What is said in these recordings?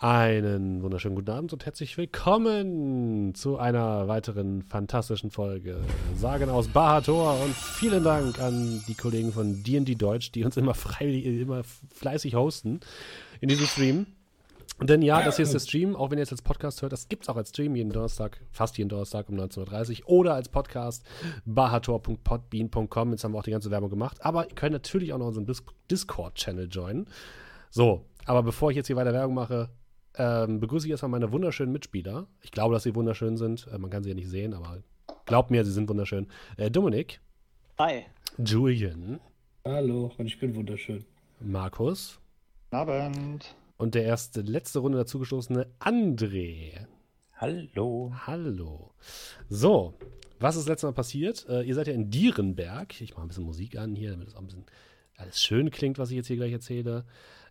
Einen wunderschönen guten Abend und herzlich willkommen zu einer weiteren fantastischen Folge Sagen aus Bahator und vielen Dank an die Kollegen von D&D Deutsch, die uns immer freiwillig, immer fleißig hosten in diesem Stream. Denn ja, das hier ist der Stream, auch wenn ihr jetzt als Podcast hört, das gibt es auch als Stream jeden Donnerstag, fast jeden Donnerstag um 19.30 Uhr oder als Podcast bahator.podbean.com. Jetzt haben wir auch die ganze Werbung gemacht. Aber ihr könnt natürlich auch noch unseren Discord-Channel joinen. So, aber bevor ich jetzt hier weiter Werbung mache, ähm, begrüße ich erstmal meine wunderschönen Mitspieler. Ich glaube, dass sie wunderschön sind. Äh, man kann sie ja nicht sehen, aber glaubt mir, sie sind wunderschön. Äh, Dominik. Hi. Julian. Hallo, und ich bin wunderschön. Markus. Abend. Und der erste, letzte Runde dazugestoßene André. Hallo. Hallo. So, was ist letztes Mal passiert? Äh, ihr seid ja in Dierenberg. Ich mache ein bisschen Musik an hier, damit es auch ein bisschen alles schön klingt, was ich jetzt hier gleich erzähle.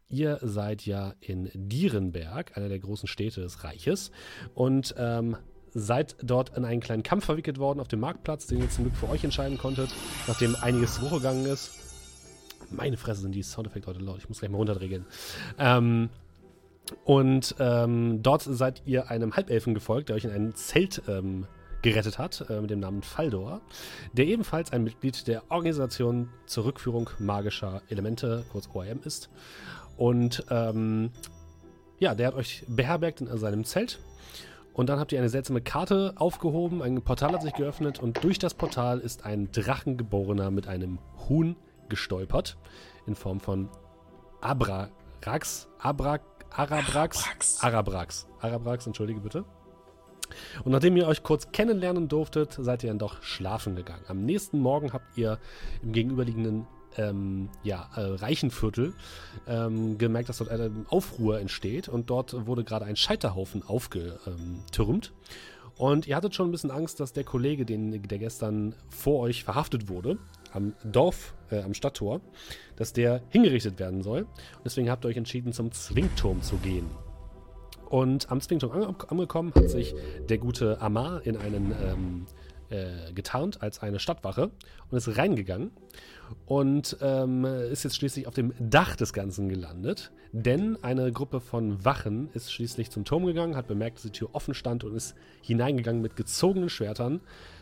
Ihr seid ja in Dierenberg, einer der großen Städte des Reiches, und ähm, seid dort in einen kleinen Kampf verwickelt worden auf dem Marktplatz, den ihr zum Glück für euch entscheiden konntet, nachdem einiges zu Bruch gegangen ist. Meine Fresse sind die Soundeffekte heute laut. Ich muss gleich mal runterdregeln. Ähm, und ähm, dort seid ihr einem Halbelfen gefolgt, der euch in ein Zelt ähm, gerettet hat, äh, mit dem Namen Faldor, der ebenfalls ein Mitglied der Organisation zur Rückführung magischer Elemente, kurz ORM, ist. Und ähm, ja, der hat euch beherbergt in seinem Zelt. Und dann habt ihr eine seltsame Karte aufgehoben, ein Portal hat sich geöffnet und durch das Portal ist ein Drachengeborener mit einem Huhn gestolpert. In Form von Abrax. Abra, Arabrax. Arabrax. Arabrax. Arabrax, entschuldige bitte. Und nachdem ihr euch kurz kennenlernen durftet, seid ihr dann doch schlafen gegangen. Am nächsten Morgen habt ihr im gegenüberliegenden ähm, ja, äh, Reichenviertel ähm, gemerkt, dass dort ein Aufruhr entsteht und dort wurde gerade ein Scheiterhaufen aufgetürmt. Und ihr hattet schon ein bisschen Angst, dass der Kollege, den, der gestern vor euch verhaftet wurde, am Dorf, äh, am Stadttor, dass der hingerichtet werden soll. Und deswegen habt ihr euch entschieden, zum Zwingturm zu gehen. Und am Zwingturm ange angekommen hat sich der gute Amar in einen ähm, äh, getarnt als eine Stadtwache und ist reingegangen und ähm, ist jetzt schließlich auf dem Dach des Ganzen gelandet. Denn eine Gruppe von Wachen ist schließlich zum Turm gegangen, hat bemerkt, dass die Tür offen stand und ist hineingegangen mit gezogenen Schwertern,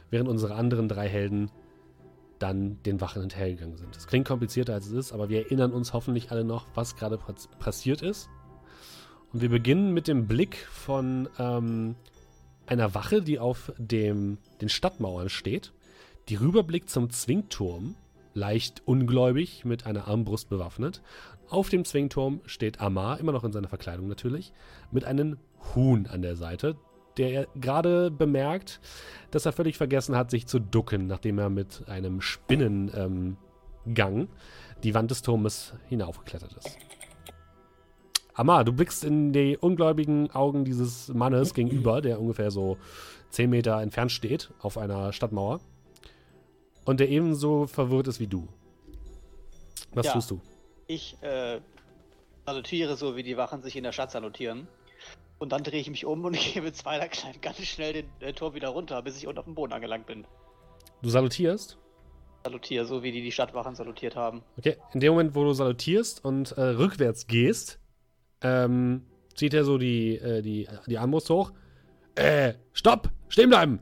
während unsere anderen drei Helden dann den Wachen hinterhergegangen sind. Das klingt komplizierter als es ist, aber wir erinnern uns hoffentlich alle noch, was gerade passiert ist. Und wir beginnen mit dem Blick von ähm, einer Wache, die auf dem, den Stadtmauern steht, die rüberblickt zum Zwingturm leicht ungläubig, mit einer Armbrust bewaffnet. Auf dem Zwingturm steht Amar, immer noch in seiner Verkleidung natürlich, mit einem Huhn an der Seite, der er gerade bemerkt, dass er völlig vergessen hat, sich zu ducken, nachdem er mit einem Spinnengang ähm, die Wand des Turmes hinaufgeklettert ist. Amar, du blickst in die ungläubigen Augen dieses Mannes gegenüber, der ungefähr so 10 Meter entfernt steht auf einer Stadtmauer und der ebenso verwirrt ist wie du. Was ja, tust du? Ich äh, salutiere so, wie die Wachen sich in der Stadt salutieren. Und dann drehe ich mich um und gehe mit zweiter Klein ganz schnell den äh, Tor wieder runter, bis ich unten auf dem Boden angelangt bin. Du salutierst? Salutiere, so wie die die Stadtwachen salutiert haben. Okay, in dem Moment, wo du salutierst und äh, rückwärts gehst, ähm, zieht er so die, äh, die, die Armbrust hoch. Äh, stopp! Stehen bleiben!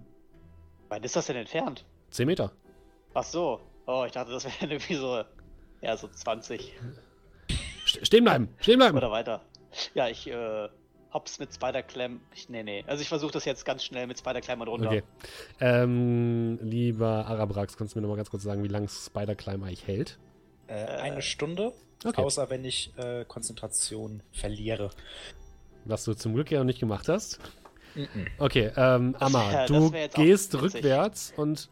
Wann ist das denn entfernt? 10 Meter. Ach so. Oh, ich dachte, das wäre irgendwie so. Ja, so 20. Stehen bleiben! Stehen bleiben! Oder weiter. Ja, ich äh, hops mit Spider-Clam. Nee, nee. Also ich versuche das jetzt ganz schnell mit Spider-Climb und runter. Okay. Ähm, lieber Arabrax, kannst du mir nochmal ganz kurz sagen, wie lange Spider-Climb eigentlich hält? Äh, eine Stunde. Okay. Außer wenn ich äh, Konzentration verliere. Was du zum Glück ja noch nicht gemacht hast. Mm -mm. Okay, ähm, Amma, du gehst rückwärts und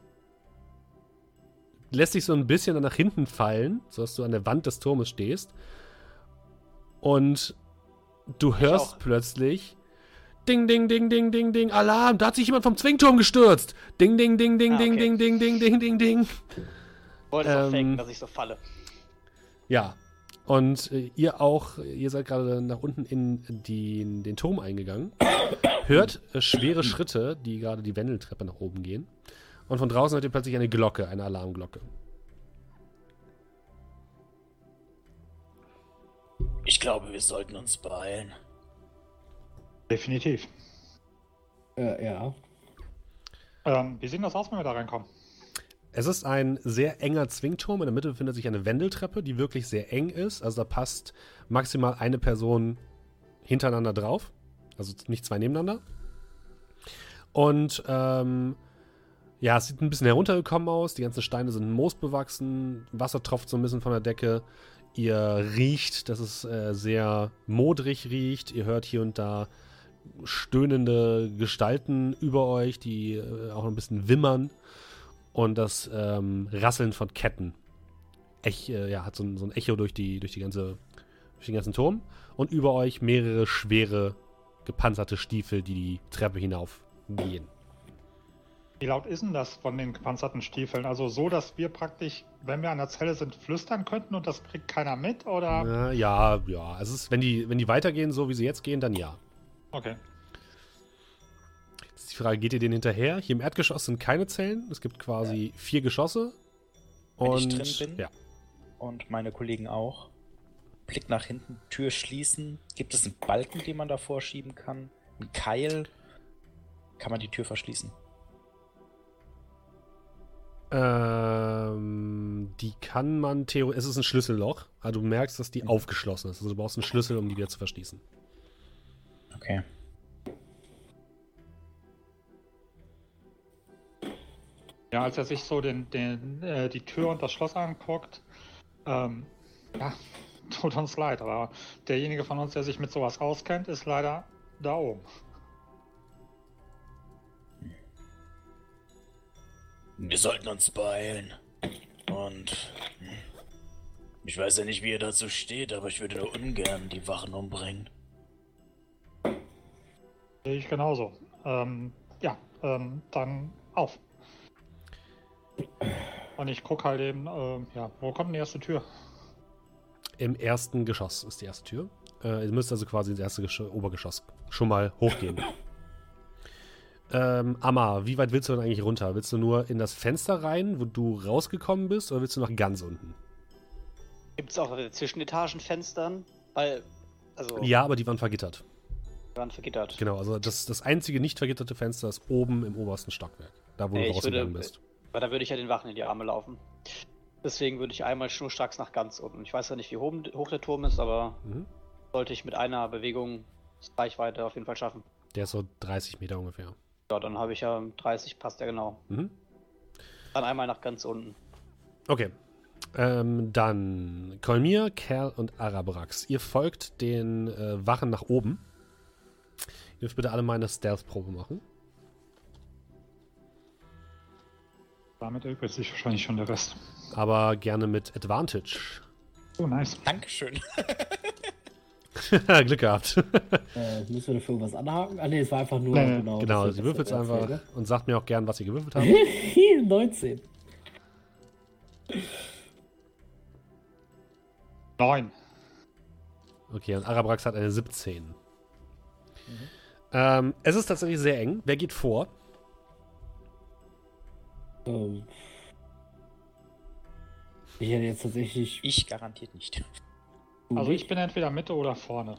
lässt dich so ein bisschen nach hinten fallen, sodass du an der Wand des Turmes stehst. Und du hörst plötzlich Ding, ding, ding, ding, ding, ding, Alarm, da hat sich jemand vom Zwingturm gestürzt. Ding, ding, ding, ding, ah, okay. ding, ding, ding, ding, ding, ding, ding. Wollte ähm, faken, dass ich so falle. Ja. Und äh, ihr auch, ihr seid gerade nach unten in die, den Turm eingegangen. Hört äh, schwere Schritte, die gerade die Wendeltreppe nach oben gehen. Und von draußen hört ihr plötzlich eine Glocke, eine Alarmglocke. Ich glaube, wir sollten uns beeilen. Definitiv. Äh, ja. Ähm, wie sieht das aus, wenn wir da reinkommen? Es ist ein sehr enger Zwingturm. In der Mitte befindet sich eine Wendeltreppe, die wirklich sehr eng ist. Also da passt maximal eine Person hintereinander drauf. Also nicht zwei nebeneinander. Und ähm, ja, es sieht ein bisschen heruntergekommen aus. Die ganzen Steine sind moosbewachsen. Wasser tropft so ein bisschen von der Decke. Ihr riecht, dass es äh, sehr modrig riecht. Ihr hört hier und da stöhnende Gestalten über euch, die äh, auch ein bisschen wimmern. Und das ähm, Rasseln von Ketten. Ech, äh, ja, hat so ein, so ein, Echo durch, die, durch, die ganze, durch den ganzen Turm. Und über euch mehrere schwere, gepanzerte Stiefel, die die Treppe hinaufgehen. Wie laut ist denn das von den gepanzerten Stiefeln? Also so, dass wir praktisch, wenn wir an der Zelle sind, flüstern könnten und das kriegt keiner mit, oder? Ja, ja, ja. Also es ist, wenn die, wenn die weitergehen, so wie sie jetzt gehen, dann ja. Okay. Jetzt ist die Frage, geht ihr denen hinterher? Hier im Erdgeschoss sind keine Zellen. Es gibt quasi ja. vier Geschosse. Wenn und, ich drin bin. Ja. Und meine Kollegen auch. Blick nach hinten, Tür schließen. Gibt es einen Balken, den man davor schieben kann? Ein Keil? Kann man die Tür verschließen? Ähm, die kann man theoretisch. Es ist ein Schlüsselloch. Also du merkst, dass die mhm. aufgeschlossen ist. Also du brauchst einen Schlüssel, um die wieder zu verschließen. Okay. Ja, als er sich so den, den, äh, die Tür und das Schloss anguckt, ähm, ja, tut uns leid, aber derjenige von uns, der sich mit sowas auskennt, ist leider da oben. Wir sollten uns beeilen. Und hm, ich weiß ja nicht, wie ihr dazu steht, aber ich würde nur ungern die Wachen umbringen. Sehe ich genauso. Ähm, ja, ähm, dann auf. Und ich gucke halt eben, äh, ja, wo kommt denn die erste Tür? Im ersten Geschoss ist die erste Tür. Äh, ihr müsst also quasi ins erste Gesch Obergeschoss schon mal hochgehen. Ähm, Amma, wie weit willst du denn eigentlich runter? Willst du nur in das Fenster rein, wo du rausgekommen bist, oder willst du noch ganz unten? Gibt es auch Zwischenetagenfenstern? Weil, also. Ja, aber die waren vergittert. Die waren vergittert. Genau, also das, das einzige nicht vergitterte Fenster ist oben im obersten Stockwerk. Da, wo Ey, du rausgegangen bist. Weil da würde ich ja den Wachen in die Arme laufen. Deswegen würde ich einmal schnurstracks nach ganz unten. Ich weiß ja nicht, wie hoch der Turm ist, aber mhm. sollte ich mit einer Bewegung Reichweite auf jeden Fall schaffen. Der ist so 30 Meter ungefähr. Ja, dann habe ich ja 30, passt ja genau. Mhm. Dann einmal nach ganz unten. Okay. Ähm, dann Kolmir, Kerl und Arabrax. Ihr folgt den äh, Wachen nach oben. Ihr dürft bitte alle mal eine Stealth-Probe machen. Damit erübrigt sich wahrscheinlich schon der Rest. Aber gerne mit Advantage. Oh, nice. Dankeschön. Glück gehabt. äh, müssen wir dafür irgendwas anhaken? Ah, nee, es war einfach nur. Nee. Genau, genau sie würfelt einfach ne? und sagt mir auch gern, was ihr gewürfelt habt. 19. Neun. Okay, und Arabrax hat eine 17. Mhm. Ähm, es ist tatsächlich sehr eng. Wer geht vor? Ähm. Ich hätte jetzt tatsächlich. Ich garantiert nicht. Also ich bin entweder Mitte oder vorne.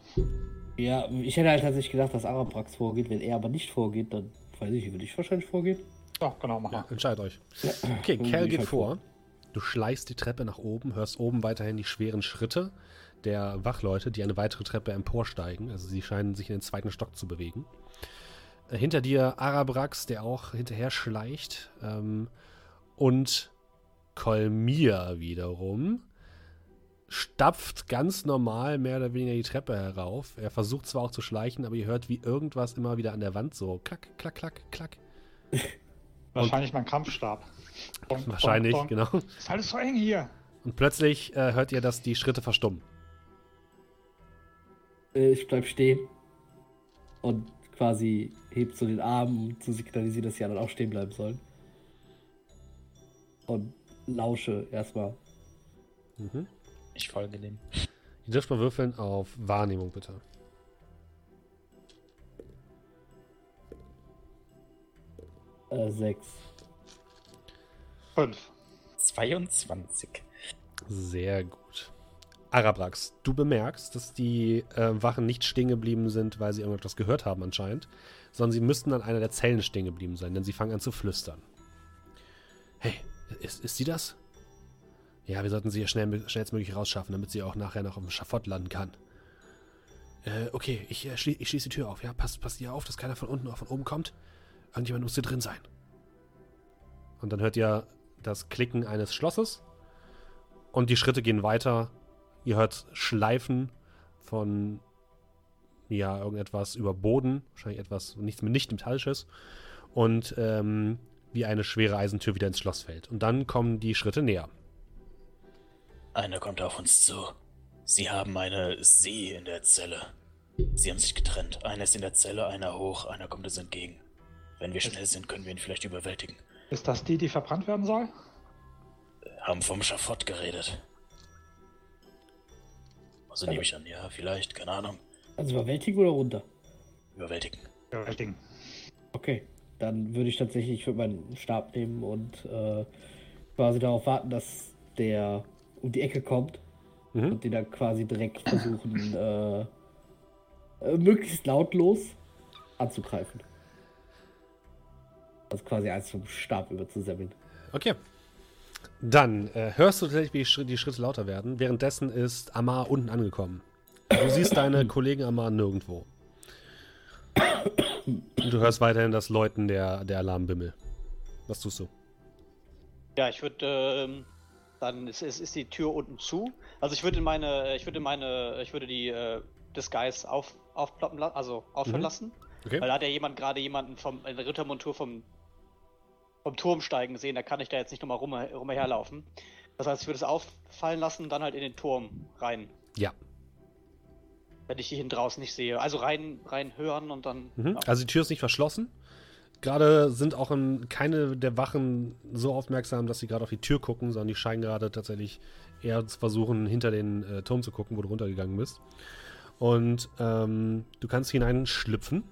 Ja, ich hätte halt tatsächlich gedacht, dass Arabrax vorgeht. Wenn er aber nicht vorgeht, dann weiß ich, würde ich wahrscheinlich vorgehen. Ja, genau, mach ja, Entscheidet euch. Okay, Cal geht halt vor. Du schleichst die Treppe nach oben, hörst oben weiterhin die schweren Schritte der Wachleute, die eine weitere Treppe emporsteigen. Also sie scheinen sich in den zweiten Stock zu bewegen. Äh, hinter dir Arabrax, der auch hinterher schleicht. Ähm, und Kolmir wiederum stapft ganz normal mehr oder weniger die Treppe herauf. Er versucht zwar auch zu schleichen, aber ihr hört, wie irgendwas immer wieder an der Wand so klack, klack, klack, klack. Wahrscheinlich Und, mein Kampfstab. Bonk, wahrscheinlich, bonk, bonk. genau. Ist alles so eng hier. Und plötzlich äh, hört ihr, dass die Schritte verstummen. Äh, ich bleib stehen. Und quasi hebt so den Arm, um zu signalisieren, dass sie dann auch stehen bleiben sollen. Und lausche erstmal. Mhm. Ich folge dem. Ihr dürft mal würfeln auf Wahrnehmung, bitte. Äh, sechs. Fünf. 22. Sehr gut. Arabrax, du bemerkst, dass die äh, Wachen nicht stehen geblieben sind, weil sie irgendetwas gehört haben anscheinend, sondern sie müssten an einer der Zellen stehen geblieben sein, denn sie fangen an zu flüstern. Hey, ist, ist sie das? Ja, wir sollten sie ja schnell, schnellstmöglich rausschaffen, damit sie auch nachher noch auf dem Schafott landen kann. Äh, okay, ich, äh, schlie ich schließe die Tür auf, ja? Passt, passt ihr auf, dass keiner von unten oder von oben kommt? Irgendjemand muss hier drin sein. Und dann hört ihr das Klicken eines Schlosses und die Schritte gehen weiter. Ihr hört Schleifen von ja, irgendetwas über Boden, wahrscheinlich etwas, nichts mit nicht metallisches. Und ähm, wie eine schwere Eisentür wieder ins Schloss fällt. Und dann kommen die Schritte näher. Einer kommt auf uns zu. Sie haben eine Sie in der Zelle. Sie haben sich getrennt. Einer ist in der Zelle, einer hoch, einer kommt uns entgegen. Wenn wir schnell sind, können wir ihn vielleicht überwältigen. Ist das die, die verbrannt werden soll? Haben vom Schafott geredet. Also nehme ich an, ja, vielleicht, keine Ahnung. Also überwältigen oder runter? Überwältigen. Überwältigen. Okay, dann würde ich tatsächlich ich meinen Stab nehmen und äh, quasi darauf warten, dass der um die Ecke kommt mhm. und den dann quasi direkt versuchen, äh, äh, möglichst lautlos anzugreifen. Also quasi eins vom Stab überzusammeln. Okay. Dann äh, hörst du tatsächlich, wie die Schritte, die Schritte lauter werden. Währenddessen ist Amar unten angekommen. Du siehst deine Kollegen Amar nirgendwo. Und du hörst weiterhin das Läuten der, der Alarmbimmel. Was tust du? Ja, ich würde ähm, dann ist, ist, ist, die Tür unten zu. Also ich würde meine, ich würde meine, ich würde die äh, Disguise auf, aufploppen lassen, also aufhören mhm. lassen. Okay. Weil da hat ja jemand gerade jemanden vom in der Rittermontur vom, vom Turm steigen sehen, da kann ich da jetzt nicht nochmal rum, rumherlaufen. Das heißt, ich würde es auffallen lassen und dann halt in den Turm rein. Ja. Wenn ich ihn draußen nicht sehe. Also rein, rein hören und dann. Mhm. Ja. Also die Tür ist nicht verschlossen. Gerade sind auch in, keine der Wachen so aufmerksam, dass sie gerade auf die Tür gucken, sondern die scheinen gerade tatsächlich eher zu versuchen, hinter den äh, Turm zu gucken, wo du runtergegangen bist. Und ähm, du kannst hineinschlüpfen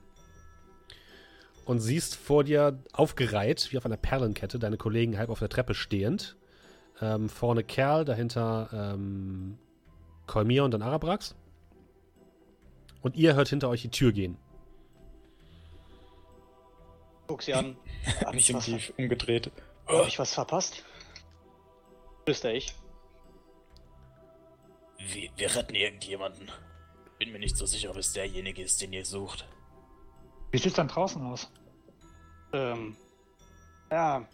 und siehst vor dir aufgereiht, wie auf einer Perlenkette, deine Kollegen halb auf der Treppe stehend. Ähm, vorne Kerl, dahinter ähm, Kolmir und dann Arabrax. Und ihr hört hinter euch die Tür gehen. Guck sie an. Hab ich was umgedreht. Hab ich was verpasst? Flüster ich. Wir, wir retten irgendjemanden. Bin mir nicht so sicher, ob es derjenige ist, den ihr sucht. Wie sieht's dann draußen aus? Ähm. Ja.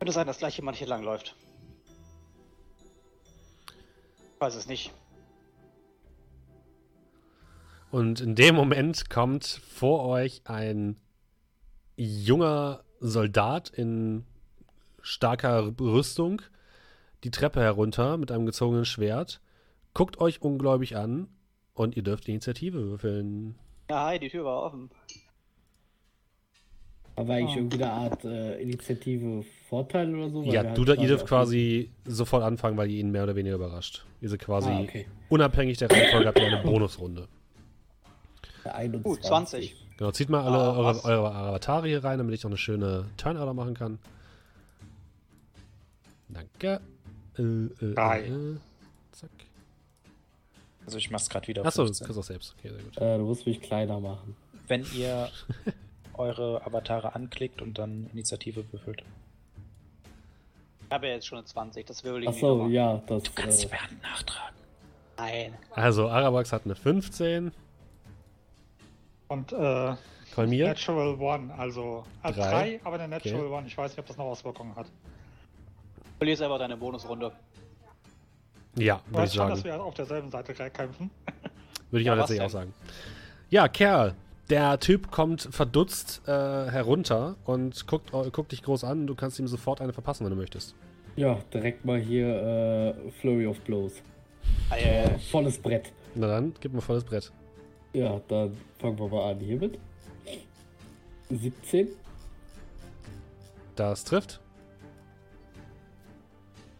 Könnte sein, dass gleich jemand hier langläuft. Ich weiß es nicht. Und in dem Moment kommt vor euch ein junger Soldat in starker Rüstung die Treppe herunter mit einem gezogenen Schwert, guckt euch ungläubig an und ihr dürft die Initiative würfeln. Ja, hi, die Tür war offen. Aber eigentlich oh. irgendwie eine Art äh, Initiative Vorteil oder so? Ja, du, halt ihr dürft quasi sofort anfangen, weil ihr ihn mehr oder weniger überrascht. Ihr seid quasi ah, okay. unabhängig der Reihenfolge habt ihr eine Bonusrunde. 21. Uh, 20. Genau, zieht mal alle oh, eure, eure, Avatare hier rein, damit ich noch eine schöne Turnorder machen kann. Danke. Äh, äh, äh, zack. Also ich mach's gerade wieder. Achso, das kannst du auch selbst. Okay, sehr gut. Äh, du musst mich kleiner machen. Wenn ihr eure Avatare anklickt und dann Initiative würfelt. Ich habe ja jetzt schon eine 20, das will ich Achso, ja, das. Du kannst die äh, Werten nachtragen. Nein. Also, Arabax hat eine 15. Und äh, Von mir? Natural One, also äh, drei. drei, aber der Natural okay. One. Ich weiß nicht, ob das noch Auswirkungen hat. Verlier selber deine Bonusrunde. Ja, würde ich sagen. dass wir auf derselben Seite kämpfen. Würde ich ja, auch letztlich auch sagen. Ja, Kerl, der Typ kommt verdutzt äh, herunter und guckt, äh, guckt dich groß an. Du kannst ihm sofort eine verpassen, wenn du möchtest. Ja, direkt mal hier äh, Flurry of Blows. Äh, volles Brett. Na dann, gib mir volles Brett. Ja, dann fangen wir mal an hiermit. 17. Das trifft.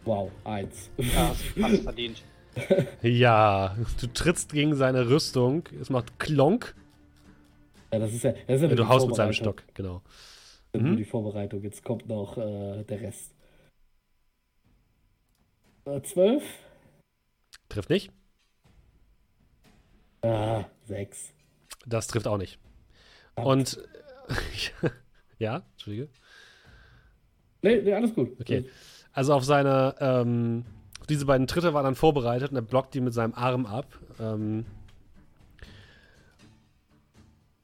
Wow, 1. Ja, hast verdient. ja, du trittst gegen seine Rüstung. Es macht Klonk. Ja, das ist ja. Das ist ja, ja du haust mit seinem Stock, genau. Mhm. Die Vorbereitung. Jetzt kommt noch äh, der Rest. Äh, 12. Trifft nicht. Ah, sechs. Das trifft auch nicht. Und ja, Entschuldige. Nee, nee, alles gut. Okay. Also auf seine, ähm, diese beiden Tritte waren dann vorbereitet und er blockt die mit seinem Arm ab. Ähm,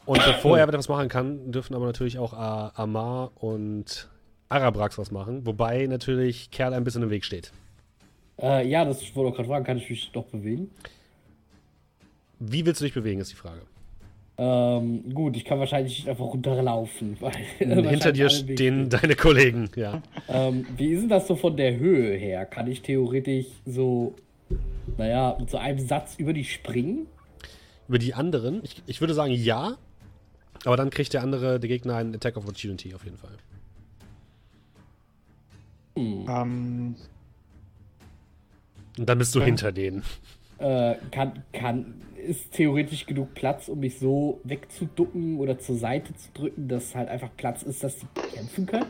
und bevor er etwas machen kann, dürfen aber natürlich auch Amar und Arabrax was machen, wobei natürlich Kerl ein bisschen im Weg steht. Äh, ja, das wollte ich gerade fragen, kann ich mich doch bewegen? Wie willst du dich bewegen, ist die Frage. Ähm, gut, ich kann wahrscheinlich nicht einfach runterlaufen. Weil Hinter dir stehen deine Kollegen, ja. Ähm, wie ist denn das so von der Höhe her? Kann ich theoretisch so, naja, mit so einem Satz über die springen? Über die anderen? Ich, ich würde sagen ja, aber dann kriegt der andere, der Gegner, einen Attack of Opportunity auf jeden Fall. Hm. Ähm. Und dann bist du okay. hinter denen. Äh, kann, kann, ist theoretisch genug Platz, um mich so wegzuducken oder zur Seite zu drücken, dass halt einfach Platz ist, dass sie kämpfen können?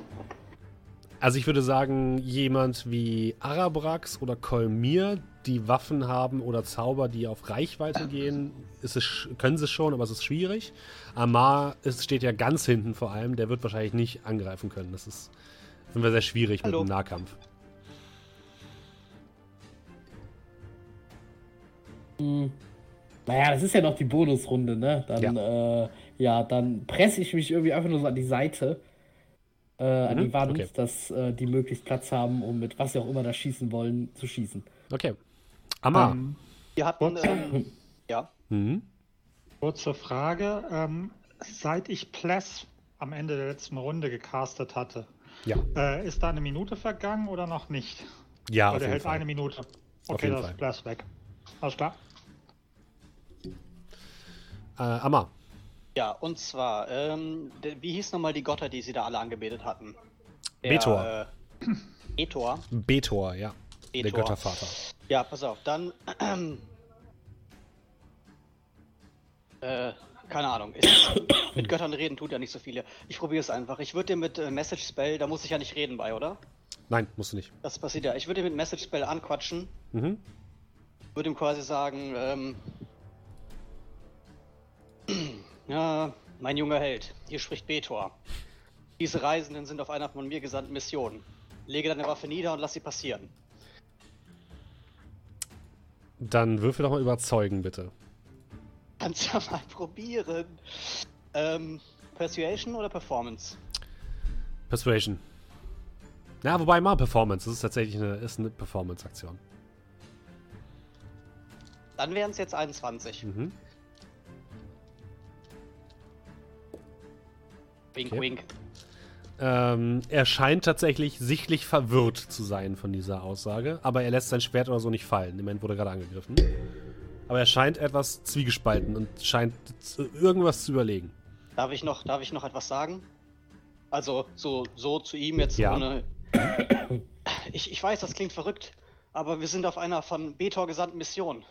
Also ich würde sagen, jemand wie Arabrax oder Kolmir, die Waffen haben oder Zauber, die auf Reichweite gehen, ist es, können sie schon, aber es ist schwierig. Amar ist, steht ja ganz hinten vor allem, der wird wahrscheinlich nicht angreifen können. Das ist sind wir sehr schwierig Hallo. mit dem Nahkampf. Hm. Naja, das ist ja noch die Bonusrunde, ne? Dann, ja, äh, ja dann presse ich mich irgendwie einfach nur so an die Seite, äh, mhm. an die Wand, okay. dass äh, die möglichst Platz haben, um mit was sie auch immer da schießen wollen, zu schießen. Okay. Amma. Ähm, wir hatten, ähm, ja. Mhm. Kurze Frage. Ähm, seit ich Pless am Ende der letzten Runde gecastet hatte, ja. Äh, ist da eine Minute vergangen oder noch nicht? Ja, Oder hält Fall. eine Minute. Okay, das Blast weg. Alles klar. Äh, Amma. Ja, und zwar, ähm, wie hieß nochmal die Gotter, die sie da alle angebetet hatten? Der, Betor. Äh, Betor. Betor, ja. Betor. Der Göttervater. Ja, pass auf, dann. äh, keine Ahnung. Ist, mit Göttern reden tut ja nicht so viele. Ich probiere es einfach. Ich würde dir mit äh, Message Spell, da muss ich ja nicht reden bei, oder? Nein, musst du nicht. Das passiert ja. Ich würde dir mit Message Spell anquatschen. Mhm. Würde ihm quasi sagen, ähm, ja, mein junger Held, hier spricht Betor. Diese Reisenden sind auf einer von mir gesandten Mission. Lege deine Waffe nieder und lass sie passieren. Dann würfel doch mal überzeugen, bitte. Kannst ja mal probieren. Ähm, Persuasion oder Performance? Persuasion. Ja, wobei mal Performance. Das ist tatsächlich eine, ist eine Performance-Aktion. Dann wären es jetzt 21. Mhm. Wink, okay. wink. Ähm, er scheint tatsächlich sichtlich verwirrt zu sein von dieser Aussage, aber er lässt sein Schwert oder so nicht fallen. Im Moment wurde gerade angegriffen. Aber er scheint etwas zwiegespalten und scheint irgendwas zu überlegen. Darf ich noch, darf ich noch etwas sagen? Also so, so zu ihm jetzt ja. ohne. Ich, ich weiß, das klingt verrückt, aber wir sind auf einer von Betor gesandten Mission.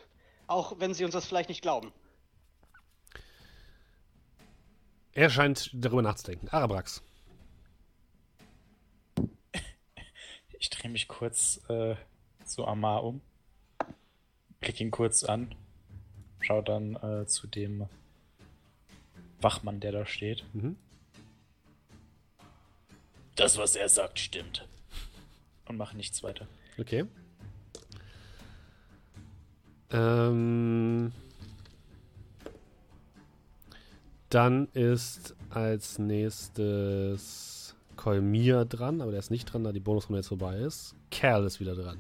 Auch wenn Sie uns das vielleicht nicht glauben. Er scheint darüber nachzudenken. Arabrax. Ich drehe mich kurz äh, zu Amar um. Blick ihn kurz an. Schau dann äh, zu dem Wachmann, der da steht. Mhm. Das, was er sagt, stimmt. Und mach nichts weiter. Okay. Ähm, dann ist als nächstes Kolmir dran, aber der ist nicht dran, da die Bonusrunde jetzt vorbei ist. Kerl ist wieder dran.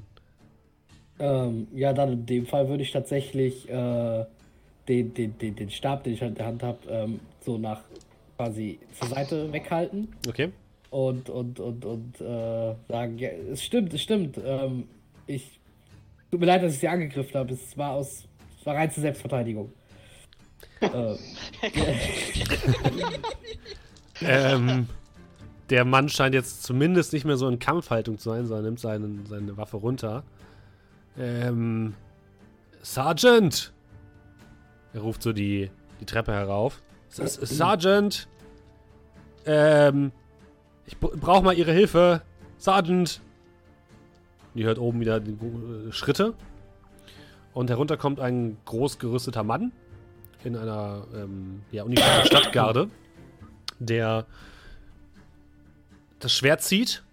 Ähm, ja, dann in dem Fall würde ich tatsächlich äh, den, den, den, den Stab, den ich halt in der Hand habe, ähm, so nach quasi zur Seite weghalten. Okay. Und, und, und, und äh, sagen, ja, es stimmt, es stimmt. Ähm, ich tut mir leid, dass ich sie angegriffen habe. Es war aus es war rein zur Selbstverteidigung. Äh, ähm, der Mann scheint jetzt zumindest nicht mehr so in Kampfhaltung zu sein, sondern nimmt seinen, seine Waffe runter ähm, Sergeant! Er ruft so die, die Treppe herauf. Sergeant! Ähm, ich brauche mal Ihre Hilfe. Sergeant! Die hört oben wieder die Schritte. Und herunter kommt ein groß gerüsteter Mann in einer ähm, ja, Stadtgarde, der das Schwert zieht,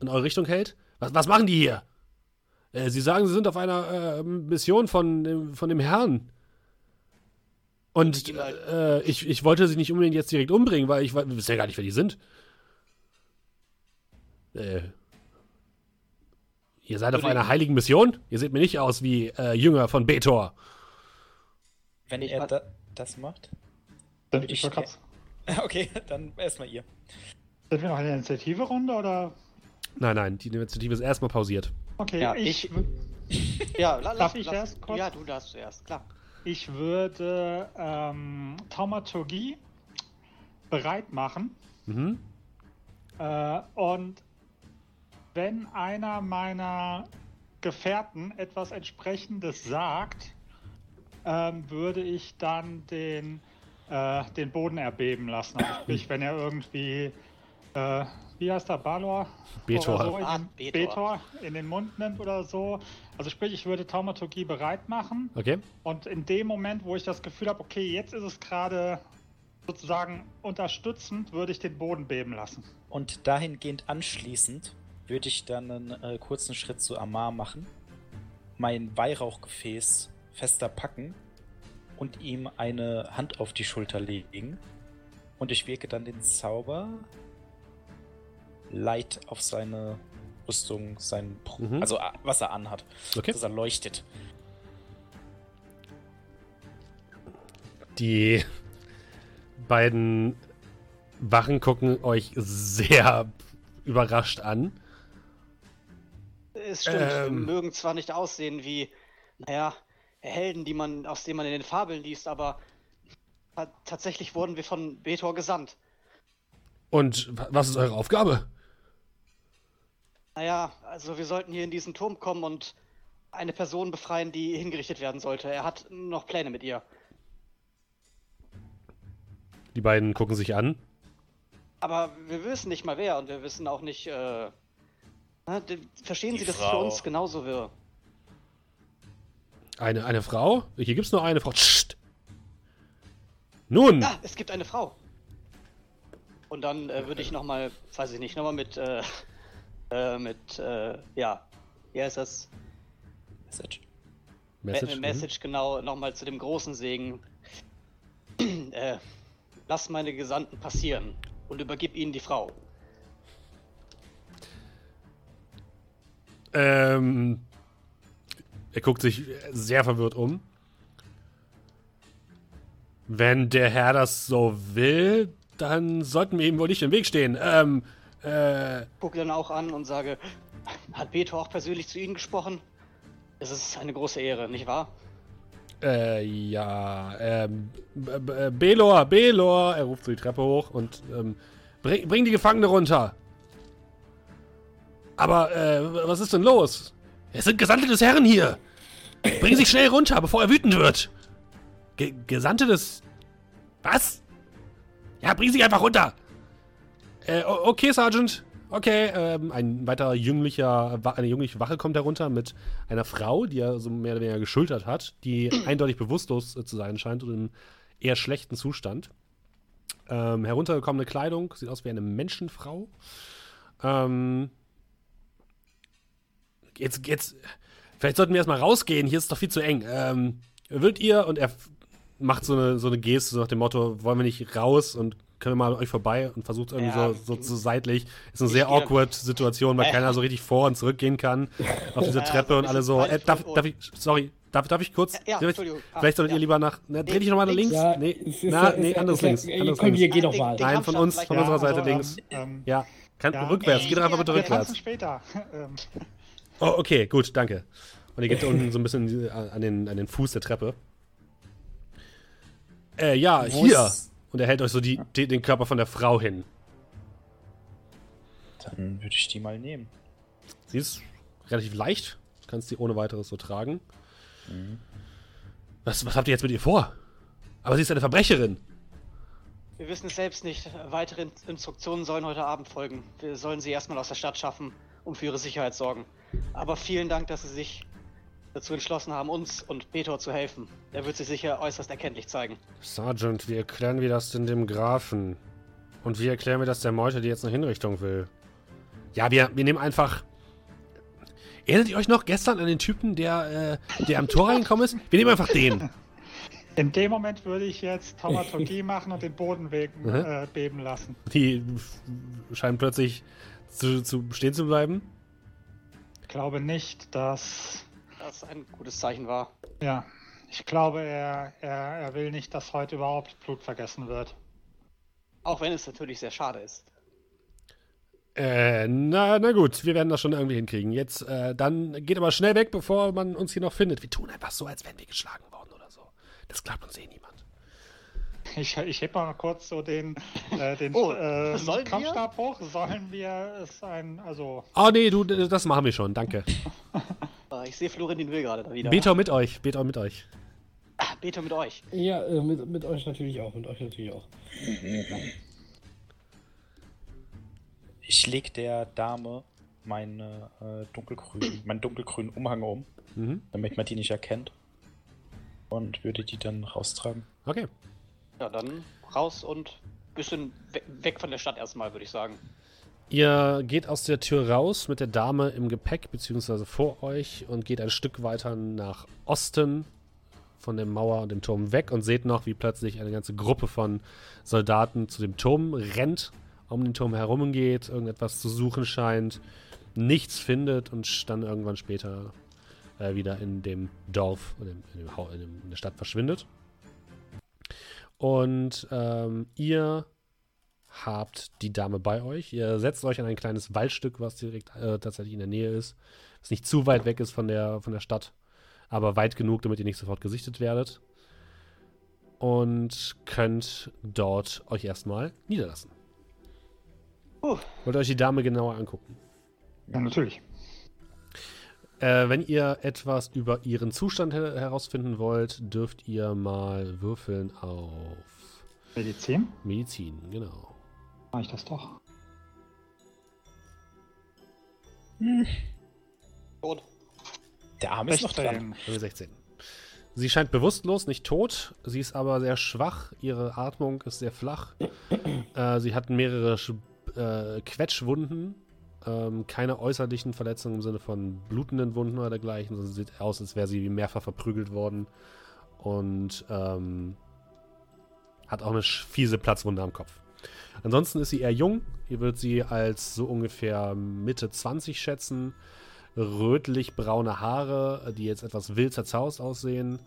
in eure Richtung hält. Was, was machen die hier? Äh, sie sagen, sie sind auf einer äh, Mission von, von dem Herrn. Und äh, ich, ich wollte sie nicht unbedingt jetzt direkt umbringen, weil ich weiß ja gar nicht, wer die sind. Äh, ihr seid auf einer heiligen Mission? Ihr seht mir nicht aus wie äh, Jünger von Betor. Wenn er da, das macht? Dann ich, ich Okay, dann erstmal ihr. Sind wir noch in der Initiative-Runde oder? Nein, nein, die Initiative ist erstmal pausiert. Okay, ja, ich. ich ja, la, darf ich lass, erst kurz? Ja, du darfst zuerst, klar. Ich würde ähm, Taumaturgie bereit machen. Mhm. Äh, und wenn einer meiner Gefährten etwas entsprechendes sagt, ähm, würde ich dann den, äh, den Boden erbeben lassen. Also sprich, wenn er irgendwie, äh, wie heißt der, Balor? Betor. So in, ah, den, Betor. in den Mund nimmt oder so. Also sprich, ich würde Taumaturgie bereit machen. Okay. Und in dem Moment, wo ich das Gefühl habe, okay, jetzt ist es gerade sozusagen unterstützend, würde ich den Boden beben lassen. Und dahingehend anschließend würde ich dann einen äh, kurzen Schritt zu Amar machen, mein Weihrauchgefäß fester packen und ihm eine Hand auf die Schulter legen. Und ich wirke dann den Zauber Light auf seine Rüstung, sein, mhm. also was er anhat, okay. dass er leuchtet. Die beiden Wachen gucken euch sehr überrascht an. Es stimmt, ähm, wir mögen zwar nicht aussehen wie, naja, Helden, die man, aus denen man in den Fabeln liest, aber tatsächlich wurden wir von Betor gesandt. Und was ist eure Aufgabe? Naja, also wir sollten hier in diesen Turm kommen und eine Person befreien, die hingerichtet werden sollte. Er hat noch Pläne mit ihr. Die beiden gucken sich an. Aber wir wissen nicht mal wer und wir wissen auch nicht, äh, Verstehen Die Sie, dass es für uns genauso wirr? Eine, eine Frau? Hier gibt es nur eine Frau. Psst. Nun! Ja, es gibt eine Frau. Und dann äh, würde ich nochmal, weiß ich nicht, nochmal mit, äh, äh, mit, äh, ja, wie heißt das? Message. Message, Me Message mhm. genau, nochmal zu dem großen Segen. äh, lass meine Gesandten passieren und übergib ihnen die Frau. Ähm, er guckt sich sehr verwirrt um. Wenn der Herr das so will, dann sollten wir ihm wohl nicht im Weg stehen. Ähm, äh. Gucke dann auch an und sage, hat Beto auch persönlich zu Ihnen gesprochen? Es ist eine große Ehre, nicht wahr? Äh, ja, ähm, Belor, Belor, er ruft so die Treppe hoch und, ähm, bring, bring die Gefangene runter. Aber, äh, was ist denn los? Es sind Gesandte des Herren hier. Bring sich schnell runter, bevor er wütend wird. Ge Gesandte des... Was? Ja, bring sich einfach runter. Äh, okay, Sergeant. Okay, ähm, ein weiterer jünglicher, eine jüngliche Wache kommt herunter mit einer Frau, die er so mehr oder weniger geschultert hat, die eindeutig bewusstlos äh, zu sein scheint und in eher schlechten Zustand. Ähm, heruntergekommene Kleidung, sieht aus wie eine Menschenfrau. Ähm, jetzt, jetzt, vielleicht sollten wir erstmal rausgehen, hier ist es doch viel zu eng. Ähm, würdet ihr, und er macht so eine, so eine Geste so nach dem Motto, wollen wir nicht raus und können wir mal an euch vorbei und versucht irgendwie ja, so, so, so seitlich. Ist eine sehr awkward Situation, weil äh, keiner so richtig vor und zurück gehen kann auf diese Treppe und alle so. Äh, darf, darf ich, sorry, Darf, darf ich kurz? Ja, ja Vielleicht solltet ja. ihr lieber nach. Na, dreh dich nochmal nach links. Ja, nee, na, nee, anderes links. Anderes komm, links. Hier, geh doch mal. Nein, von uns, von unserer Seite also, links. Ähm, ja, kann, rückwärts. Geh doch einfach bitte rückwärts. später. Oh, okay, gut, danke. Und ihr geht unten so ein bisschen an den, an den Fuß der Treppe. Äh, ja, Wo hier. Und er hält euch so die, die, den Körper von der Frau hin. Dann würde ich die mal nehmen. Sie ist relativ leicht. Du kannst sie ohne weiteres so tragen. Mhm. Was, was habt ihr jetzt mit ihr vor? Aber sie ist eine Verbrecherin. Wir wissen es selbst nicht. Weitere Instruktionen sollen heute Abend folgen. Wir sollen sie erstmal aus der Stadt schaffen und für ihre Sicherheit sorgen. Aber vielen Dank, dass Sie sich dazu entschlossen haben, uns und Peter zu helfen. Er wird sich sicher äußerst erkenntlich zeigen. Sergeant, wie erklären wir das denn dem Grafen? Und wie erklären wir das der Meute, die jetzt eine Hinrichtung will? Ja, wir, wir nehmen einfach. Erinnert ihr euch noch gestern an den Typen, der, äh, der am Tor reingekommen ist? Wir nehmen einfach den. In dem Moment würde ich jetzt Taumaturgie machen und den Boden mhm. äh, beben lassen. Die scheinen plötzlich zu, zu stehen zu bleiben. Ich glaube nicht, dass das ein gutes Zeichen war. Ja, ich glaube, er, er, er will nicht, dass heute überhaupt Blut vergessen wird. Auch wenn es natürlich sehr schade ist. Äh, na, na gut, wir werden das schon irgendwie hinkriegen. Jetzt, äh, dann geht aber schnell weg, bevor man uns hier noch findet. Wir tun einfach so, als wären wir geschlagen worden oder so. Das glaubt uns eh niemand. Ich, ich heb mal kurz so den, äh, den oh, äh, Kampfstab wir? hoch. Sollen wir es ein, also. Oh nee, du, das machen wir schon, danke. Ich sehe Florentin will gerade da wieder. Beto mit euch, Beto mit euch. Ah, Beto mit euch. Ja, äh, mit, mit euch natürlich auch, mit euch natürlich auch. Ich leg der Dame meine, äh, dunkelgrün, meinen dunkelgrünen Umhang um, mhm. damit man die nicht erkennt. Und würde die dann raustragen. Okay. Ja, dann raus und bisschen weg von der Stadt erstmal, würde ich sagen. Ihr geht aus der Tür raus mit der Dame im Gepäck, beziehungsweise vor euch, und geht ein Stück weiter nach Osten von der Mauer und dem Turm weg und seht noch, wie plötzlich eine ganze Gruppe von Soldaten zu dem Turm rennt, um den Turm herumgeht, irgendetwas zu suchen scheint, nichts findet und dann irgendwann später äh, wieder in dem Dorf, in, dem, in, dem, in der Stadt verschwindet. Und ähm, ihr habt die Dame bei euch. Ihr setzt euch an ein kleines Waldstück, was direkt äh, tatsächlich in der Nähe ist. Was nicht zu weit weg ist von der, von der Stadt, aber weit genug, damit ihr nicht sofort gesichtet werdet. Und könnt dort euch erstmal niederlassen. Uh. Wollt ihr euch die Dame genauer angucken? Ja, natürlich. Äh, wenn ihr etwas über ihren Zustand her herausfinden wollt, dürft ihr mal würfeln auf Medizin. Medizin, genau. Mach ich das doch. Hm. Tot. Der Arm ist noch dran. 16. Sie scheint bewusstlos, nicht tot. Sie ist aber sehr schwach. Ihre Atmung ist sehr flach. äh, sie hat mehrere äh, Quetschwunden ähm, keine äußerlichen Verletzungen im Sinne von blutenden Wunden oder dergleichen, sondern sieht aus, als wäre sie mehrfach verprügelt worden. Und ähm, hat auch eine fiese Platzwunde am Kopf. Ansonsten ist sie eher jung. Ihr würdet sie als so ungefähr Mitte 20 schätzen. Rötlich-braune Haare, die jetzt etwas wild zerzaust aussehen.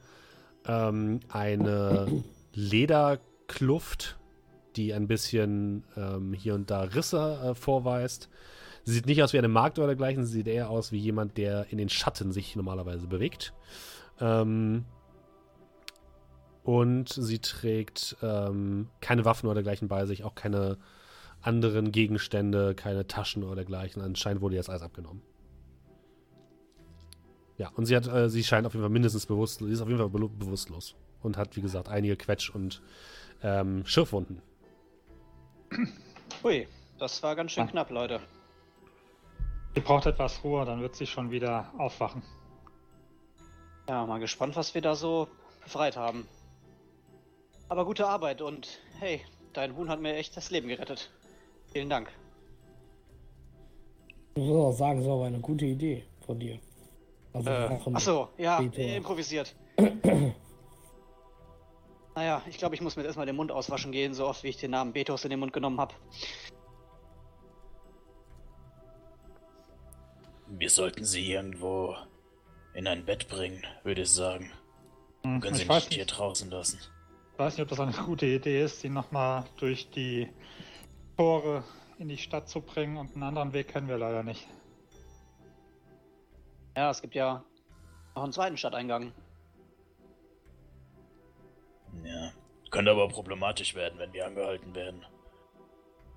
Ähm, eine Lederkluft, die ein bisschen ähm, hier und da Risse äh, vorweist. Sie sieht nicht aus wie eine Magd oder dergleichen, sie sieht eher aus wie jemand, der in den Schatten sich normalerweise bewegt. Ähm, und sie trägt ähm, keine Waffen oder dergleichen bei sich, auch keine anderen Gegenstände, keine Taschen oder dergleichen. Anscheinend wurde jetzt alles abgenommen. Ja, und sie hat, äh, sie scheint auf jeden Fall mindestens bewusstlos, sie ist auf jeden Fall be bewusstlos und hat, wie gesagt, einige Quetsch- und ähm, Schürfwunden. Ui, das war ganz schön knapp, Leute. Sie braucht etwas Ruhe, dann wird sie schon wieder aufwachen. Ja, mal gespannt, was wir da so befreit haben. Aber gute Arbeit und hey, dein Huhn hat mir echt das Leben gerettet. Vielen Dank. Ich muss auch sagen, es war eine gute Idee von dir. Also äh, achso, ja, Betor. improvisiert. naja, ich glaube, ich muss mir erstmal den Mund auswaschen gehen, so oft wie ich den Namen Betos in den Mund genommen habe. Wir sollten sie irgendwo in ein Bett bringen, würde ich sagen. Hm, Können sie nicht hier draußen lassen. Ich weiß nicht, ob das eine gute Idee ist, sie nochmal durch die Tore in die Stadt zu bringen und einen anderen Weg kennen wir leider nicht. Ja, es gibt ja noch einen zweiten Stadteingang. Ja, könnte aber problematisch werden, wenn wir angehalten werden.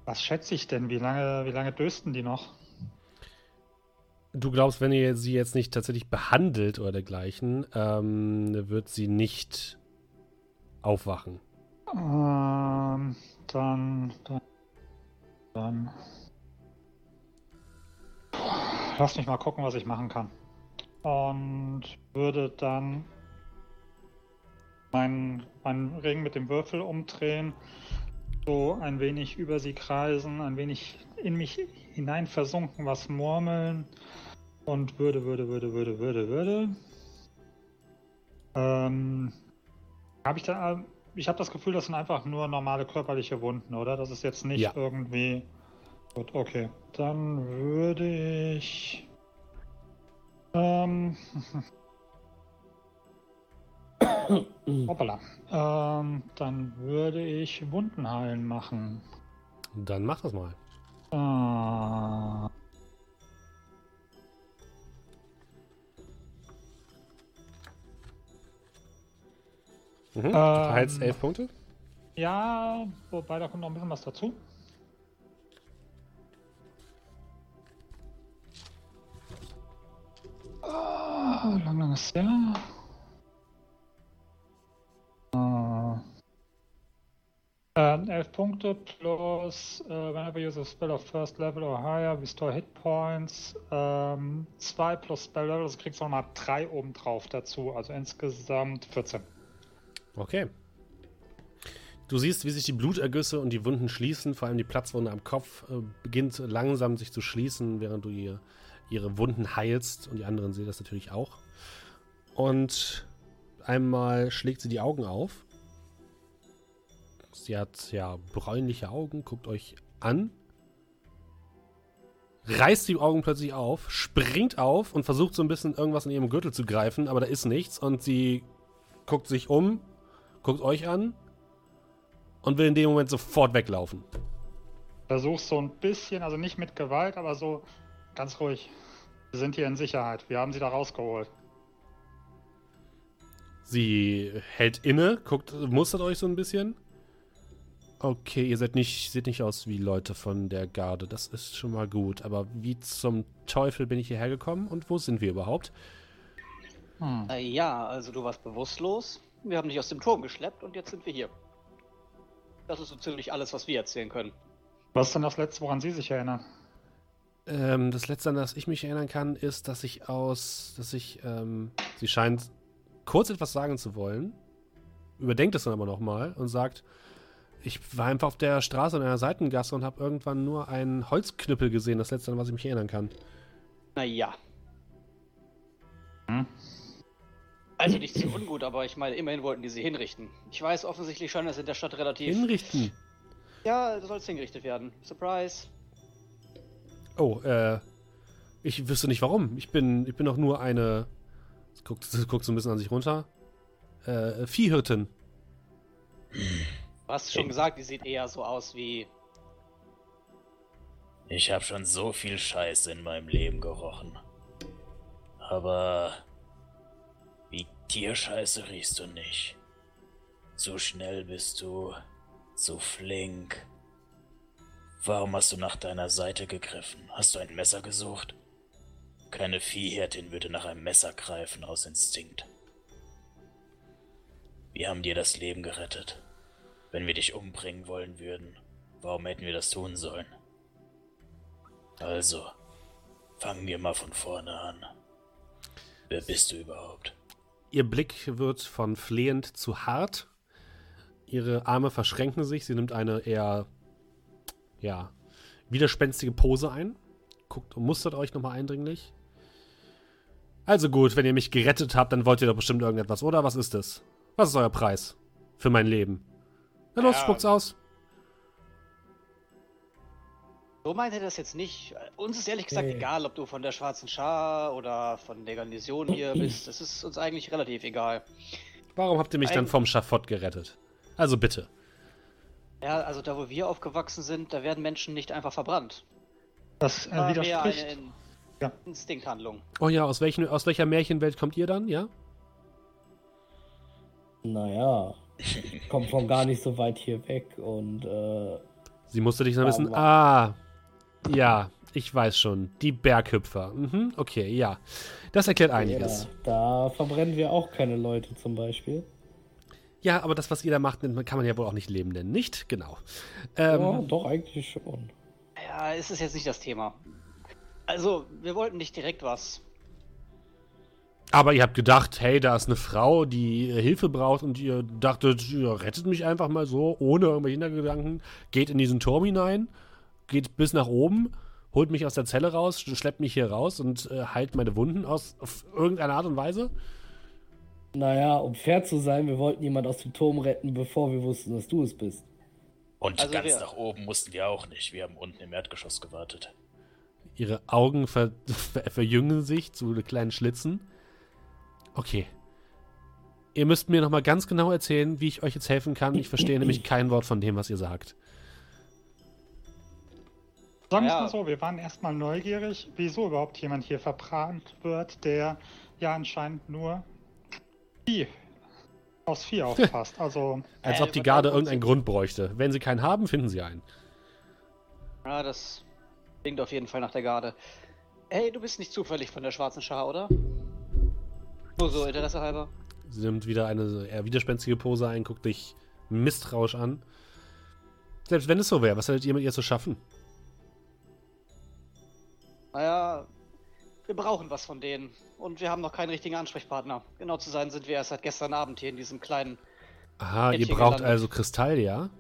Was schätze ich denn? Wie lange, wie lange dösten die noch? Du glaubst, wenn ihr sie jetzt nicht tatsächlich behandelt oder dergleichen, ähm, wird sie nicht aufwachen. Ähm, dann, dann, dann. Lass mich mal gucken, was ich machen kann. und würde dann meinen, meinen Ring mit dem Würfel umdrehen, so ein wenig über sie kreisen, ein wenig in mich hinein versunken, was murmeln und würde, würde, würde, würde, würde, würde. Ähm, habe ich da, ich habe das Gefühl, das sind einfach nur normale körperliche Wunden, oder? Das ist jetzt nicht ja. irgendwie. Gut, okay. Dann würde ich. Ähm. Hoppala. Ähm, dann würde ich Wunden heilen machen. Dann mach das mal. Ah. Mhm. Ähm, Heilst elf Punkte? Ja, wobei da kommt noch ein bisschen was dazu. Oh, lang, lang ist der. Uh, äh, 11 Punkte plus uh, whenever you use a spell of first level or higher, restore hit points. 2 ähm, plus Spell Level, also kriegst du nochmal 3 oben drauf dazu, also insgesamt 14. Okay. Du siehst, wie sich die Blutergüsse und die Wunden schließen, vor allem die Platzwunde am Kopf äh, beginnt langsam sich zu schließen, während du ihr, ihre Wunden heilst und die anderen sehen das natürlich auch. Und einmal schlägt sie die Augen auf. Sie hat ja bräunliche Augen, guckt euch an, reißt die Augen plötzlich auf, springt auf und versucht so ein bisschen irgendwas in ihrem Gürtel zu greifen, aber da ist nichts und sie guckt sich um, guckt euch an und will in dem Moment sofort weglaufen. Versuchst so ein bisschen, also nicht mit Gewalt, aber so ganz ruhig. Wir sind hier in Sicherheit. Wir haben sie da rausgeholt. Sie hält inne, guckt, mustert euch so ein bisschen. Okay, ihr seid nicht, seht nicht aus wie Leute von der Garde. Das ist schon mal gut. Aber wie zum Teufel bin ich hierher gekommen und wo sind wir überhaupt? Hm. Äh, ja, also du warst bewusstlos. Wir haben dich aus dem Turm geschleppt und jetzt sind wir hier. Das ist so ziemlich alles, was wir erzählen können. Was ist denn das Letzte, woran Sie sich erinnern? Ähm, das Letzte, an das ich mich erinnern kann, ist, dass ich aus, dass ich, ähm, sie scheint kurz etwas sagen zu wollen, überdenkt es dann aber nochmal und sagt, ich war einfach auf der Straße in einer Seitengasse und habe irgendwann nur einen Holzknüppel gesehen, das letzte, an was ich mich erinnern kann. Naja. Hm? Also nicht zu ungut, aber ich meine, immerhin wollten die sie hinrichten. Ich weiß offensichtlich schon, dass in der Stadt relativ. Hinrichten? Ja, du sollst hingerichtet werden. Surprise. Oh, äh. Ich wüsste nicht warum. Ich bin, ich bin doch nur eine. Guckt, guckt so ein bisschen an sich runter. Äh, Viehhirtin. Du hast schon gesagt, die sieht eher so aus wie. Ich habe schon so viel Scheiße in meinem Leben gerochen. Aber Tierscheiße riechst du nicht. So schnell bist du, so flink. Warum hast du nach deiner Seite gegriffen? Hast du ein Messer gesucht? Keine Viehhirtin würde nach einem Messer greifen aus Instinkt. Wir haben dir das Leben gerettet. Wenn wir dich umbringen wollen würden, warum hätten wir das tun sollen? Also, fangen wir mal von vorne an. Wer bist du überhaupt? Ihr Blick wird von flehend zu hart. Ihre Arme verschränken sich. Sie nimmt eine eher, ja, widerspenstige Pose ein. Guckt und mustert euch nochmal eindringlich. Also gut, wenn ihr mich gerettet habt, dann wollt ihr doch bestimmt irgendetwas, oder? Was ist es? Was ist euer Preis für mein Leben? Na los, ja. spuckt's aus. So meint er das jetzt nicht. Uns ist ehrlich gesagt hey. egal, ob du von der Schwarzen Schar oder von der Garnison hier bist. Das ist uns eigentlich relativ egal. Warum habt ihr mich Eig dann vom Schafott gerettet? Also bitte. Ja, also da wo wir aufgewachsen sind, da werden Menschen nicht einfach verbrannt. Das äh, widerspricht. Eine ja. Instinkthandlung. Oh ja, aus, welchen, aus welcher Märchenwelt kommt ihr dann, ja? Naja, kommt von gar nicht so weit hier weg und äh, Sie musste dich so ein bisschen. Ah, ja, ich weiß schon. Die Berghüpfer. Mhm, okay, ja. Das erklärt einiges. Ja, da verbrennen wir auch keine Leute zum Beispiel. Ja, aber das, was ihr da macht, kann man ja wohl auch nicht Leben nennen, nicht? Genau. Ähm, ja, doch, eigentlich schon. Ja, ist es jetzt nicht das Thema. Also, wir wollten nicht direkt was. Aber ihr habt gedacht, hey, da ist eine Frau, die Hilfe braucht und ihr dachtet, ihr rettet mich einfach mal so, ohne irgendwelche Hintergedanken, geht in diesen Turm hinein, geht bis nach oben, holt mich aus der Zelle raus, schleppt mich hier raus und äh, heilt meine Wunden aus, auf irgendeine Art und Weise? Naja, um fair zu sein, wir wollten jemand aus dem Turm retten, bevor wir wussten, dass du es bist. Und also ganz wir... nach oben mussten wir auch nicht. Wir haben unten im Erdgeschoss gewartet. Ihre Augen ver ver verjüngen sich zu kleinen Schlitzen. Okay. Ihr müsst mir nochmal ganz genau erzählen, wie ich euch jetzt helfen kann. Ich verstehe nämlich kein Wort von dem, was ihr sagt. Sagen wir ja. es mal so, wir waren erstmal neugierig, wieso überhaupt jemand hier verbrannt wird, der ja anscheinend nur Vieh aus Vieh aufpasst. Also, Als ob die Garde irgendeinen Grund bräuchte. Wenn sie keinen haben, finden sie einen. Ja, das klingt auf jeden Fall nach der Garde. Hey, du bist nicht zufällig von der schwarzen Schar, oder? Nur so, Interesse halber. Sie nimmt wieder eine eher widerspenstige Pose ein, guckt dich misstrauisch an. Selbst wenn es so wäre, was hättet ihr mit ihr zu schaffen? Naja, wir brauchen was von denen. Und wir haben noch keinen richtigen Ansprechpartner. Genau zu sein sind wir erst seit gestern Abend hier in diesem kleinen. Aha, Kettchen ihr braucht gelandet. also Kristall, ja?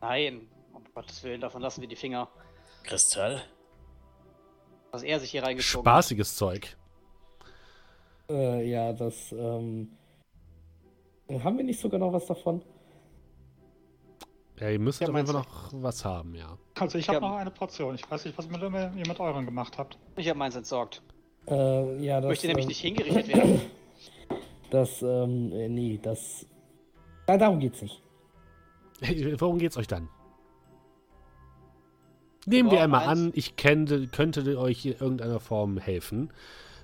Nein, um Gottes Willen, davon lassen wir die Finger. Kristall? Was er sich hier reingezogen Spaßiges Zeug. Äh, ja, das, ähm. Haben wir nicht sogar noch was davon? Ja, ihr müsstet ja, Fall noch was haben, ja. Also ich habe noch eine Portion. Ich weiß nicht, was mit, ihr mit euren gemacht habt. Ich habe meins entsorgt. Äh, ja, das, ich möchte nämlich ähm, nicht hingerichtet werden. Das, ähm, äh, nee, das. Ja, darum geht's nicht. Worum geht's euch dann? Nehmen wir einmal an, ich kenne, könnte euch in irgendeiner Form helfen.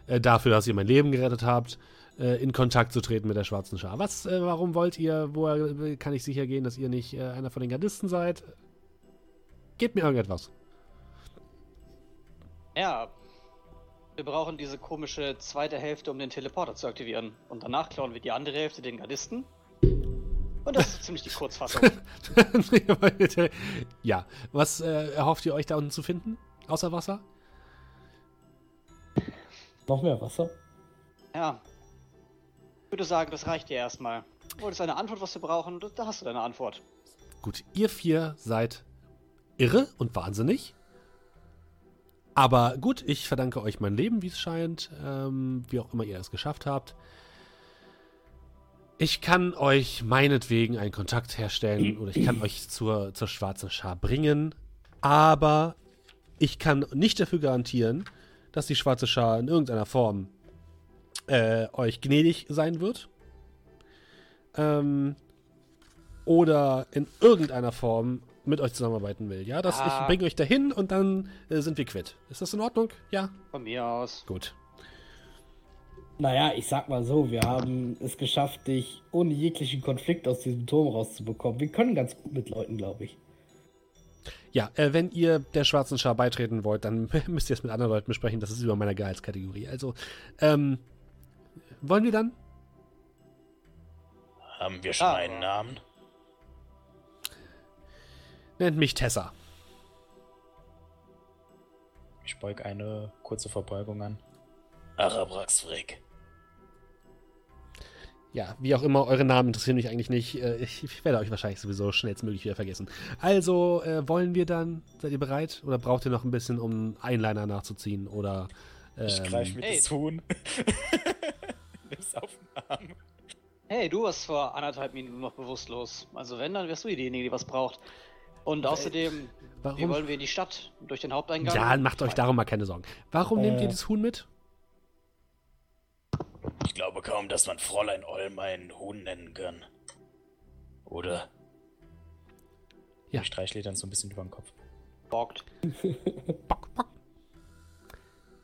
Äh, dafür, dass ihr mein Leben gerettet habt, äh, in Kontakt zu treten mit der schwarzen Schar. Was, äh, warum wollt ihr, woher kann ich sicher gehen, dass ihr nicht äh, einer von den Gardisten seid? Gebt mir irgendetwas. Ja, wir brauchen diese komische zweite Hälfte, um den Teleporter zu aktivieren. Und danach klauen wir die andere Hälfte den Gardisten. Und das ist ziemlich die Kurzfassung. ja, was äh, erhofft ihr euch da unten zu finden? Außer Wasser? Noch mehr Wasser? Ja. Würde sagen, das reicht dir erstmal. Wolltest eine Antwort, was wir brauchen? Da hast du deine Antwort. Gut, ihr vier seid irre und wahnsinnig. Aber gut, ich verdanke euch mein Leben, wie es scheint, ähm, wie auch immer ihr es geschafft habt. Ich kann euch meinetwegen einen Kontakt herstellen oder ich kann euch zur, zur schwarzen Schar bringen, aber ich kann nicht dafür garantieren, dass die schwarze Schar in irgendeiner Form äh, euch gnädig sein wird. Ähm, oder in irgendeiner Form mit euch zusammenarbeiten will. Ja, dass ah. ich bringe euch dahin und dann äh, sind wir quitt. Ist das in Ordnung? Ja. Von mir aus. Gut. Naja, ich sag mal so, wir haben es geschafft, dich ohne jeglichen Konflikt aus diesem Turm rauszubekommen. Wir können ganz gut mit Leuten, glaube ich. Ja, äh, wenn ihr der Schwarzen Schar beitreten wollt, dann müsst ihr es mit anderen Leuten besprechen. Das ist über meiner Gehaltskategorie. Also, ähm, wollen wir dann? Haben wir schon ah. einen Namen? Nennt mich Tessa. Ich beug eine kurze Verbeugung an. Arabraxfrick. Ja, wie auch immer, eure Namen interessieren mich eigentlich nicht. Äh, ich werde euch wahrscheinlich sowieso schnellstmöglich wieder vergessen. Also, äh, wollen wir dann? Seid ihr bereit? Oder braucht ihr noch ein bisschen, um Einliner nachzuziehen? Oder. Ähm, ich greife mir hey. das Huhn. Nimm's auf den Arm. Hey, du warst vor anderthalb Minuten noch bewusstlos. Also, wenn, dann wärst du diejenige, die was braucht. Und außerdem, Warum? wie wollen wir in die Stadt? Durch den Haupteingang? Ja, macht euch darum mal keine Sorgen. Warum äh, nehmt ihr das Huhn mit? Ich glaube kaum, dass man Fräulein Olm einen Huhn nennen kann. Oder? Ja. Ich streichle dann so ein bisschen über den Kopf. Bockt. bock, bock.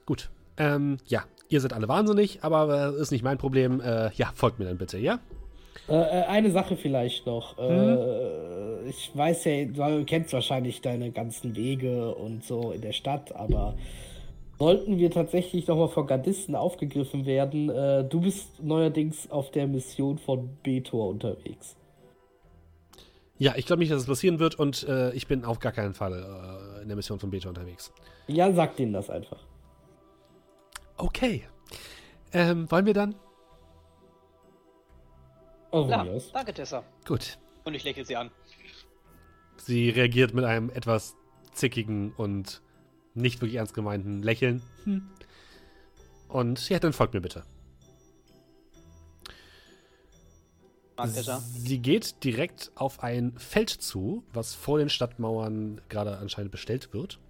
Gut. Ähm, ja, ihr seid alle wahnsinnig, aber das äh, ist nicht mein Problem. Äh, ja, folgt mir dann bitte, ja? Äh, äh eine Sache vielleicht noch. Äh, hm? ich weiß ja, du kennst wahrscheinlich deine ganzen Wege und so in der Stadt, aber sollten wir tatsächlich nochmal von Gardisten aufgegriffen werden, du bist neuerdings auf der Mission von Betor unterwegs. Ja, ich glaube nicht, dass es passieren wird und äh, ich bin auf gar keinen Fall äh, in der Mission von Betor unterwegs. Ja, sag denen das einfach. Okay. Ähm, wollen wir dann? Oh, ja, danke, Tessa. Gut. Und ich lächle sie an. Sie reagiert mit einem etwas zickigen und nicht wirklich ernst gemeinten Lächeln. Hm. Und ja, dann folgt mir bitte. Sie geht direkt auf ein Feld zu, was vor den Stadtmauern gerade anscheinend bestellt wird.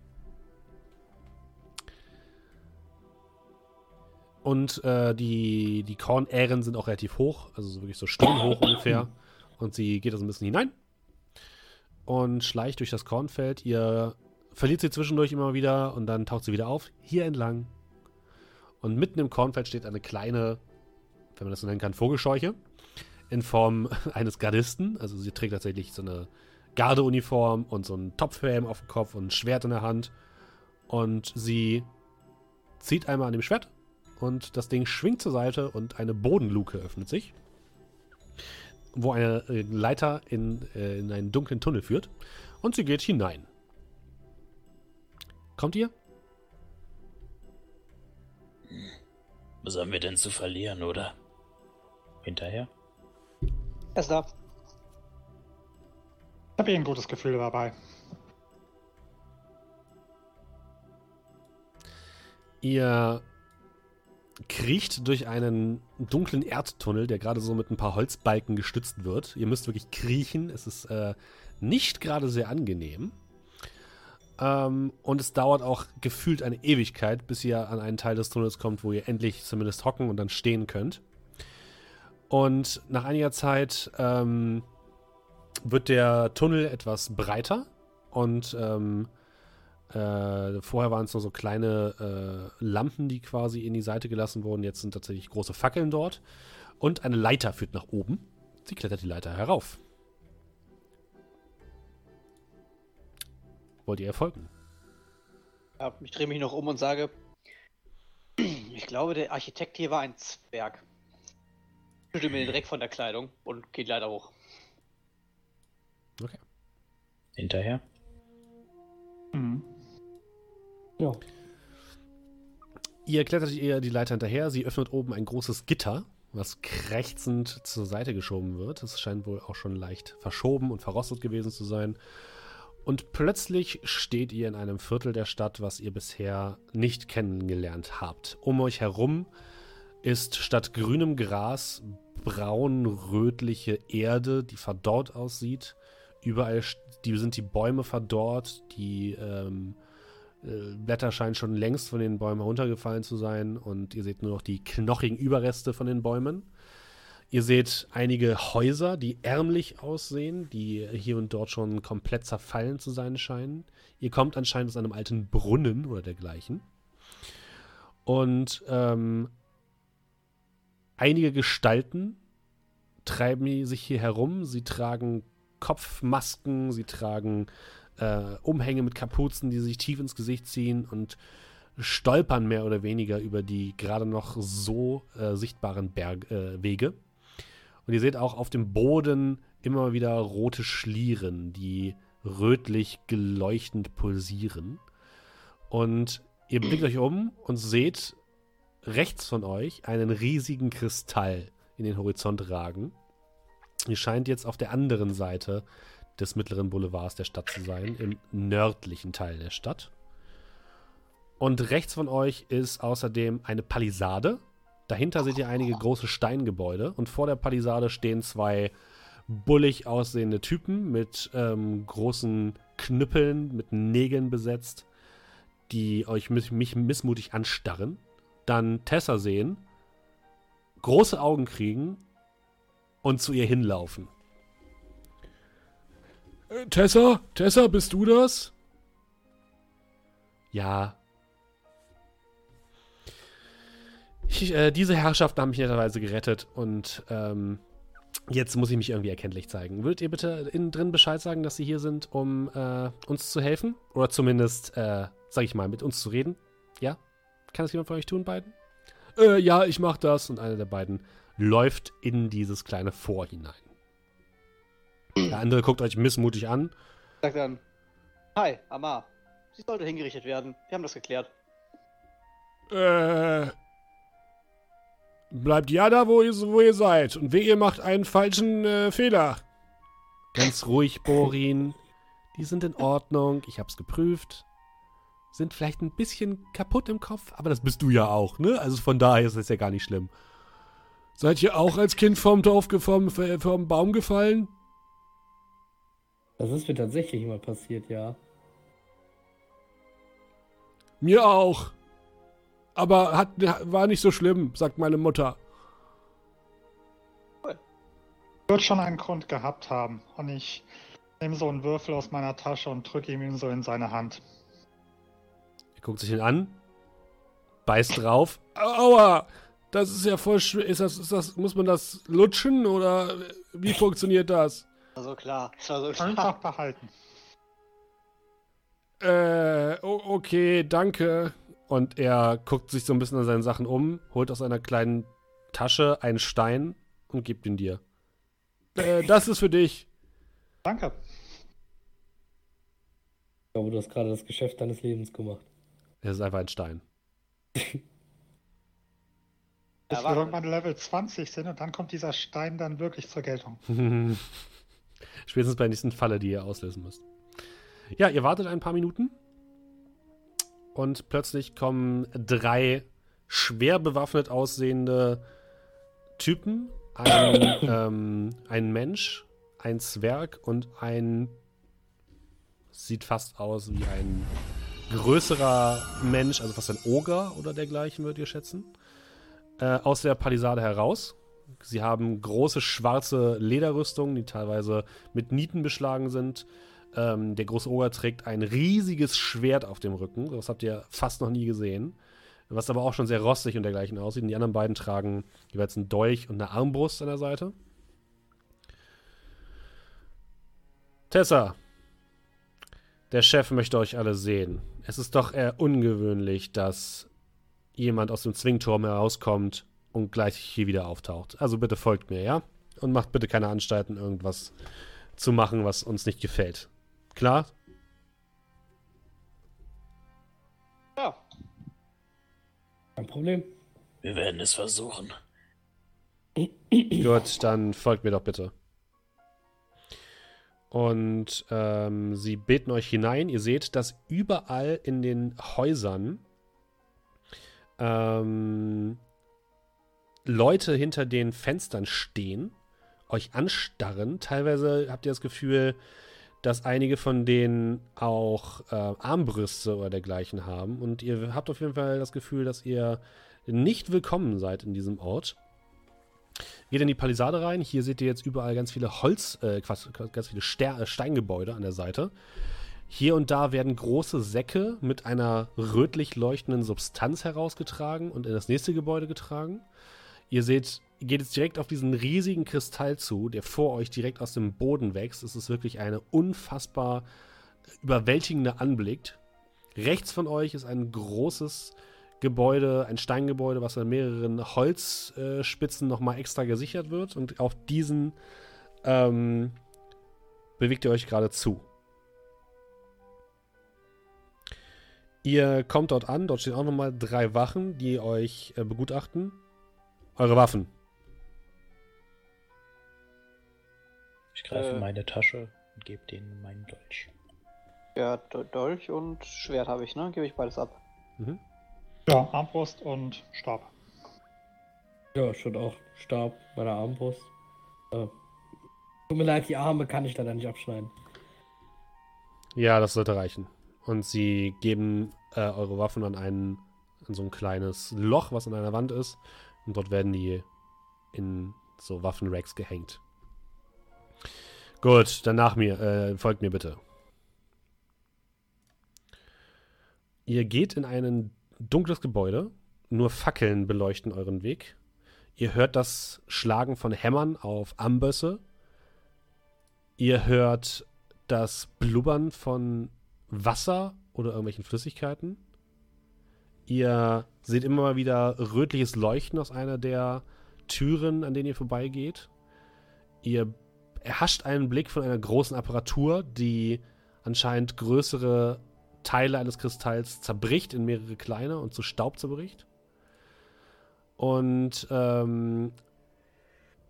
Und äh, die, die Kornähren sind auch relativ hoch, also so wirklich so stirnhoch ungefähr. Und sie geht da so ein bisschen hinein und schleicht durch das Kornfeld. Ihr verliert sie zwischendurch immer wieder und dann taucht sie wieder auf, hier entlang. Und mitten im Kornfeld steht eine kleine, wenn man das so nennen kann, Vogelscheuche in Form eines Gardisten. Also sie trägt tatsächlich so eine Gardeuniform und so einen Topfhelm auf dem Kopf und ein Schwert in der Hand. Und sie zieht einmal an dem Schwert und das Ding schwingt zur Seite und eine Bodenluke öffnet sich wo eine äh, Leiter in, äh, in einen dunklen Tunnel führt. Und sie geht hinein. Kommt ihr? Was haben wir denn zu verlieren, oder? Hinterher? Er ist da. Ich habe eh ein gutes Gefühl dabei. Ihr kriecht durch einen dunklen Erdtunnel, der gerade so mit ein paar Holzbalken gestützt wird. Ihr müsst wirklich kriechen. Es ist äh, nicht gerade sehr angenehm. Ähm, und es dauert auch gefühlt eine Ewigkeit, bis ihr an einen Teil des Tunnels kommt, wo ihr endlich zumindest hocken und dann stehen könnt. Und nach einiger Zeit ähm, wird der Tunnel etwas breiter und ähm, äh, vorher waren es nur so kleine äh, Lampen, die quasi in die Seite gelassen wurden. Jetzt sind tatsächlich große Fackeln dort. Und eine Leiter führt nach oben. Sie klettert die Leiter herauf. Wollt ihr erfolgen? Ja, ich drehe mich noch um und sage, ich glaube, der Architekt hier war ein Zwerg. Ich schüttel mir den Dreck von der Kleidung und geht leider hoch. Okay. Hinterher? Mhm. Ja. Ihr klettert ihr die Leiter hinterher. Sie öffnet oben ein großes Gitter, was krächzend zur Seite geschoben wird. Es scheint wohl auch schon leicht verschoben und verrostet gewesen zu sein. Und plötzlich steht ihr in einem Viertel der Stadt, was ihr bisher nicht kennengelernt habt. Um euch herum ist statt grünem Gras braun-rötliche Erde, die verdorrt aussieht. Überall die sind die Bäume verdorrt, die ähm, äh, Blätter scheinen schon längst von den Bäumen heruntergefallen zu sein und ihr seht nur noch die knochigen Überreste von den Bäumen. Ihr seht einige Häuser, die ärmlich aussehen, die hier und dort schon komplett zerfallen zu sein scheinen. Ihr kommt anscheinend aus einem alten Brunnen oder dergleichen. Und ähm, einige Gestalten treiben sich hier herum. Sie tragen Kopfmasken, sie tragen äh, Umhänge mit Kapuzen, die sich tief ins Gesicht ziehen und stolpern mehr oder weniger über die gerade noch so äh, sichtbaren Berg, äh, Wege. Und ihr seht auch auf dem Boden immer wieder rote Schlieren, die rötlich geleuchtend pulsieren. Und ihr blickt euch um und seht rechts von euch einen riesigen Kristall in den Horizont ragen. Ihr scheint jetzt auf der anderen Seite des mittleren Boulevards der Stadt zu sein, im nördlichen Teil der Stadt. Und rechts von euch ist außerdem eine Palisade. Dahinter seht ihr einige große Steingebäude und vor der Palisade stehen zwei bullig aussehende Typen mit ähm, großen Knüppeln, mit Nägeln besetzt, die euch mich, mich missmutig anstarren. Dann Tessa sehen, große Augen kriegen und zu ihr hinlaufen. Tessa? Tessa, bist du das? Ja. Ich, äh, diese Herrschaften haben mich netterweise gerettet und ähm, jetzt muss ich mich irgendwie erkenntlich zeigen. Würdet ihr bitte innen drin Bescheid sagen, dass sie hier sind, um äh, uns zu helfen? Oder zumindest, äh, sag ich mal, mit uns zu reden? Ja? Kann das jemand von euch tun, beiden? Äh, ja, ich mach das. Und einer der beiden läuft in dieses kleine Vor hinein. Der andere guckt euch missmutig an. Sagt dann, hi, Amar. Sie sollte hingerichtet werden. Wir haben das geklärt. Äh. bleibt ja da, wo ihr, wo ihr seid. Und weh, ihr macht einen falschen äh, Fehler. Ganz ruhig, Borin. Die sind in Ordnung. Ich hab's geprüft. Sind vielleicht ein bisschen kaputt im Kopf, aber das bist du ja auch, ne? Also von daher ist das ja gar nicht schlimm. Seid ihr auch als Kind vom Dorf vom, vom Baum gefallen? Das ist mir tatsächlich mal passiert, ja. Mir auch. Aber hat, war nicht so schlimm, sagt meine Mutter. Wird schon einen Grund gehabt haben. Und ich nehme so einen Würfel aus meiner Tasche und drücke ihm ihn so in seine Hand. Er guckt sich ihn an, beißt drauf. Aua! Das ist ja voll schwer. Ist das, ist das, muss man das lutschen oder wie funktioniert das? Also klar. Also klar. Einfach behalten. Äh, okay, danke. Und er guckt sich so ein bisschen an seinen Sachen um, holt aus einer kleinen Tasche einen Stein und gibt ihn dir. Äh, das ist für dich. Danke. Ich glaube, du hast gerade das Geschäft deines Lebens gemacht. Es ist einfach ein Stein. Bis wir irgendwann Level 20 sind und dann kommt dieser Stein dann wirklich zur Geltung. Spätestens bei der nächsten Falle, die ihr auslösen müsst. Ja, ihr wartet ein paar Minuten und plötzlich kommen drei schwer bewaffnet aussehende Typen. Ein, ähm, ein Mensch, ein Zwerg und ein sieht fast aus wie ein größerer Mensch, also fast ein Oger oder dergleichen, würdet ihr schätzen, äh, aus der Palisade heraus. Sie haben große schwarze Lederrüstungen, die teilweise mit Nieten beschlagen sind. Ähm, der große Oger trägt ein riesiges Schwert auf dem Rücken. Das habt ihr fast noch nie gesehen. Was aber auch schon sehr rostig und dergleichen aussieht. Und die anderen beiden tragen jeweils einen Dolch und eine Armbrust an der Seite. Tessa, der Chef möchte euch alle sehen. Es ist doch eher ungewöhnlich, dass jemand aus dem Zwingturm herauskommt und gleich hier wieder auftaucht. Also bitte folgt mir, ja? Und macht bitte keine Anstalten, irgendwas zu machen, was uns nicht gefällt. Klar? Ja. Kein Problem. Wir werden es versuchen. Gut, dann folgt mir doch bitte. Und ähm, sie beten euch hinein. Ihr seht, dass überall in den Häusern ähm, Leute hinter den Fenstern stehen, euch anstarren. Teilweise habt ihr das Gefühl, dass einige von denen auch äh, Armbrüste oder dergleichen haben. Und ihr habt auf jeden Fall das Gefühl, dass ihr nicht willkommen seid in diesem Ort. Geht in die Palisade rein. Hier seht ihr jetzt überall ganz viele Holz, äh, ganz viele Ster äh, Steingebäude an der Seite. Hier und da werden große Säcke mit einer rötlich leuchtenden Substanz herausgetragen und in das nächste Gebäude getragen. Ihr seht, geht jetzt direkt auf diesen riesigen Kristall zu, der vor euch direkt aus dem Boden wächst. Es ist wirklich eine unfassbar überwältigende Anblick. Rechts von euch ist ein großes Gebäude, ein Steingebäude, was an mehreren Holzspitzen äh, nochmal extra gesichert wird. Und auf diesen ähm, bewegt ihr euch gerade zu. Ihr kommt dort an, dort stehen auch nochmal drei Wachen, die euch äh, begutachten. Eure Waffen. Ich greife äh, meine Tasche und gebe denen meinen Dolch. Ja, Dolch und Schwert habe ich, ne? Gebe ich beides ab. Mhm. Ja, Armbrust und Stab. Ja, schon auch Stab bei der Armbrust. Äh, tut mir leid, die Arme kann ich leider nicht abschneiden. Ja, das sollte reichen. Und sie geben äh, eure Waffen an, einen, an so ein kleines Loch, was an einer Wand ist. Und dort werden die in so Waffenracks gehängt. Gut, dann nach mir. Äh, folgt mir bitte. Ihr geht in einen dunkles Gebäude. Nur Fackeln beleuchten euren Weg. Ihr hört das Schlagen von Hämmern auf Ambösse. Ihr hört das Blubbern von Wasser oder irgendwelchen Flüssigkeiten. Ihr seht immer mal wieder rötliches Leuchten aus einer der Türen, an denen ihr vorbeigeht. Ihr erhascht einen Blick von einer großen Apparatur, die anscheinend größere Teile eines Kristalls zerbricht in mehrere kleine und zu Staub zerbricht. Und ähm,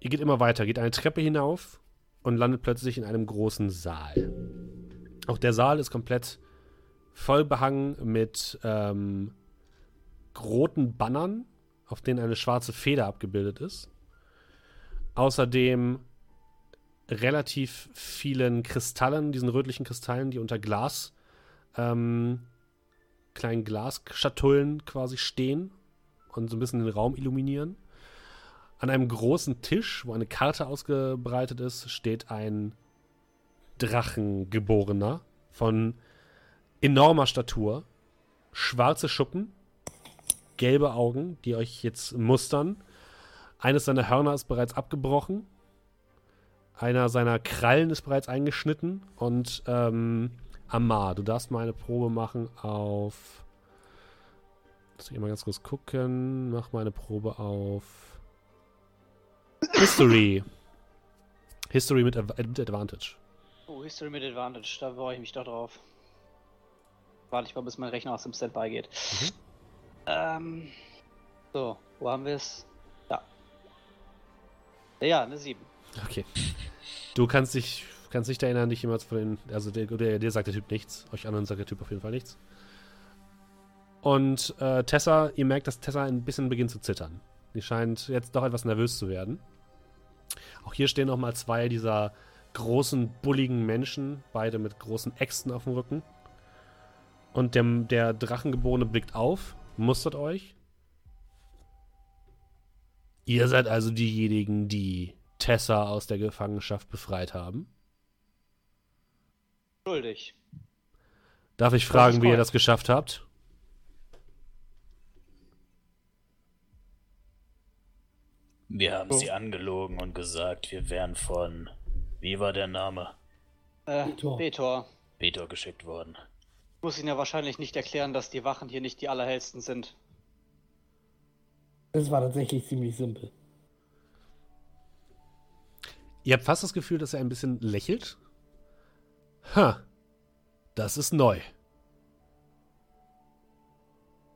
ihr geht immer weiter, geht eine Treppe hinauf und landet plötzlich in einem großen Saal. Auch der Saal ist komplett voll behangen mit ähm, roten Bannern, auf denen eine schwarze Feder abgebildet ist. Außerdem relativ vielen Kristallen, diesen rötlichen Kristallen, die unter Glas, ähm, kleinen Glasschatullen quasi stehen und so ein bisschen den Raum illuminieren. An einem großen Tisch, wo eine Karte ausgebreitet ist, steht ein Drachengeborener von enormer Statur, schwarze Schuppen, gelbe Augen, die euch jetzt mustern. Eines seiner Hörner ist bereits abgebrochen. Einer seiner Krallen ist bereits eingeschnitten. Und ähm, Amar, du darfst mal eine Probe machen auf. Muss ich mal ganz kurz gucken. Mach mal eine Probe auf. History. History mit, mit Advantage. Oh, History mit Advantage, da freue ich mich doch drauf. Warte ich mal, bis mein Rechner aus dem Standby geht. Mhm. Ähm. So, wo haben wir es? Ja. Ja, eine 7. Okay. Du kannst dich, kannst dich erinnern, nicht jemals von den. Also, der, der, dir sagt der Typ nichts. Euch anderen sagt der Typ auf jeden Fall nichts. Und äh, Tessa, ihr merkt, dass Tessa ein bisschen beginnt zu zittern. Die scheint jetzt doch etwas nervös zu werden. Auch hier stehen nochmal zwei dieser großen, bulligen Menschen, beide mit großen Äxten auf dem Rücken. Und der, der Drachengeborene blickt auf, mustert euch. Ihr seid also diejenigen, die Tessa aus der Gefangenschaft befreit haben? Schuldig. Darf ich fragen, wie ihr das geschafft habt? Wir haben oh. sie angelogen und gesagt, wir wären von. Wie war der Name? Äh, Betor. Betor. Geschickt worden. Ich muss Ihnen ja wahrscheinlich nicht erklären, dass die Wachen hier nicht die allerhellsten sind. Das war tatsächlich ziemlich simpel. Ihr habt fast das Gefühl, dass er ein bisschen lächelt. Ha, das ist neu.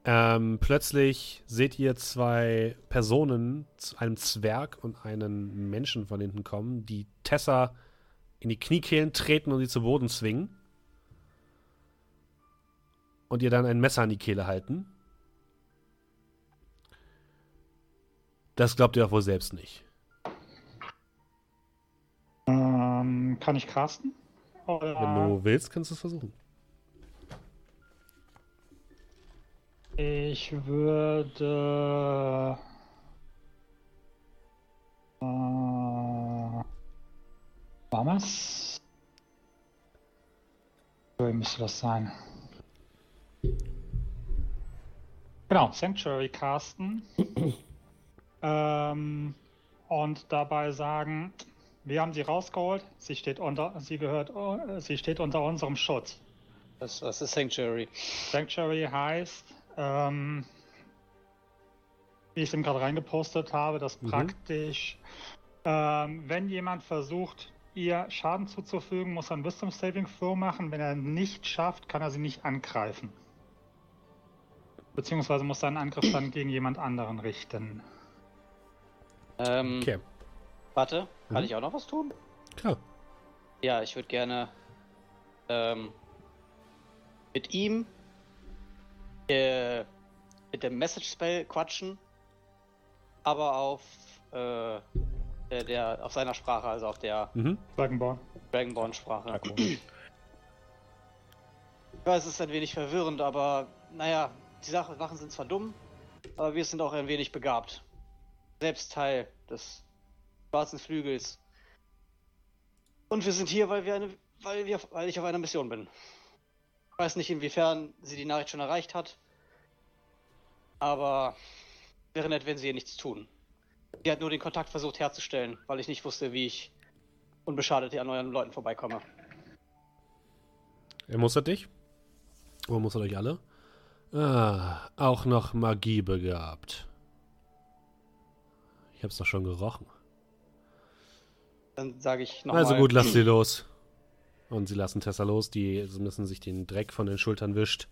Ähm, plötzlich seht ihr zwei Personen, einen Zwerg und einen Menschen von hinten kommen, die Tessa in die Kniekehlen treten und sie zu Boden zwingen. Und ihr dann ein Messer an die Kehle halten. Das glaubt ihr doch wohl selbst nicht. Ähm, kann ich casten? Oder? Wenn du willst, kannst du es versuchen. Ich würde. Äh, Mamas? Wie müsste das sein? Genau, Sanctuary casten. ähm, und dabei sagen, wir haben sie rausgeholt, sie steht unter, sie gehört, sie steht unter unserem Schutz. Das, das ist Sanctuary. Sanctuary heißt, ähm, wie ich es eben gerade reingepostet habe, dass mhm. praktisch, ähm, wenn jemand versucht, ihr Schaden zuzufügen, muss er ein Wisdom Saving Throw machen. Wenn er nicht schafft, kann er sie nicht angreifen. Beziehungsweise muss er einen Angriff dann gegen jemand anderen richten. Ähm, okay. Warte, kann mhm. ich auch noch was tun? Klar. Ja, ich würde gerne ähm, mit ihm äh, mit dem Message Spell quatschen, aber auf äh, der, der, auf seiner Sprache, also auf der mhm. Dragonborn. Dragonborn Sprache. ich weiß, es ist ein wenig verwirrend, aber naja, die Sache, Sachen sind zwar dumm, aber wir sind auch ein wenig begabt. Selbst Teil des schwarzen Flügels. Und wir sind hier, weil wir eine, weil wir, weil ich auf einer Mission bin. Ich weiß nicht, inwiefern sie die Nachricht schon erreicht hat. Aber wäre nett, wenn sie ihr nichts tun. Sie hat nur den Kontakt versucht herzustellen, weil ich nicht wusste, wie ich unbeschadet an neuen Leuten vorbeikomme. Er mustert dich? Oder mustert euch alle? Ah, auch noch Magie begabt. Ich hab's doch schon gerochen. Dann sage ich nochmal. Also gut, lasst sie los. Und sie lassen Tessa los, die müssen sich den Dreck von den Schultern wischt.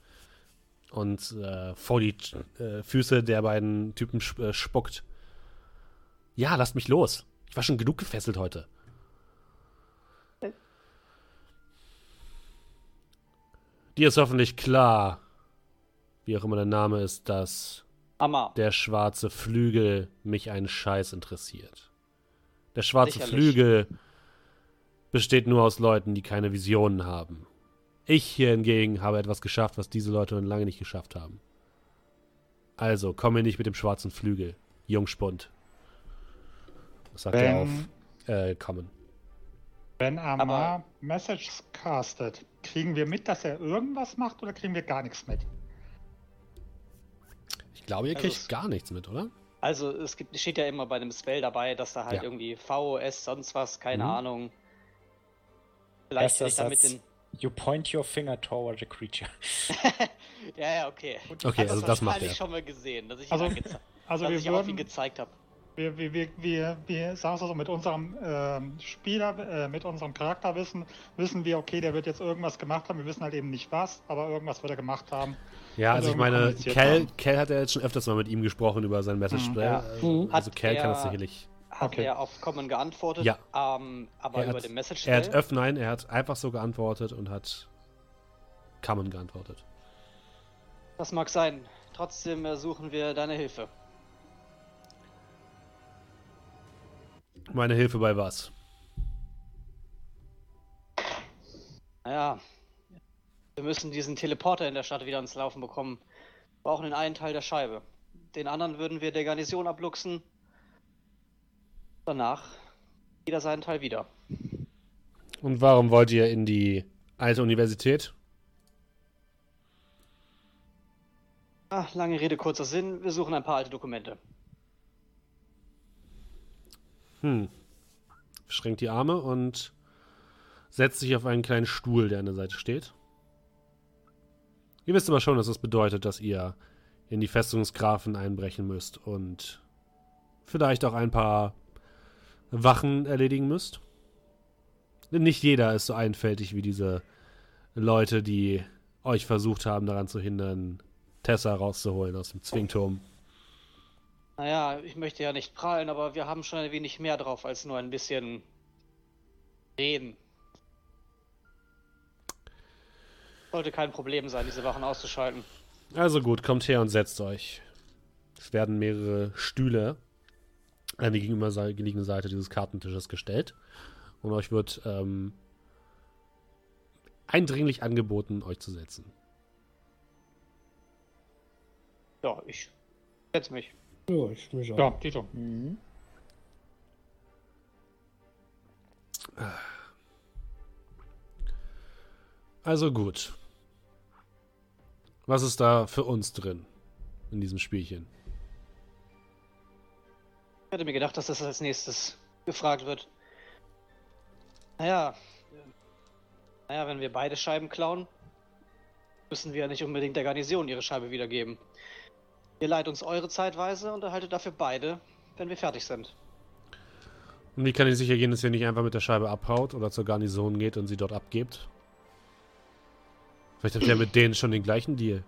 und äh, vor die äh, Füße der beiden Typen äh, spuckt. Ja, lasst mich los. Ich war schon genug gefesselt heute. Dir ist hoffentlich klar, wie auch immer der Name ist, dass Amma. der schwarze Flügel mich einen Scheiß interessiert. Der schwarze Sicherlich. Flügel besteht nur aus Leuten, die keine Visionen haben. Ich hier hingegen habe etwas geschafft, was diese Leute lange nicht geschafft haben. Also, komm mir nicht mit dem schwarzen Flügel, Jungspund. Was sagt er auf? Äh, kommen. Wenn Amar Messages castet, kriegen wir mit, dass er irgendwas macht oder kriegen wir gar nichts mit? Ich glaube, ihr also kriegt gar nichts mit, oder? Also es gibt, steht ja immer bei dem Spell dabei, dass da halt ja. irgendwie VOS, sonst was, keine mhm. Ahnung. Vielleicht kriegt er mit den. You point your finger toward a creature. ja, ja, okay. Okay, also das macht er. ich schon mal gesehen, dass ich, also, ihn, also dass wir ich würden, gezeigt habe wir, wir, wir, wir, wir sagen es so, mit unserem ähm, Spieler, äh, mit unserem Charakterwissen, wissen wir, okay, der wird jetzt irgendwas gemacht haben. Wir wissen halt eben nicht was, aber irgendwas wird er gemacht haben. Ja, also ich meine, Kel, Kel hat ja jetzt schon öfters mal mit ihm gesprochen über sein Message mhm, ja. mhm. Also Kel kann das sicherlich. Hat okay. er auf Common geantwortet, ja. Ähm, aber er über den Message Er hat öff, nein, er hat einfach so geantwortet und hat Common geantwortet. Das mag sein. Trotzdem suchen wir deine Hilfe. Meine Hilfe bei was? Naja, wir müssen diesen Teleporter in der Stadt wieder ans Laufen bekommen. Wir brauchen den einen Teil der Scheibe. Den anderen würden wir der Garnison abluchsen. Danach jeder seinen Teil wieder. Und warum wollt ihr in die alte Universität? Ach, lange Rede, kurzer Sinn. Wir suchen ein paar alte Dokumente. Hm. Schränkt die Arme und setzt sich auf einen kleinen Stuhl, der an der Seite steht. Ihr wisst aber schon, dass das bedeutet, dass ihr in die Festungsgrafen einbrechen müsst und vielleicht auch ein paar Wachen erledigen müsst. Denn nicht jeder ist so einfältig wie diese Leute, die euch versucht haben, daran zu hindern, Tessa rauszuholen aus dem Zwingturm. Naja, ich möchte ja nicht prahlen, aber wir haben schon ein wenig mehr drauf als nur ein bisschen reden. Sollte kein Problem sein, diese Wachen auszuschalten. Also gut, kommt her und setzt euch. Es werden mehrere Stühle an die gegenüberliegende Seite dieses Kartentisches gestellt. Und euch wird ähm, eindringlich angeboten, euch zu setzen. Ja, ich setze mich. Ja, ich mich auch. Ja, schon. Mhm. Also gut. Was ist da für uns drin in diesem Spielchen? Ich hätte mir gedacht, dass das als nächstes gefragt wird. Naja, naja, wenn wir beide Scheiben klauen, müssen wir ja nicht unbedingt der Garnison ihre Scheibe wiedergeben. Ihr leiht uns eure Zeitweise und erhaltet dafür beide, wenn wir fertig sind. Und wie kann ich sicher gehen, dass ihr nicht einfach mit der Scheibe abhaut oder zur Garnison geht und sie dort abgebt? Vielleicht habt ihr mit denen schon den gleichen Deal.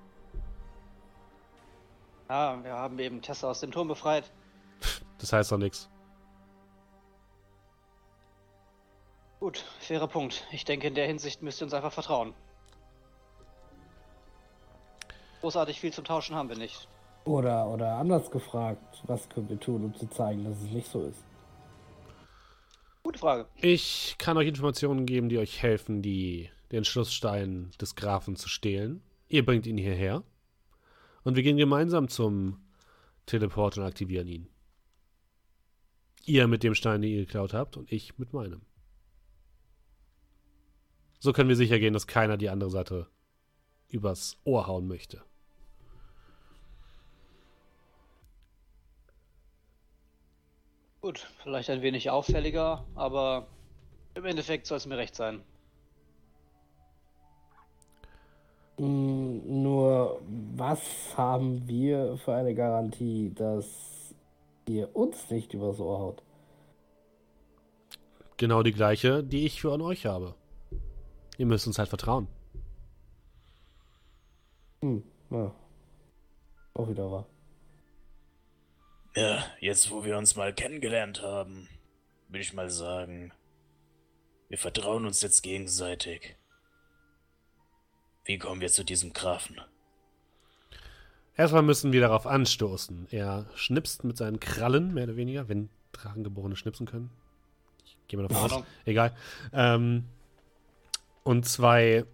Ja, wir haben eben Tessa aus dem Turm befreit. Das heißt doch nichts. Gut, fairer Punkt. Ich denke, in der Hinsicht müsst ihr uns einfach vertrauen. Großartig viel zum Tauschen haben wir nicht. Oder, oder anders gefragt, was können wir tun, um zu zeigen, dass es nicht so ist? Gute Frage. Ich kann euch Informationen geben, die euch helfen, die, den Schlussstein des Grafen zu stehlen. Ihr bringt ihn hierher. Und wir gehen gemeinsam zum Teleport und aktivieren ihn. Ihr mit dem Stein, den ihr geklaut habt, und ich mit meinem. So können wir sicher gehen, dass keiner die andere Seite übers Ohr hauen möchte. Gut, vielleicht ein wenig auffälliger, aber im Endeffekt soll es mir recht sein. Nur, was haben wir für eine Garantie, dass ihr uns nicht übers Ohr haut? Genau die gleiche, die ich für an euch habe. Ihr müsst uns halt vertrauen. Hm, Ja. Auch wieder wahr. Ja, jetzt wo wir uns mal kennengelernt haben, würde ich mal sagen, wir vertrauen uns jetzt gegenseitig. Wie kommen wir zu diesem Grafen? Erstmal müssen wir darauf anstoßen. Er schnipst mit seinen Krallen, mehr oder weniger, wenn Drachengeborene schnipsen können. Ich gehe mal davon aus. Egal. Ähm, und zwei.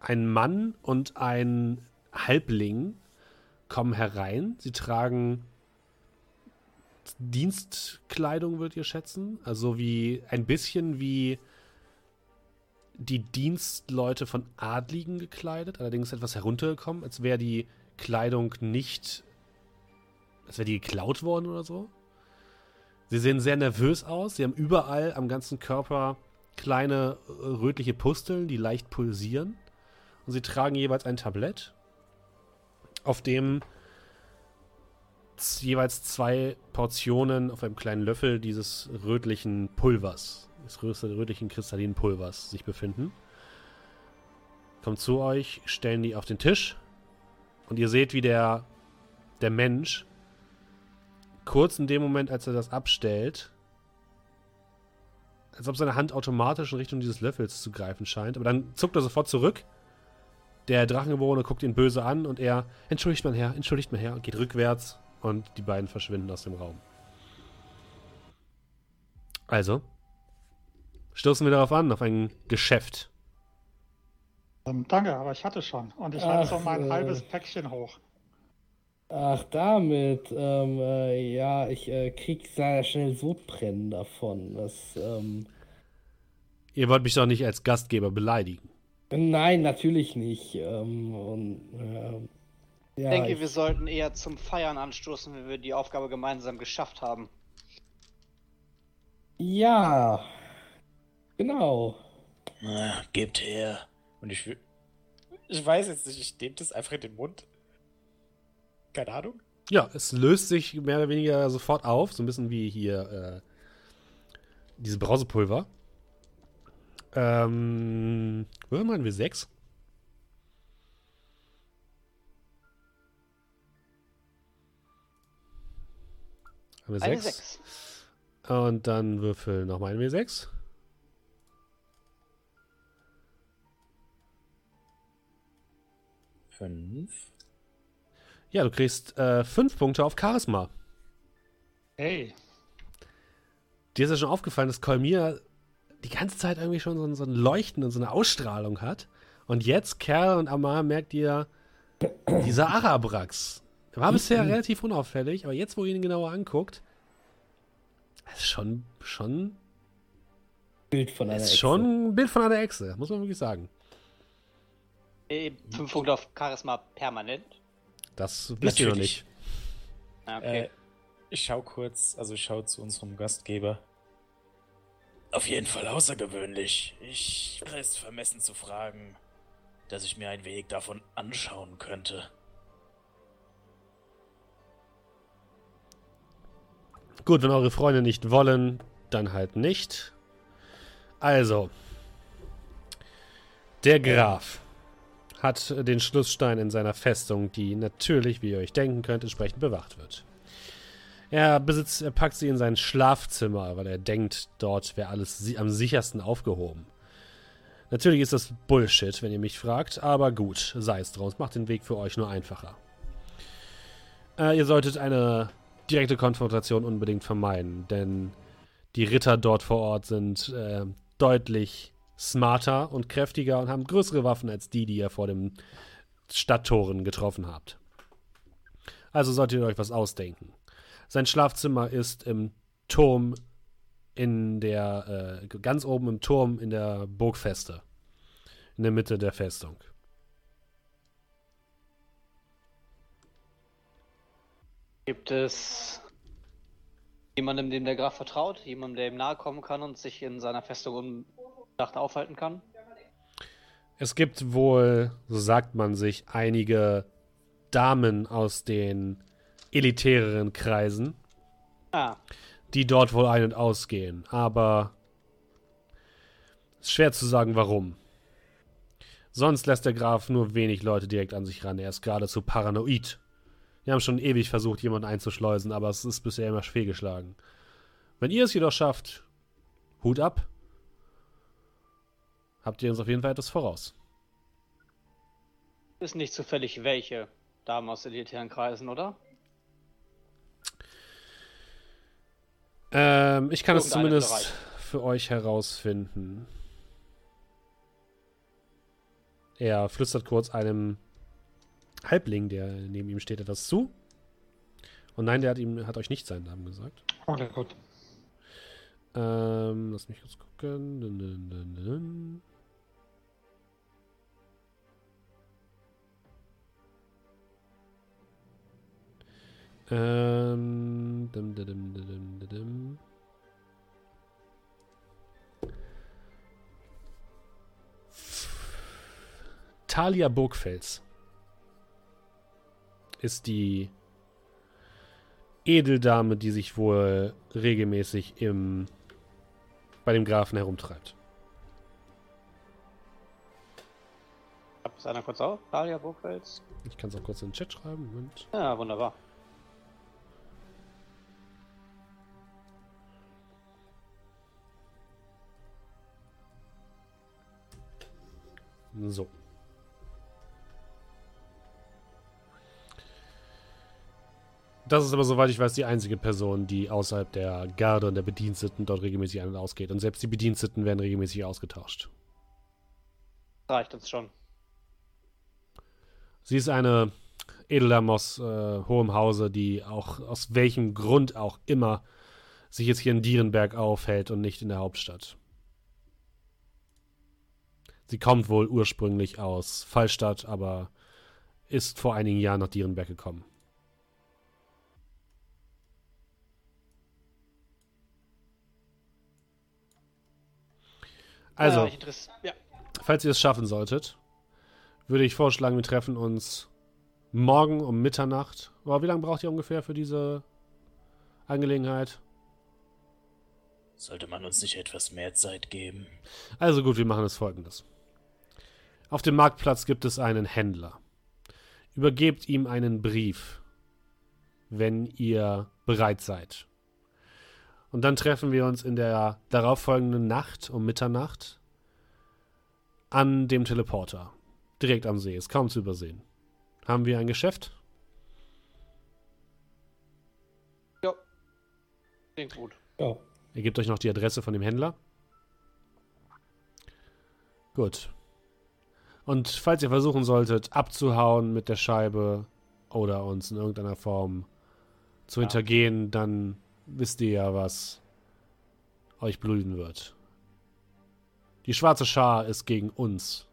Ein Mann und ein Halbling kommen herein. Sie tragen Dienstkleidung, würdet ihr schätzen. Also wie ein bisschen wie die Dienstleute von Adligen gekleidet, allerdings etwas heruntergekommen, als wäre die Kleidung nicht, als wäre die geklaut worden oder so. Sie sehen sehr nervös aus. Sie haben überall am ganzen Körper kleine äh, rötliche Pusteln, die leicht pulsieren. Und sie tragen jeweils ein Tablett, auf dem jeweils zwei Portionen auf einem kleinen Löffel dieses rötlichen Pulvers des rötlichen kristallinen Pulvers sich befinden. Kommt zu euch, stellen die auf den Tisch und ihr seht, wie der, der Mensch kurz in dem Moment, als er das abstellt, als ob seine Hand automatisch in Richtung dieses Löffels zu greifen scheint, aber dann zuckt er sofort zurück. Der Drachengeborene guckt ihn böse an und er, entschuldigt mein Herr, entschuldigt mein Herr, und geht rückwärts und die beiden verschwinden aus dem Raum. Also, stoßen wir darauf an, auf ein Geschäft. Ähm, danke, aber ich hatte schon. Und ich halte so mein äh, halbes Päckchen hoch. Ach, damit. Ähm, äh, ja, ich äh, krieg sehr schnell Sodbrennen davon. Das, ähm... Ihr wollt mich doch nicht als Gastgeber beleidigen. Nein, natürlich nicht. Ähm, und, ja, ich denke, ich... wir sollten eher zum Feiern anstoßen, wenn wir die Aufgabe gemeinsam geschafft haben. Ja, Genau. Na, gebt her. Und ich will. Ich weiß jetzt nicht, ich nehme das einfach in den Mund. Keine Ahnung. Ja, es löst sich mehr oder weniger sofort auf, so ein bisschen wie hier äh, diese Brausepulver. Ähm, wo meinen wir sechs? Haben wir sechs. sechs. Und dann würfel nochmal ein W6. Fünf. Ja, du kriegst äh, fünf Punkte auf Charisma. Hey. Dir ist ja schon aufgefallen, dass Kolmir die ganze Zeit irgendwie schon so, so ein Leuchten und so eine Ausstrahlung hat. Und jetzt, Kerl und Amar, merkt ihr, dieser Arabrax war bisher relativ unauffällig, aber jetzt, wo ihr ihn genauer anguckt, ist schon, schon Bild von einer ist Echse. schon ein Bild von einer Echse, muss man wirklich sagen. 5 Punkte auf Charisma permanent? Das wisst ihr noch nicht. Ah, okay. Äh, ich schau kurz, also ich schau zu unserem Gastgeber. Auf jeden Fall außergewöhnlich. Ich wäre es vermessen zu fragen, dass ich mir ein wenig davon anschauen könnte. Gut, wenn eure Freunde nicht wollen, dann halt nicht. Also, der Graf hat den Schlussstein in seiner Festung, die natürlich, wie ihr euch denken könnt, entsprechend bewacht wird. Er besitzt, er packt sie in sein Schlafzimmer, weil er denkt, dort wäre alles am sichersten aufgehoben. Natürlich ist das Bullshit, wenn ihr mich fragt, aber gut, sei es draus, macht den Weg für euch nur einfacher. Äh, ihr solltet eine direkte Konfrontation unbedingt vermeiden, denn die Ritter dort vor Ort sind äh, deutlich smarter und kräftiger und haben größere Waffen als die, die ihr vor den Stadttoren getroffen habt. Also solltet ihr euch was ausdenken. Sein Schlafzimmer ist im Turm in der, äh, ganz oben im Turm in der Burgfeste. In der Mitte der Festung. Gibt es jemandem, dem der Graf vertraut? Jemandem, der ihm nahe kommen kann und sich in seiner Festung Nacht aufhalten kann? Es gibt wohl, so sagt man sich, einige Damen aus den elitäreren Kreisen, ah. die dort wohl ein- und ausgehen. Aber es ist schwer zu sagen, warum. Sonst lässt der Graf nur wenig Leute direkt an sich ran. Er ist geradezu paranoid. Wir haben schon ewig versucht, jemanden einzuschleusen, aber es ist bisher immer fehlgeschlagen. Wenn ihr es jedoch schafft, Hut ab, habt ihr uns auf jeden Fall etwas voraus. Ist nicht zufällig welche Damen aus elitären Kreisen, oder? Ähm, ich kann es zumindest Bereich. für euch herausfinden. Er flüstert kurz einem Halbling, der neben ihm steht, etwas zu. Und nein, der hat ihm hat euch nicht seinen Namen gesagt. Okay, gut. Ähm, lass mich kurz gucken. Dun, dun, dun, ähm, dim, dim, dim. Talia Burgfels ist die Edeldame, die sich wohl regelmäßig im, bei dem Grafen herumtreibt. Ist einer kurz auf? Talia Burgfels? Ich kann es auch kurz in den Chat schreiben. Moment. Ja, wunderbar. So. Das ist aber, soweit ich weiß, die einzige Person, die außerhalb der Garde und der Bediensteten dort regelmäßig ein- und ausgeht. Und selbst die Bediensteten werden regelmäßig ausgetauscht. Reicht uns schon. Sie ist eine Edeldame aus äh, hohem Hause, die auch aus welchem Grund auch immer sich jetzt hier in Dierenberg aufhält und nicht in der Hauptstadt. Sie kommt wohl ursprünglich aus Fallstadt, aber ist vor einigen Jahren nach Dierenberg gekommen. Also, ja. falls ihr es schaffen solltet, würde ich vorschlagen, wir treffen uns morgen um Mitternacht. Aber wie lange braucht ihr ungefähr für diese Angelegenheit? Sollte man uns nicht etwas mehr Zeit geben? Also gut, wir machen es folgendes. Auf dem Marktplatz gibt es einen Händler. Übergebt ihm einen Brief, wenn ihr bereit seid. Und dann treffen wir uns in der darauffolgenden Nacht um Mitternacht an dem Teleporter. Direkt am See, ist kaum zu übersehen. Haben wir ein Geschäft? Ja. Klingt gut. Ja. Ihr gebt euch noch die Adresse von dem Händler. Gut. Und falls ihr versuchen solltet, abzuhauen mit der Scheibe oder uns in irgendeiner Form zu ja. hintergehen, dann wisst ihr ja, was euch blühen wird. Die schwarze Schar ist gegen uns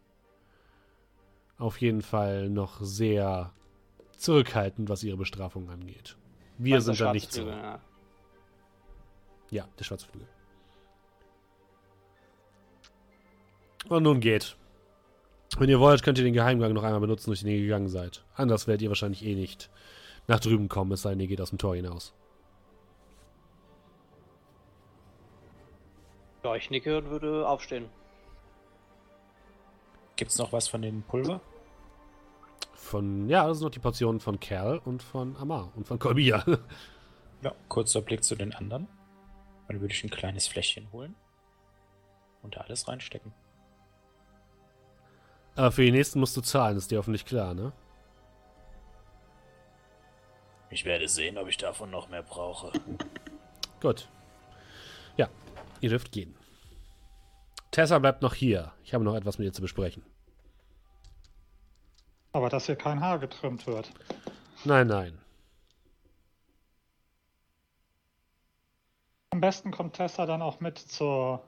auf jeden Fall noch sehr zurückhaltend, was ihre Bestrafung angeht. Wir sind da nicht so. Ja. ja, der schwarze Flügel. Und nun geht. Wenn ihr wollt, könnt ihr den Geheimgang noch einmal benutzen, durch den ihr gegangen seid. Anders werdet ihr wahrscheinlich eh nicht nach drüben kommen, es sei denn, ihr geht aus dem Tor hinaus. Ja, ich nicke und würde aufstehen. Gibt's noch was von dem Pulver? Von, ja, das sind noch die Portionen von Kerl und von Amar und von Corbia. ja, kurzer Blick zu den anderen. Dann würde ich ein kleines Fläschchen holen und da alles reinstecken. Aber für die nächsten musst du zahlen, ist dir hoffentlich klar, ne? Ich werde sehen, ob ich davon noch mehr brauche. Gut. Ja, Ihr dürft gehen. Tessa bleibt noch hier. Ich habe noch etwas mit ihr zu besprechen. Aber dass hier kein Haar getrimmt wird. Nein, nein. Am besten kommt Tessa dann auch mit zu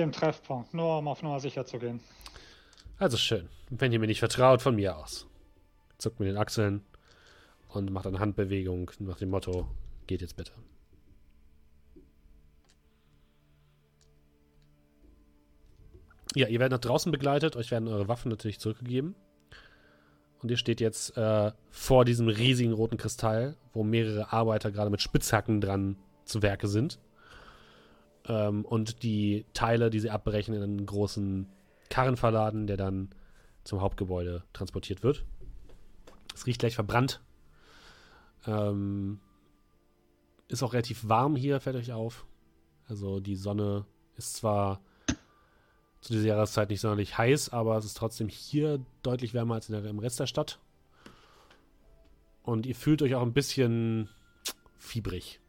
dem Treffpunkt, nur um auf Nummer sicher zu gehen. Also schön. Wenn ihr mir nicht vertraut, von mir aus. Zuckt mir den Achseln und macht eine Handbewegung nach dem Motto: Geht jetzt bitte. Ja, ihr werdet nach draußen begleitet, euch werden eure Waffen natürlich zurückgegeben. Und ihr steht jetzt äh, vor diesem riesigen roten Kristall, wo mehrere Arbeiter gerade mit Spitzhacken dran zu Werke sind. Ähm, und die Teile, die sie abbrechen, in einen großen Karren verladen, der dann zum Hauptgebäude transportiert wird. Es riecht gleich verbrannt. Ähm, ist auch relativ warm hier, fällt euch auf. Also die Sonne ist zwar zu dieser Jahreszeit nicht sonderlich heiß, aber es ist trotzdem hier deutlich wärmer als der, im Rest der Stadt. Und ihr fühlt euch auch ein bisschen fiebrig.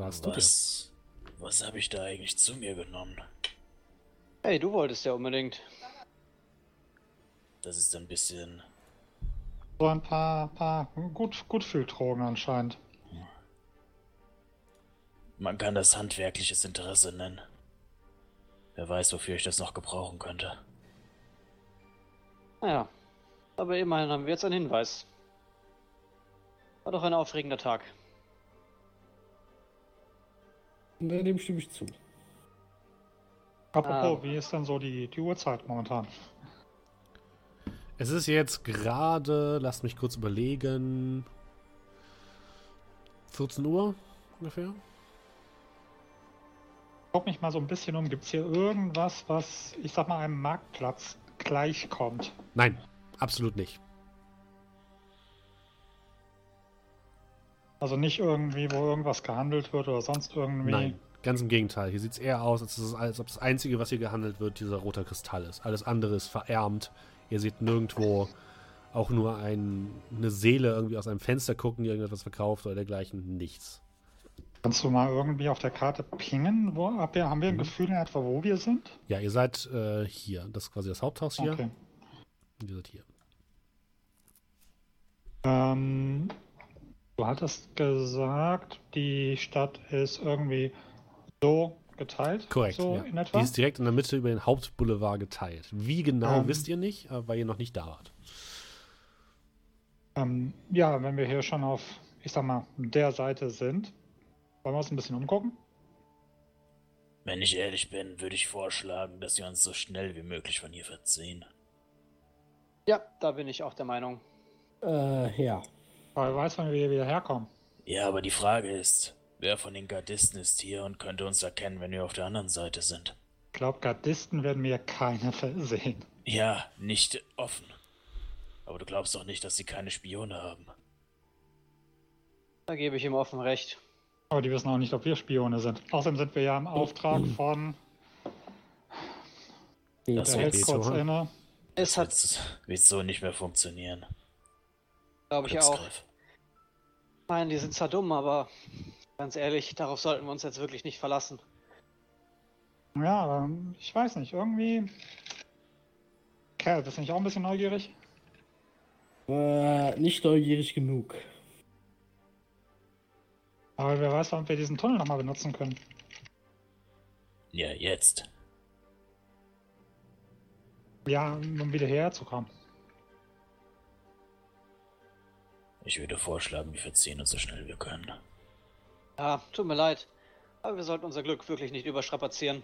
Was, was, was habe ich da eigentlich zu mir genommen? Hey, du wolltest ja unbedingt. Das ist ein bisschen. So ein paar, paar gut, Gutfühldrogen anscheinend. Man kann das handwerkliches Interesse nennen. Wer weiß, wofür ich das noch gebrauchen könnte. Naja, aber immerhin haben wir jetzt einen Hinweis. War doch ein aufregender Tag. Dem stimme ich zu. Apropos, ah. wie ist denn so die, die Uhrzeit momentan? Es ist jetzt gerade, lasst mich kurz überlegen, 14 Uhr ungefähr. Guck mich mal so ein bisschen um. Gibt es hier irgendwas, was, ich sag mal, einem Marktplatz gleichkommt? Nein, absolut nicht. Also nicht irgendwie, wo irgendwas gehandelt wird oder sonst irgendwie. Nein, ganz im Gegenteil. Hier sieht es eher aus, als, es, als ob das Einzige, was hier gehandelt wird, dieser rote Kristall ist. Alles andere ist verärmt. Ihr seht nirgendwo auch nur ein, eine Seele irgendwie aus einem Fenster gucken, die irgendetwas verkauft oder dergleichen. Nichts. Kannst du mal irgendwie auf der Karte pingen? Wo, haben wir ein mhm. Gefühl in etwa, wo wir sind? Ja, ihr seid äh, hier. Das ist quasi das Haupthaus hier. Okay. Und ihr seid hier. Ähm, du hattest gesagt, die Stadt ist irgendwie so geteilt? Korrekt. So ja. in etwa? Die ist direkt in der Mitte über den Hauptboulevard geteilt. Wie genau ähm, wisst ihr nicht, weil ihr noch nicht da wart. Ähm, ja, wenn wir hier schon auf, ich sag mal, der Seite sind, wollen wir uns ein bisschen umgucken? Wenn ich ehrlich bin, würde ich vorschlagen, dass wir uns so schnell wie möglich von hier verziehen. Ja, da bin ich auch der Meinung. Äh, ja. Aber weiß, wann wir wieder herkommen. Ja, aber die Frage ist, Wer von den Gardisten ist hier und könnte uns erkennen, wenn wir auf der anderen Seite sind? Ich glaube, Gardisten werden mir keine versehen. Ja, nicht offen. Aber du glaubst doch nicht, dass sie keine Spione haben. Da gebe ich ihm offen recht. Aber die wissen auch nicht, ob wir Spione sind. Außerdem sind wir ja im Auftrag von. Das wird kurz inne. Es hat. Wird so nicht mehr funktionieren. Glaube ich auch. Ich meine, die sind zwar dumm, aber Ganz ehrlich, darauf sollten wir uns jetzt wirklich nicht verlassen. Ja, ich weiß nicht, irgendwie. Kerl, bist du nicht auch ein bisschen neugierig? Äh, nicht neugierig genug. Aber wer weiß, ob wir diesen Tunnel nochmal benutzen können. Ja, jetzt. Ja, um wieder herzukommen. Ich würde vorschlagen, wir verziehen uns so schnell wir können. Ja, tut mir leid. Aber wir sollten unser Glück wirklich nicht überstrapazieren.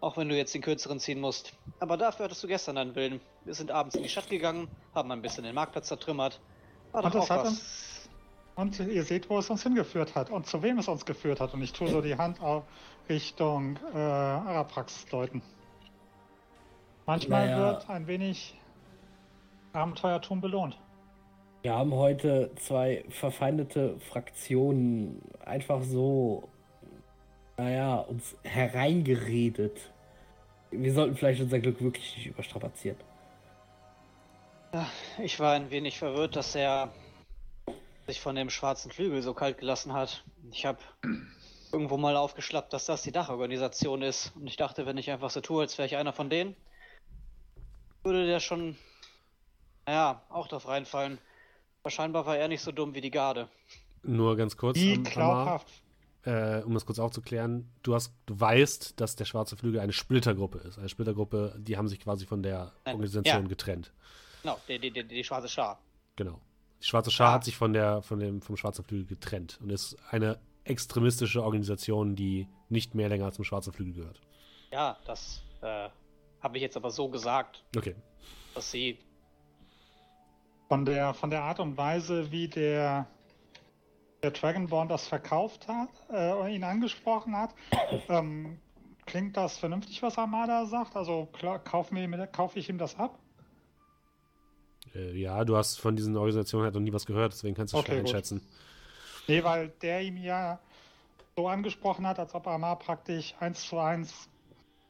Auch wenn du jetzt den kürzeren ziehen musst. Aber dafür hattest du gestern deinen Willen. Wir sind abends in die Stadt gegangen, haben ein bisschen den Marktplatz zertrümmert. War und das hat was. uns. Und ihr seht, wo es uns hingeführt hat und zu wem es uns geführt hat. Und ich tue so die Hand auf Richtung äh, Araprax deuten. Manchmal naja. wird ein wenig Abenteuertum belohnt. Wir haben heute zwei verfeindete Fraktionen einfach so, naja, uns hereingeredet. Wir sollten vielleicht unser Glück wirklich nicht überstrapazieren. Ich war ein wenig verwirrt, dass er sich von dem schwarzen Flügel so kalt gelassen hat. Ich habe irgendwo mal aufgeschlappt, dass das die Dachorganisation ist. Und ich dachte, wenn ich einfach so tue, als wäre ich einer von denen, würde der schon, naja, auch drauf reinfallen. Scheinbar war er nicht so dumm wie die Garde. Nur ganz kurz. Wie glaubhaft. Äh, um das kurz aufzuklären, du hast, du weißt, dass der Schwarze Flügel eine Splittergruppe ist. Eine Splittergruppe, die haben sich quasi von der Organisation ja. getrennt. Genau, die, die, die, die, Schwarze Schar. Genau. Die Schwarze Schar ja. hat sich von der, von dem, vom Schwarzen Flügel getrennt und ist eine extremistische Organisation, die nicht mehr länger zum Schwarzen Flügel gehört. Ja, das äh, habe ich jetzt aber so gesagt. Okay. Dass sie von der, von der Art und Weise, wie der, der Dragonborn das verkauft hat, äh, ihn angesprochen hat. Ähm, klingt das vernünftig, was Armada sagt? Also kaufen wir, kaufe ich ihm das ab? Äh, ja, du hast von diesen Organisationen halt noch nie was gehört, deswegen kannst du es okay, schwer einschätzen. Nee, weil der ihm ja so angesprochen hat, als ob Amar praktisch eins zu eins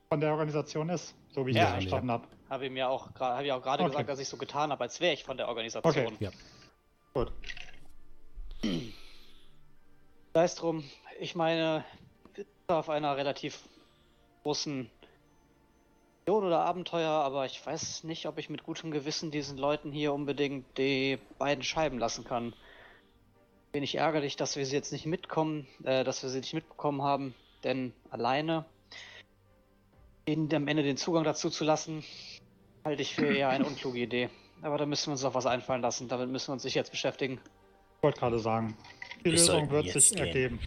von der Organisation ist, so wie ich ja, das verstanden ja. habe. Habe ihm ja auch, hab ich auch gerade okay. gesagt, dass ich so getan habe, als wäre ich von der Organisation. Okay. Ja. Gut. Sei es drum, ich meine, auf einer relativ großen oder Abenteuer, aber ich weiß nicht, ob ich mit gutem Gewissen diesen Leuten hier unbedingt die beiden Scheiben lassen kann. Bin ich ärgerlich, dass wir sie jetzt nicht mitkommen, äh, dass wir sie nicht mitbekommen haben, denn alleine ihnen am Ende den Zugang dazu zu lassen, halte ich für eher eine unkluge Idee. Aber da müssen wir uns noch was einfallen lassen. Damit müssen wir uns sich jetzt beschäftigen. Ich wollte gerade sagen, die Lösung wird sich gehen. ergeben.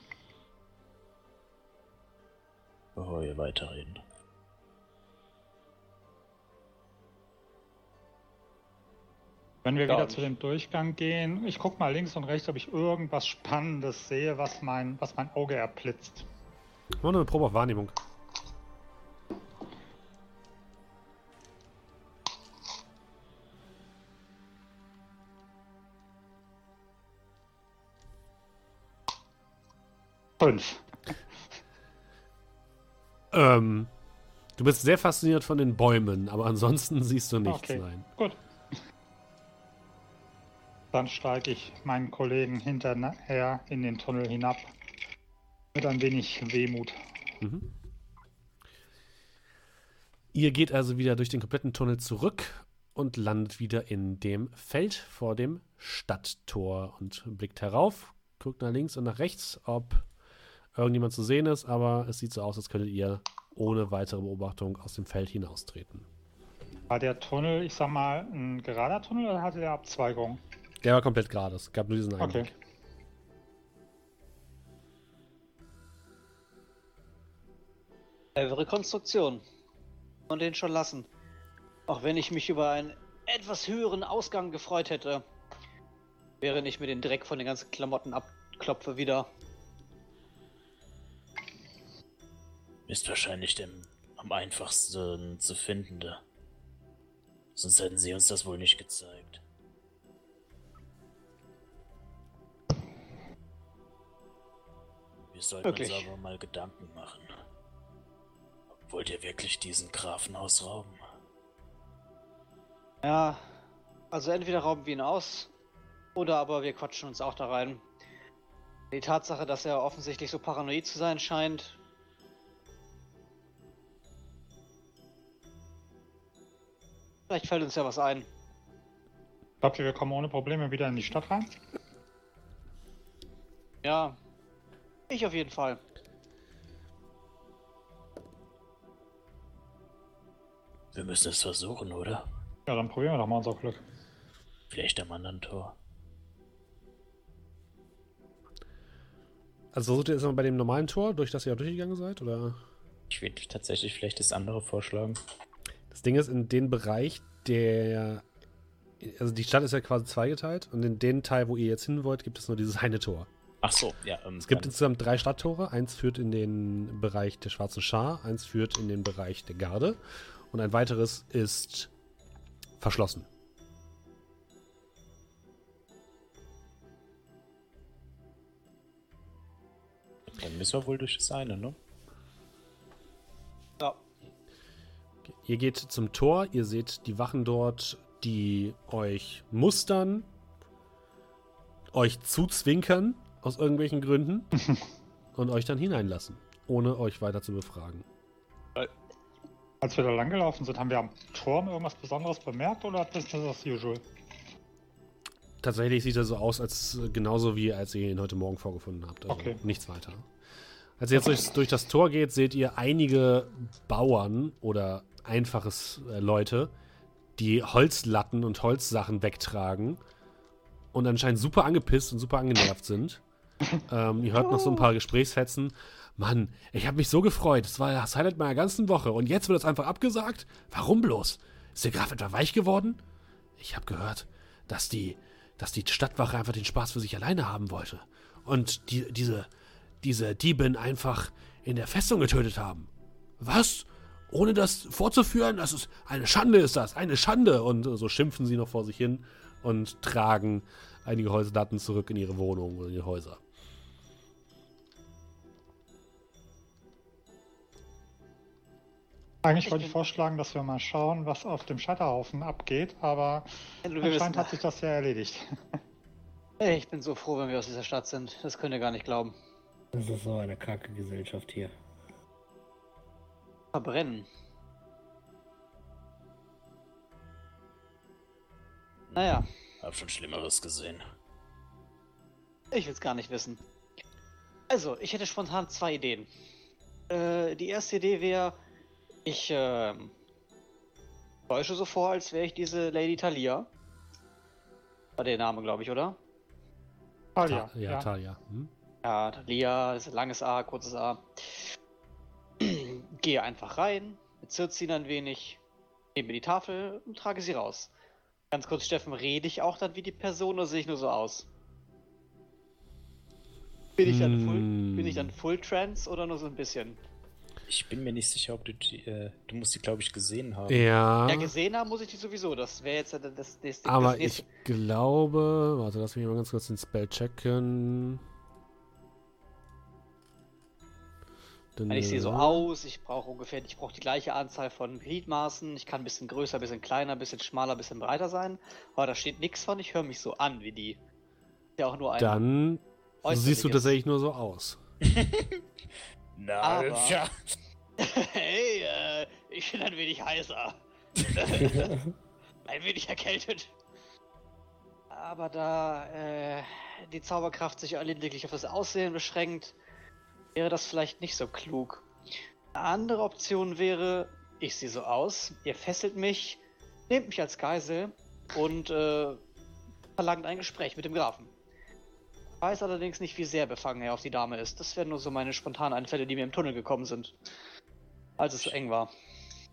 Bevor wir weiterreden. Wenn wir wieder zu dem Durchgang gehen, ich gucke mal links und rechts, ob ich irgendwas Spannendes sehe, was mein, was mein Auge erblitzt. Nur eine Probe auf Wahrnehmung. Fünf. Ähm, du bist sehr fasziniert von den Bäumen, aber ansonsten siehst du nichts, okay. nein. Gut. Dann steige ich meinen Kollegen hinterher in den Tunnel hinab. Mit ein wenig Wehmut. Mhm. Ihr geht also wieder durch den kompletten Tunnel zurück und landet wieder in dem Feld vor dem Stadttor und blickt herauf, guckt nach links und nach rechts, ob irgendjemand zu sehen ist, aber es sieht so aus, als könntet ihr ohne weitere Beobachtung aus dem Feld hinaustreten. War der Tunnel, ich sag mal, ein gerader Tunnel oder hatte der Abzweigung? Der war komplett gerade. Es gab nur diesen einen. Okay. Clevere Konstruktion. Und den schon lassen. Auch wenn ich mich über einen etwas höheren Ausgang gefreut hätte, während ich mir den Dreck von den ganzen Klamotten abklopfe wieder. Ist wahrscheinlich dem am einfachsten zu findende. Sonst hätten sie uns das wohl nicht gezeigt. Wir sollten wirklich? uns aber mal Gedanken machen. Wollt ihr wirklich diesen Grafen ausrauben? Ja, also entweder rauben wir ihn aus, oder aber wir quatschen uns auch da rein. Die Tatsache, dass er offensichtlich so paranoid zu sein scheint, Vielleicht fällt uns ja was ein. Glaubt ihr, wir kommen ohne Probleme wieder in die Stadt rein? Ja, ich auf jeden Fall. Wir müssen es versuchen, oder? Ja, dann probieren wir doch mal unser Glück. Vielleicht am anderen Tor. Also versucht ihr jetzt mal bei dem normalen Tor, durch das ihr durchgegangen seid, oder? Ich würde tatsächlich vielleicht das andere vorschlagen. Das Ding ist, in den Bereich, der. Also die Stadt ist ja quasi zweigeteilt und in den Teil, wo ihr jetzt hin wollt, gibt es nur dieses eine Tor. Ach so, ja. Ähm, es gibt insgesamt drei Stadttore. Eins führt in den Bereich der Schwarzen Schar, eins führt in den Bereich der Garde und ein weiteres ist verschlossen. Dann müssen wir wohl durch das eine, ne? Ihr geht zum Tor, ihr seht die Wachen dort, die euch mustern, euch zuzwinkern aus irgendwelchen Gründen und euch dann hineinlassen, ohne euch weiter zu befragen. Als wir da langgelaufen sind, haben wir am Turm irgendwas Besonderes bemerkt oder ist das as usual? Tatsächlich sieht er so aus, als genauso wie als ihr ihn heute Morgen vorgefunden habt. Also okay. nichts weiter. Als ihr jetzt durch, durch, das Tor geht, seht ihr einige Bauern oder einfaches äh, Leute, die Holzlatten und Holzsachen wegtragen und anscheinend super angepisst und super angenervt sind. Ähm, ihr hört noch so ein paar Gesprächsfetzen. Mann, ich habe mich so gefreut. Das war das Highlight meiner ganzen Woche. Und jetzt wird es einfach abgesagt? Warum bloß? Ist der Graf etwa weich geworden? Ich habe gehört, dass die, dass die Stadtwache einfach den Spaß für sich alleine haben wollte. und die, diese, diese Diebin einfach in der Festung getötet haben. Was? Ohne das vorzuführen? Das ist eine Schande, ist das, eine Schande. Und so schimpfen sie noch vor sich hin und tragen einige Häuserdaten zurück in ihre Wohnungen oder in ihre Häuser. Eigentlich wollte ich vorschlagen, dass wir mal schauen, was auf dem Scheiterhaufen abgeht, aber anscheinend hat sich das ja erledigt. Ich bin so froh, wenn wir aus dieser Stadt sind. Das könnt ihr gar nicht glauben. Das ist so eine kacke Gesellschaft hier. Verbrennen. Naja. Hab schon Schlimmeres gesehen. Ich will's gar nicht wissen. Also, ich hätte spontan zwei Ideen. Äh, die erste Idee wäre, ich äh, täusche so vor, als wäre ich diese Lady Talia. War der Name, glaube ich, oder? Talia. Ta ja, ja, Talia. Hm? Ja, Talia, ist ein langes A, kurzes A. Gehe einfach rein, bezirze ihn ein wenig, nehme die Tafel und trage sie raus. Ganz kurz, Steffen, rede ich auch dann wie die Person oder sehe ich nur so aus? Bin ich dann Full, hm. bin ich dann Full Trance oder nur so ein bisschen? Ich bin mir nicht sicher, ob du die, äh, du musst die, glaube ich, gesehen haben. Ja. Ja, gesehen haben muss ich die sowieso. Das wäre jetzt das, das, das, Aber das ich glaube, warte, lass mich mal ganz kurz den Spell checken. Dann, ich sehe so aus, ich brauche ungefähr, ich brauche die gleiche Anzahl von Gliedmaßen. Ich kann ein bisschen größer, ein bisschen kleiner, ein bisschen schmaler, ein bisschen breiter sein. Aber da steht nichts von, ich höre mich so an wie die. Ja auch nur ein. Dann siehst du tatsächlich nur so aus. Na, Aber, ja. hey, äh, ich bin ein wenig heißer. ein wenig erkältet. Aber da äh, die Zauberkraft sich lediglich auf das Aussehen beschränkt, wäre das vielleicht nicht so klug. Eine andere Option wäre, ich sehe so aus, ihr fesselt mich, nehmt mich als Geisel und äh, verlangt ein Gespräch mit dem Grafen weiß allerdings nicht, wie sehr befangen er auf die Dame ist. Das wären nur so meine spontanen Einfälle, die mir im Tunnel gekommen sind. Als es so eng war.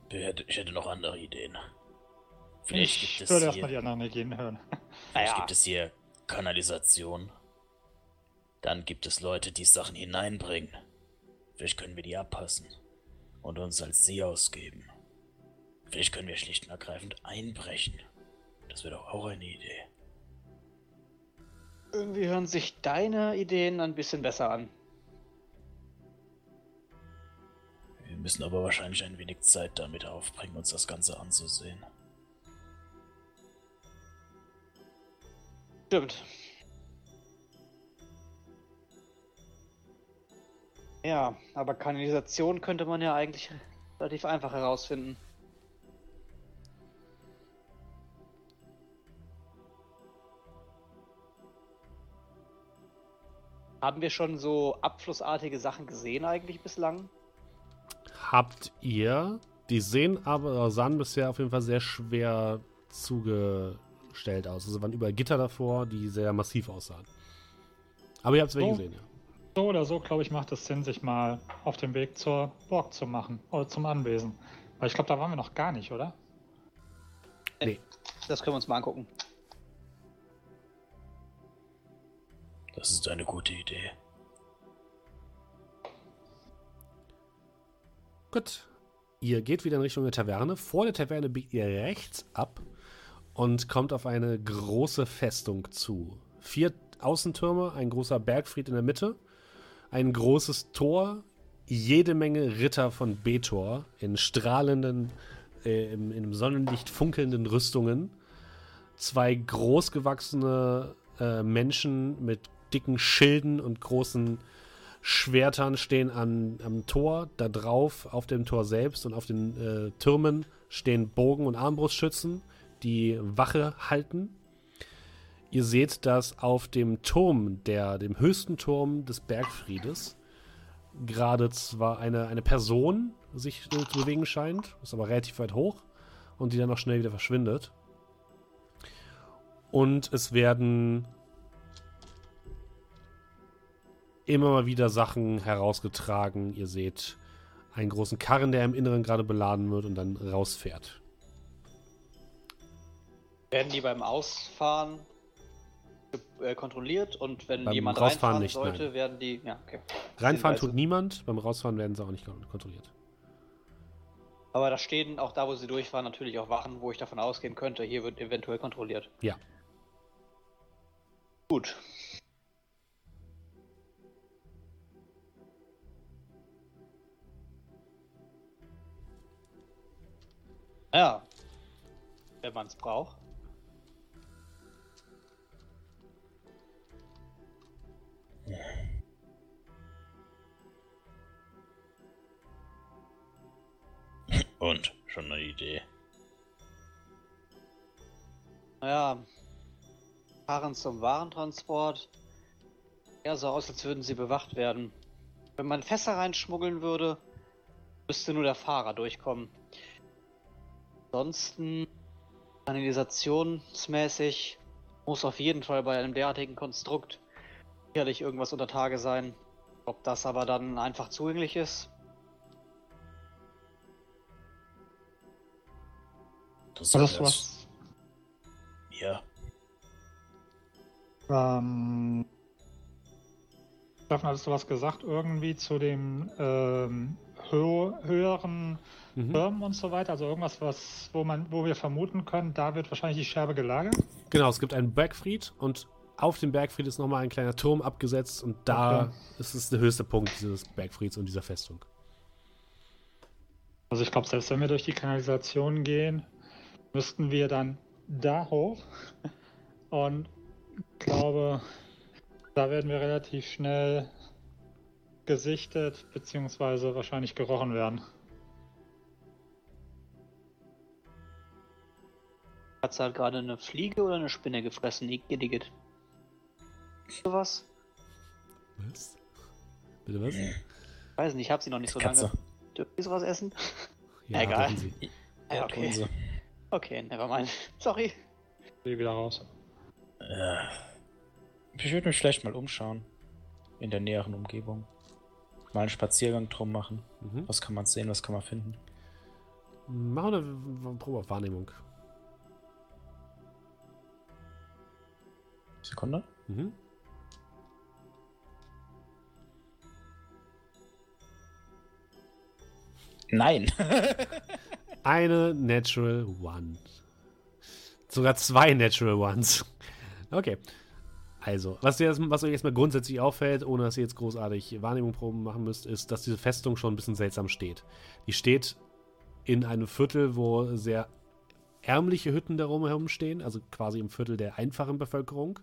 Ich hätte noch andere Ideen. Vielleicht ich gibt es würde erstmal die anderen Ideen hören. Vielleicht naja. gibt es hier Kanalisation. Dann gibt es Leute, die Sachen hineinbringen. Vielleicht können wir die abpassen und uns als sie ausgeben. Vielleicht können wir schlicht und ergreifend einbrechen. Das wäre doch auch eine Idee. Irgendwie hören sich deine Ideen ein bisschen besser an. Wir müssen aber wahrscheinlich ein wenig Zeit damit aufbringen, uns das Ganze anzusehen. Stimmt. Ja, aber Kanalisation könnte man ja eigentlich relativ einfach herausfinden. Haben wir schon so abflussartige Sachen gesehen eigentlich bislang? Habt ihr? Die sehen aber, sahen bisher auf jeden Fall sehr schwer zugestellt aus. Also waren über Gitter davor, die sehr massiv aussahen. Aber ihr habt es so, gesehen, ja. So oder so, glaube ich, macht es Sinn, sich mal auf den Weg zur Burg zu machen. Oder zum Anwesen. Weil ich glaube, da waren wir noch gar nicht, oder? Nee. Das können wir uns mal angucken. Das ist eine gute Idee. Gut. Ihr geht wieder in Richtung der Taverne. Vor der Taverne biegt ihr rechts ab und kommt auf eine große Festung zu. Vier Außentürme, ein großer Bergfried in der Mitte, ein großes Tor, jede Menge Ritter von Betor in strahlenden, äh, im, im Sonnenlicht funkelnden Rüstungen, zwei großgewachsene äh, Menschen mit dicken Schilden und großen Schwertern stehen an, am Tor. Da drauf, auf dem Tor selbst und auf den äh, Türmen stehen Bogen und Armbrustschützen, die Wache halten. Ihr seht, dass auf dem Turm, der, dem höchsten Turm des Bergfriedes, gerade zwar eine, eine Person sich zu bewegen scheint, ist aber relativ weit hoch und die dann auch schnell wieder verschwindet. Und es werden immer mal wieder Sachen herausgetragen. Ihr seht einen großen Karren, der im Inneren gerade beladen wird und dann rausfährt. Werden die beim Ausfahren äh, kontrolliert und wenn beim jemand rausfahren nicht, sollte, nein. werden die. Ja, okay. Reinfahren tut niemand, beim Rausfahren werden sie auch nicht kontrolliert. Aber da stehen auch da, wo sie durchfahren, natürlich auch Wachen, wo ich davon ausgehen könnte, hier wird eventuell kontrolliert. Ja. Gut. Ja, wenn man es braucht. Und schon eine Idee. Naja, fahren zum Warentransport. Ja, so aus, als würden sie bewacht werden. Wenn man Fässer reinschmuggeln würde, müsste nur der Fahrer durchkommen. Ansonsten, kanalisationsmäßig, muss auf jeden Fall bei einem derartigen Konstrukt sicherlich irgendwas unter Tage sein. Ob das aber dann einfach zugänglich ist? Das ist was. Ja. Ähm. Stefan, hattest du was gesagt irgendwie zu dem ähm, hö höheren mhm. Firmen und so weiter? Also irgendwas, was, wo man, wo wir vermuten können, da wird wahrscheinlich die Scherbe gelagert? Genau, es gibt einen Bergfried und auf dem Bergfried ist nochmal ein kleiner Turm abgesetzt und da okay. ist es der höchste Punkt dieses Bergfrieds und dieser Festung. Also ich glaube, selbst wenn wir durch die Kanalisation gehen, müssten wir dann da hoch. Und ich glaube, da werden wir relativ schnell gesichtet, beziehungsweise wahrscheinlich gerochen werden. Hat es halt gerade eine Fliege oder eine Spinne gefressen? Igidigit. Sowas? Was? Bitte was? Weiß nicht, ich hab sie noch nicht so Katze. lange. Dürfen die sowas essen? Ja, egal. Ja, okay. Okay, nevermind. Sorry. Ich will wieder raus. Äh, ich würde mich vielleicht mal umschauen. In der näheren Umgebung. Mal einen Spaziergang drum machen. Mhm. Was kann man sehen, was kann man finden? Mach eine Probe auf Wahrnehmung. Sekunde. Mhm. Nein. Eine Natural One. Sogar zwei Natural Ones. Okay. Also, was, dir, was euch erstmal grundsätzlich auffällt, ohne dass ihr jetzt großartig Wahrnehmungsproben machen müsst, ist, dass diese Festung schon ein bisschen seltsam steht. Die steht in einem Viertel, wo sehr ärmliche Hütten darum herum stehen, also quasi im Viertel der einfachen Bevölkerung.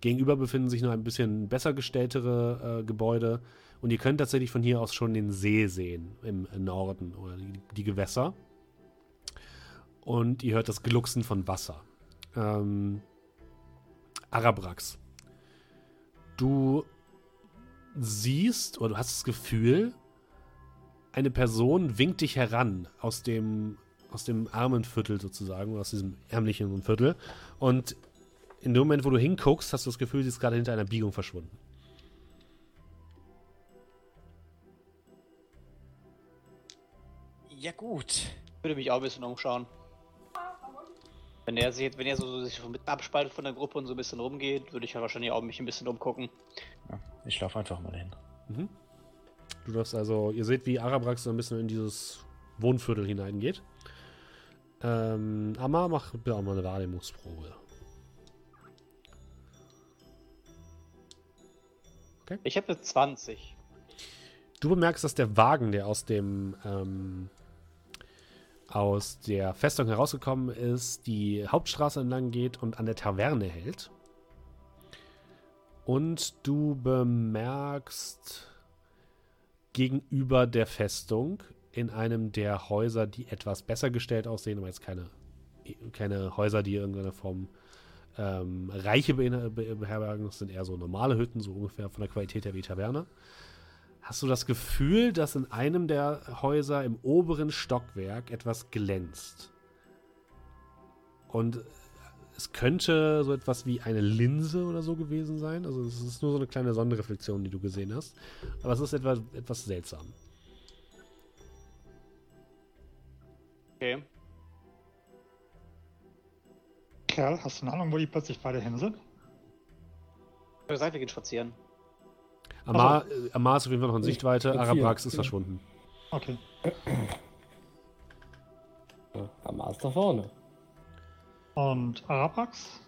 Gegenüber befinden sich noch ein bisschen besser gestelltere äh, Gebäude. Und ihr könnt tatsächlich von hier aus schon den See sehen im Norden oder die, die Gewässer. Und ihr hört das Glucksen von Wasser. Ähm, Arabrax. Du siehst oder du hast das Gefühl, eine Person winkt dich heran aus dem, aus dem armen Viertel sozusagen, aus diesem ärmlichen Viertel. Und in dem Moment, wo du hinguckst, hast du das Gefühl, sie ist gerade hinter einer Biegung verschwunden. Ja gut. Ich würde mich auch ein bisschen umschauen. Wenn er sich, wenn er so, so sich mit abspaltet von der Gruppe und so ein bisschen rumgeht, würde ich ja wahrscheinlich auch mich ein bisschen umgucken. Ja, ich laufe einfach mal hin. Mhm. Du darfst also, ihr seht, wie Arabrax so ein bisschen in dieses Wohnviertel hineingeht. Ähm, Amma, mach bitte auch mal eine Wahrnehmungsprobe. Okay. Ich habe 20. Du bemerkst, dass der Wagen, der aus dem ähm, aus der Festung herausgekommen ist, die Hauptstraße entlang geht und an der Taverne hält. Und du bemerkst gegenüber der Festung in einem der Häuser, die etwas besser gestellt aussehen, aber jetzt keine, keine Häuser, die irgendeine Form ähm, Reiche beherbergen. Das sind eher so normale Hütten, so ungefähr von der Qualität her wie Taverne. Hast du das Gefühl, dass in einem der Häuser im oberen Stockwerk etwas glänzt? Und es könnte so etwas wie eine Linse oder so gewesen sein. Also es ist nur so eine kleine Sonnenreflexion, die du gesehen hast. Aber es ist etwas, etwas seltsam. Okay. Kerl, hast du eine Ahnung, wo die plötzlich beide hin sind? Seid, wir gehen spazieren. Amar, äh, Amar ist auf jeden Fall noch in Sichtweite, Arabrax ist verschwunden. Okay. Amar ist da vorne. Und Arabrax?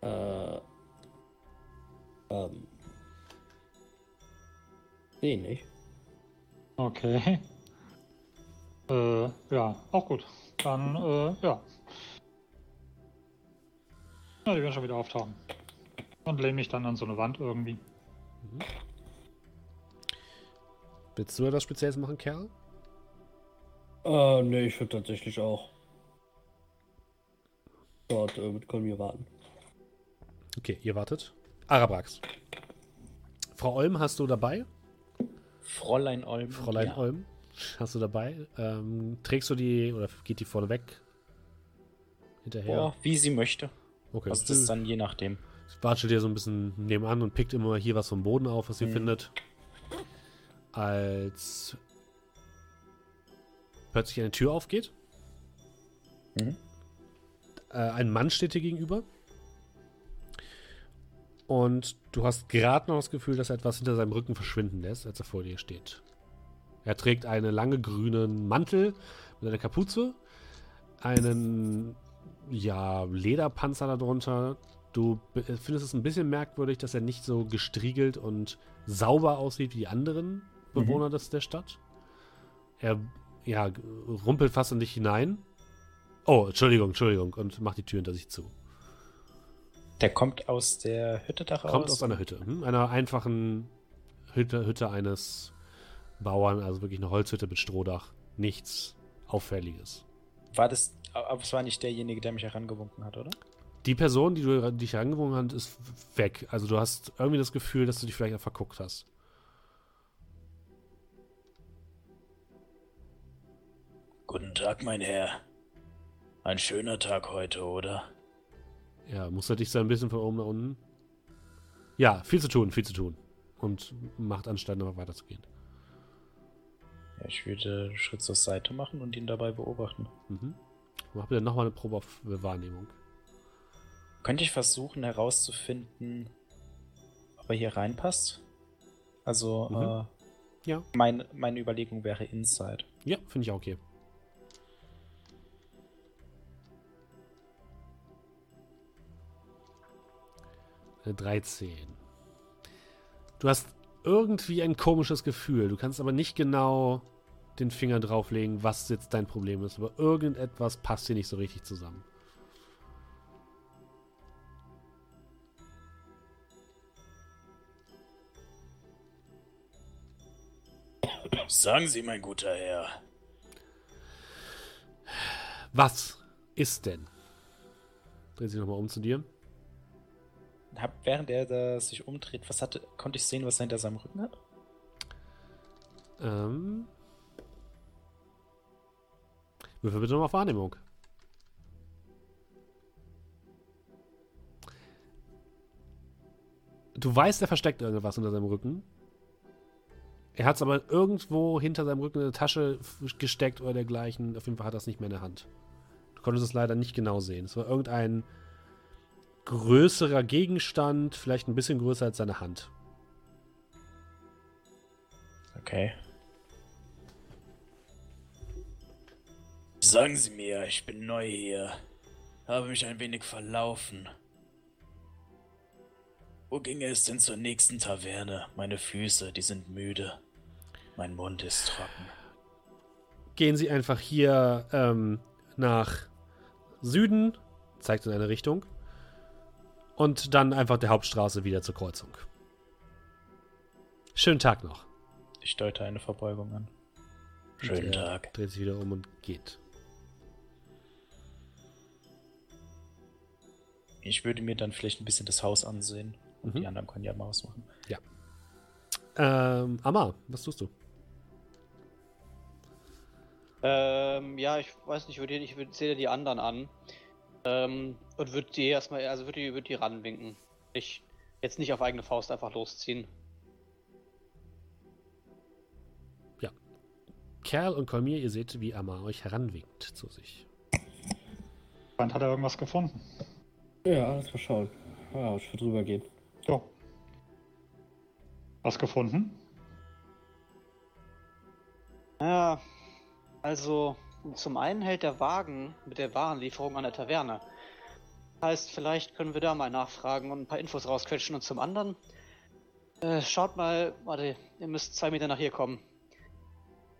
Äh. Ähm. Den nicht. Okay. Äh, ja, auch gut. Dann, äh, ja. Ja, die werden schon wieder auftauchen. Und lehne mich dann an so eine Wand irgendwie. Mhm. Willst du etwas Spezielles machen, Kerl? Äh, nee, ich würde tatsächlich auch dort äh, mit Kolmir warten. Okay, ihr wartet. Arabrax. Frau Olm hast du dabei? Fräulein Olm. Fräulein ja. Olm hast du dabei. Ähm, trägst du die oder geht die vorne weg? Hinterher? Ja, wie sie möchte. Okay. Also das ist dann je nachdem. Watschelt dir so ein bisschen nebenan und pickt immer hier was vom Boden auf, was ihr mhm. findet. Als plötzlich eine Tür aufgeht. Mhm. Äh, ein Mann steht dir gegenüber. Und du hast gerade noch das Gefühl, dass er etwas hinter seinem Rücken verschwinden lässt, als er vor dir steht. Er trägt einen lange grünen Mantel mit einer Kapuze, einen ja, Lederpanzer darunter. Du findest es ein bisschen merkwürdig, dass er nicht so gestriegelt und sauber aussieht wie die anderen Bewohner mhm. des, der Stadt. Er ja, rumpelt fast in dich hinein. Oh, Entschuldigung, Entschuldigung, und macht die Tür hinter sich zu. Der kommt aus der Hütte daraus? Kommt aus einer Hütte. Hm? Einer einfachen Hütte, Hütte eines Bauern, also wirklich eine Holzhütte mit Strohdach. Nichts Auffälliges. War das, aber es war nicht derjenige, der mich herangewunken hat, oder? Die Person, die du dich herangewunken hast, ist weg. Also du hast irgendwie das Gefühl, dass du dich vielleicht verguckt hast. Guten Tag, mein Herr. Ein schöner Tag heute, oder? Ja, muss er dich so ein bisschen von oben nach unten? Ja, viel zu tun, viel zu tun. Und macht Anstand, noch weiterzugehen. Ja, ich würde einen Schritt zur Seite machen und ihn dabei beobachten. Mhm. Mach bitte nochmal eine Probe auf Wahrnehmung. Könnte ich versuchen herauszufinden, ob er hier reinpasst? Also, mhm. äh, ja. Mein, meine Überlegung wäre Inside. Ja, finde ich auch okay. 13. Du hast irgendwie ein komisches Gefühl. Du kannst aber nicht genau den Finger drauflegen, was jetzt dein Problem ist. Aber irgendetwas passt hier nicht so richtig zusammen. Sagen Sie, mein guter Herr. Was ist denn? Dreh sich nochmal um zu dir hab, während er da sich umdreht, was hatte, konnte ich sehen, was er hinter seinem Rücken hat? Ähm. Würfel bitte nochmal auf Wahrnehmung. Du weißt, er versteckt irgendwas unter seinem Rücken. Er hat es aber irgendwo hinter seinem Rücken in eine Tasche gesteckt oder dergleichen. Auf jeden Fall hat er es nicht mehr in der Hand. Du konntest es leider nicht genau sehen. Es war irgendein größerer Gegenstand, vielleicht ein bisschen größer als seine Hand. Okay. Sagen Sie mir, ich bin neu hier. Habe mich ein wenig verlaufen. Wo ginge es denn zur nächsten Taverne? Meine Füße, die sind müde. Mein Mund ist trocken. Gehen Sie einfach hier ähm, nach Süden, zeigt in eine Richtung und dann einfach der Hauptstraße wieder zur Kreuzung. Schönen Tag noch. Ich deute eine Verbeugung an. Schönen Tag. Dreht sich wieder um und geht. Ich würde mir dann vielleicht ein bisschen das Haus ansehen. Und mhm. die anderen können ja mal ausmachen. Ja. Ähm, Amma, was tust du? Ähm, ja, ich weiß nicht, ich, würde, ich sehe die anderen an. Ähm, und würde die erstmal, also würde die, würd die ranwinken. Ich jetzt nicht auf eigene Faust einfach losziehen. Ja. Kerl und Kolmir, ihr seht, wie Amma euch heranwinkt zu sich. Hat er irgendwas gefunden? Ja, alles mal schauen. Ja, ich würde drüber gehen. Ja. Was gefunden? Ja, also zum einen hält der Wagen mit der Warenlieferung an der Taverne. Heißt, vielleicht können wir da mal nachfragen und ein paar Infos rausquetschen. Und zum anderen, äh, schaut mal, warte, ihr müsst zwei Meter nach hier kommen.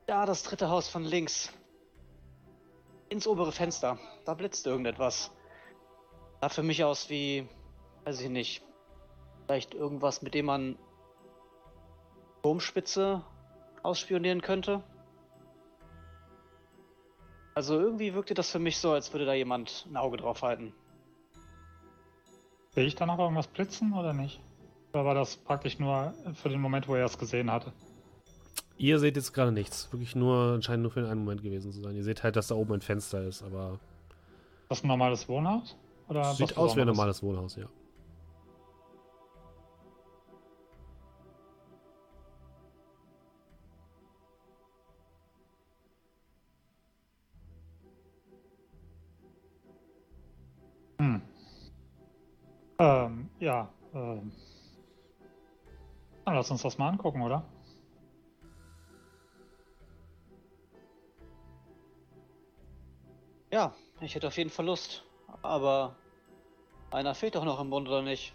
Da, das dritte Haus von links. Ins obere Fenster. Da blitzt irgendetwas. Sah für mich aus wie, weiß ich nicht, vielleicht irgendwas, mit dem man Turmspitze ausspionieren könnte. Also irgendwie wirkte das für mich so, als würde da jemand ein Auge drauf halten. Sehe ich da noch irgendwas blitzen oder nicht? Oder war das praktisch nur für den Moment, wo er es gesehen hatte? Ihr seht jetzt gerade nichts. Wirklich nur, anscheinend nur für einen Moment gewesen zu sein. Ihr seht halt, dass da oben ein Fenster ist, aber. Das ist ein normales Wohnhaus? Oder Sieht aus wie ein normales Wohnhaus, ja. Dann lass uns das mal angucken, oder? Ja, ich hätte auf jeden Fall Lust. Aber einer fehlt doch noch im Bund, oder nicht?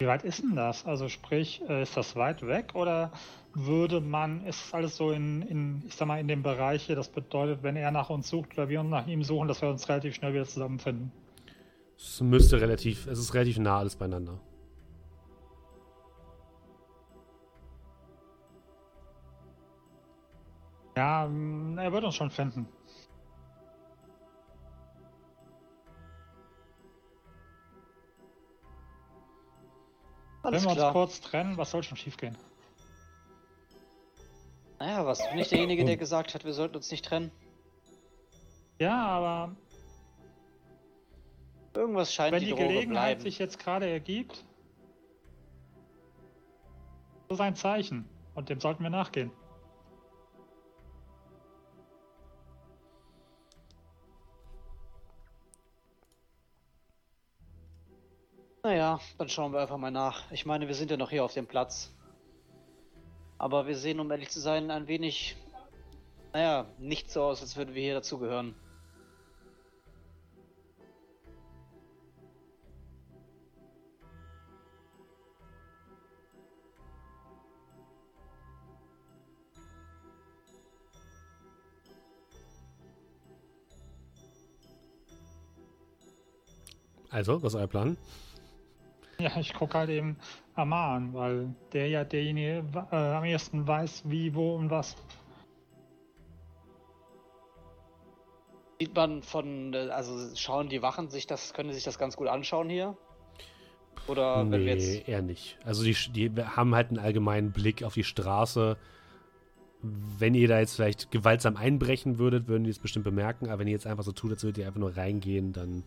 Wie weit ist denn das? Also sprich, äh, ist das weit weg oder würde man, ist alles so in, in, ich sag mal, in dem Bereich hier, das bedeutet, wenn er nach uns sucht oder wir nach ihm suchen, dass wir uns relativ schnell wieder zusammenfinden? Es müsste relativ, es ist relativ nah alles beieinander. Ja, mm, er wird uns schon finden. Alles Wenn wir klar. uns kurz trennen, was soll schon schiefgehen? Naja, was bin ich derjenige, der gesagt hat, wir sollten uns nicht trennen? Ja, aber. Irgendwas scheint Wenn die, die Gelegenheit sich jetzt gerade ergibt, das ist ein Zeichen und dem sollten wir nachgehen. Naja, dann schauen wir einfach mal nach. Ich meine, wir sind ja noch hier auf dem Platz. Aber wir sehen, um ehrlich zu sein, ein wenig, naja, nicht so aus, als würden wir hier dazugehören. Also, was ist euer Plan? Ja, ich gucke halt eben Amar an, weil der ja derjenige äh, am ehesten weiß, wie, wo und was. Sieht man von, äh, also schauen die Wachen sich das, können sich das ganz gut anschauen hier? Oder nee, wenn wir jetzt... eher nicht. Also die, die haben halt einen allgemeinen Blick auf die Straße. Wenn ihr da jetzt vielleicht gewaltsam einbrechen würdet, würden die es bestimmt bemerken. Aber wenn ihr jetzt einfach so tut, als würdet ihr einfach nur reingehen, dann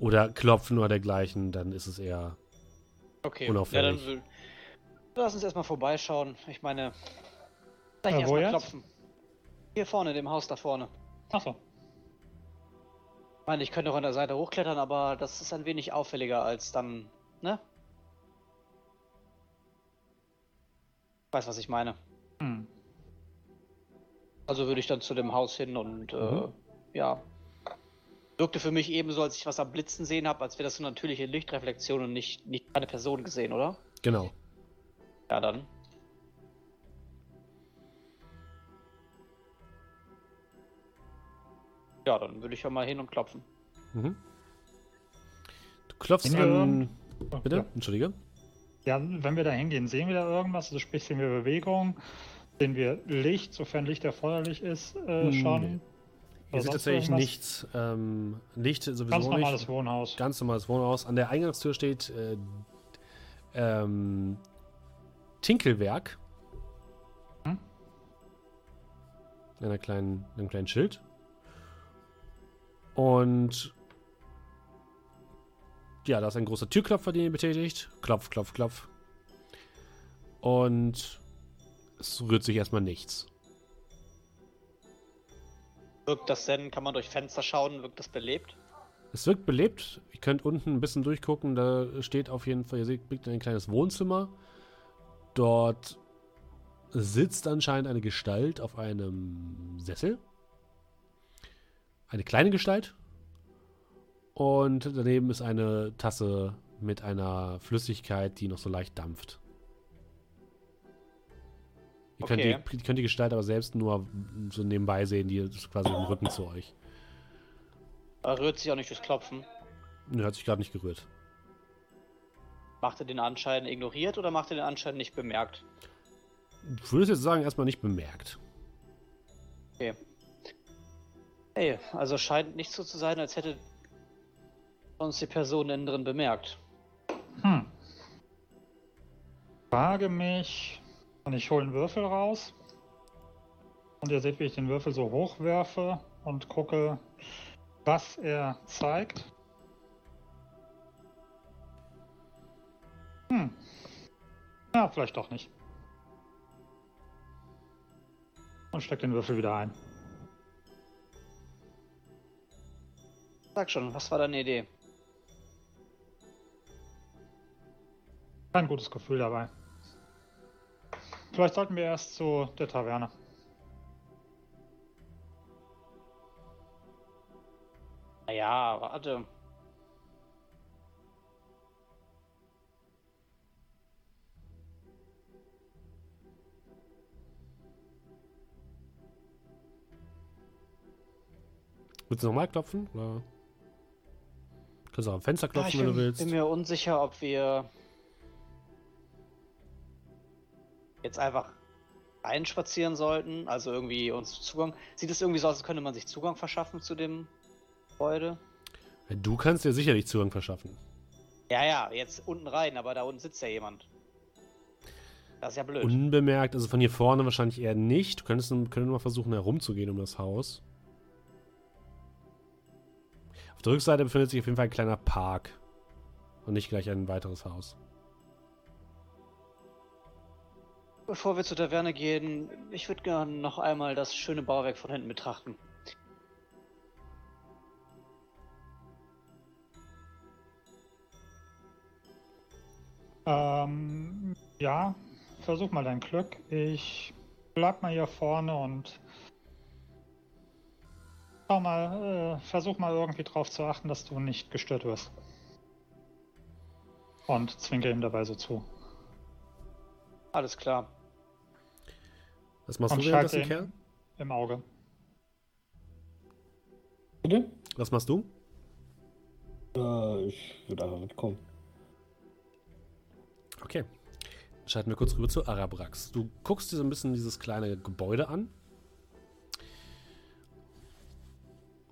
oder klopfen oder dergleichen, dann ist es eher okay. unauffällig. Ja, dann lass uns erstmal vorbeischauen. Ich meine, gleich äh, erstmal klopfen. Hier vorne, in dem Haus da vorne. Achso. Ich meine, ich könnte auch an der Seite hochklettern, aber das ist ein wenig auffälliger als dann, ne? Weiß, was ich meine. Hm. Also würde ich dann zu dem Haus hin und äh, mhm. äh, ja, wirkte für mich ebenso, als ich was am Blitzen sehen habe, als wäre das so eine natürliche Lichtreflexion und nicht, nicht eine Person gesehen, oder? Genau. Ja, dann. Ja, dann würde ich ja mal hin und klopfen. Mhm. Du klopfst an. Bitte? Ja. Entschuldige. Ja, wenn wir da hingehen, sehen wir da irgendwas? Also sprich, sehen wir Bewegung? Sehen wir Licht, sofern Licht erforderlich ist, äh, schon? Hier sieht tatsächlich nichts. Ähm, Licht sowieso Ganz nicht. normales Wohnhaus. Ganz normales Wohnhaus. An der Eingangstür steht äh, ähm, Tinkelwerk. Hm? Einer kleinen, einem kleinen Schild. Und ja, da ist ein großer Türklopfer, den ihr betätigt. Klopf, klopf, klopf. Und es rührt sich erstmal nichts. Wirkt das denn, kann man durch Fenster schauen, wirkt das belebt? Es wirkt belebt. Ihr könnt unten ein bisschen durchgucken. Da steht auf jeden Fall, ihr seht, blickt ein kleines Wohnzimmer. Dort sitzt anscheinend eine Gestalt auf einem Sessel. Eine kleine Gestalt. Und daneben ist eine Tasse mit einer Flüssigkeit, die noch so leicht dampft. Ihr könnt, okay. die, könnt die Gestalt aber selbst nur so nebenbei sehen, die ist quasi im Rücken zu euch. Er rührt sich auch nicht durchs Klopfen. Er hat sich gerade nicht gerührt. Macht er den Anschein ignoriert oder macht er den Anschein nicht bemerkt? Ich würde jetzt sagen, erstmal nicht bemerkt. Okay. Hey, also scheint nicht so zu sein, als hätte uns die Person innen drin bemerkt. Hm. Frage mich, und ich hole einen Würfel raus. Und ihr seht, wie ich den Würfel so hochwerfe und gucke, was er zeigt. Hm. Ja, vielleicht doch nicht. Und steck den Würfel wieder ein. Sag schon, was war deine Idee? Kein gutes Gefühl dabei. Vielleicht sollten wir erst zu der Taverne. Naja, warte. Willst du nochmal klopfen? Oder? Kannst du auch am Fenster klopfen, ja, wenn du willst. Ich bin mir unsicher, ob wir jetzt einfach einspazieren sollten, also irgendwie uns Zugang. Sieht es irgendwie so aus, als könnte man sich Zugang verschaffen zu dem Gebäude? Du kannst dir sicherlich Zugang verschaffen. Ja, ja, jetzt unten rein, aber da unten sitzt ja jemand. Das ist ja blöd. Unbemerkt, also von hier vorne wahrscheinlich eher nicht. Du könntest können mal versuchen, herumzugehen um das Haus. Auf der Rückseite befindet sich auf jeden Fall ein kleiner Park. Und nicht gleich ein weiteres Haus. Bevor wir zur Taverne gehen, ich würde gerne noch einmal das schöne Bauwerk von hinten betrachten. Ähm, ja, versuch mal dein Glück. Ich bleib mal hier vorne und schau mal, äh, versuch mal irgendwie darauf zu achten, dass du nicht gestört wirst. Und zwinke ihm dabei so zu. Alles klar. Was machst Und du währenddessen, Kerl? Im Auge. Bitte? Was machst du? Äh, ich würde einfach mitkommen. Okay. Schalten wir kurz rüber zu Arabrax. Du guckst dir so ein bisschen dieses kleine Gebäude an.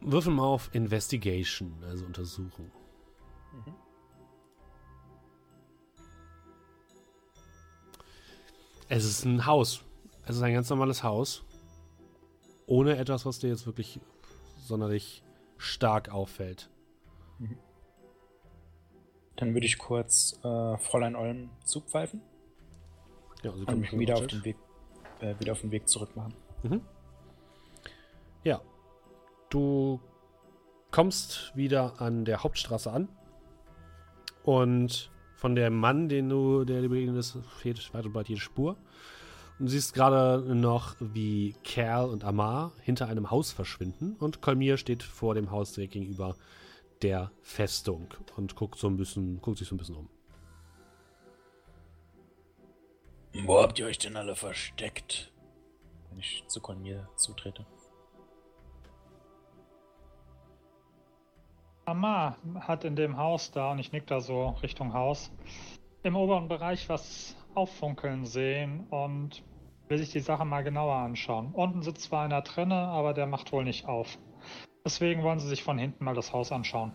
Würfel mal auf Investigation, also Untersuchung. Mhm. Es ist ein Haus. Es ist ein ganz normales Haus. Ohne etwas, was dir jetzt wirklich sonderlich stark auffällt. Mhm. Dann würde ich kurz äh, Fräulein Olm zupfeifen. Ja, also und mich wieder auf, den Weg, äh, wieder auf den Weg zurück machen. Mhm. Ja. Du kommst wieder an der Hauptstraße an. Und von dem Mann, den du, der dir begegnet ist, fehlt weit und breit jede Spur. Du siehst gerade noch, wie Kerl und Amar hinter einem Haus verschwinden und Kolmir steht vor dem Haus direkt gegenüber der Festung und guckt so ein bisschen, guckt sich so ein bisschen um. Wo habt ihr euch denn alle versteckt? Wenn ich zu Kolmir zutrete. Amar hat in dem Haus da, und ich nick da so Richtung Haus, im oberen Bereich was auffunkeln sehen und will sich die Sache mal genauer anschauen. Unten sitzt zwar einer drinne, aber der macht wohl nicht auf. Deswegen wollen sie sich von hinten mal das Haus anschauen.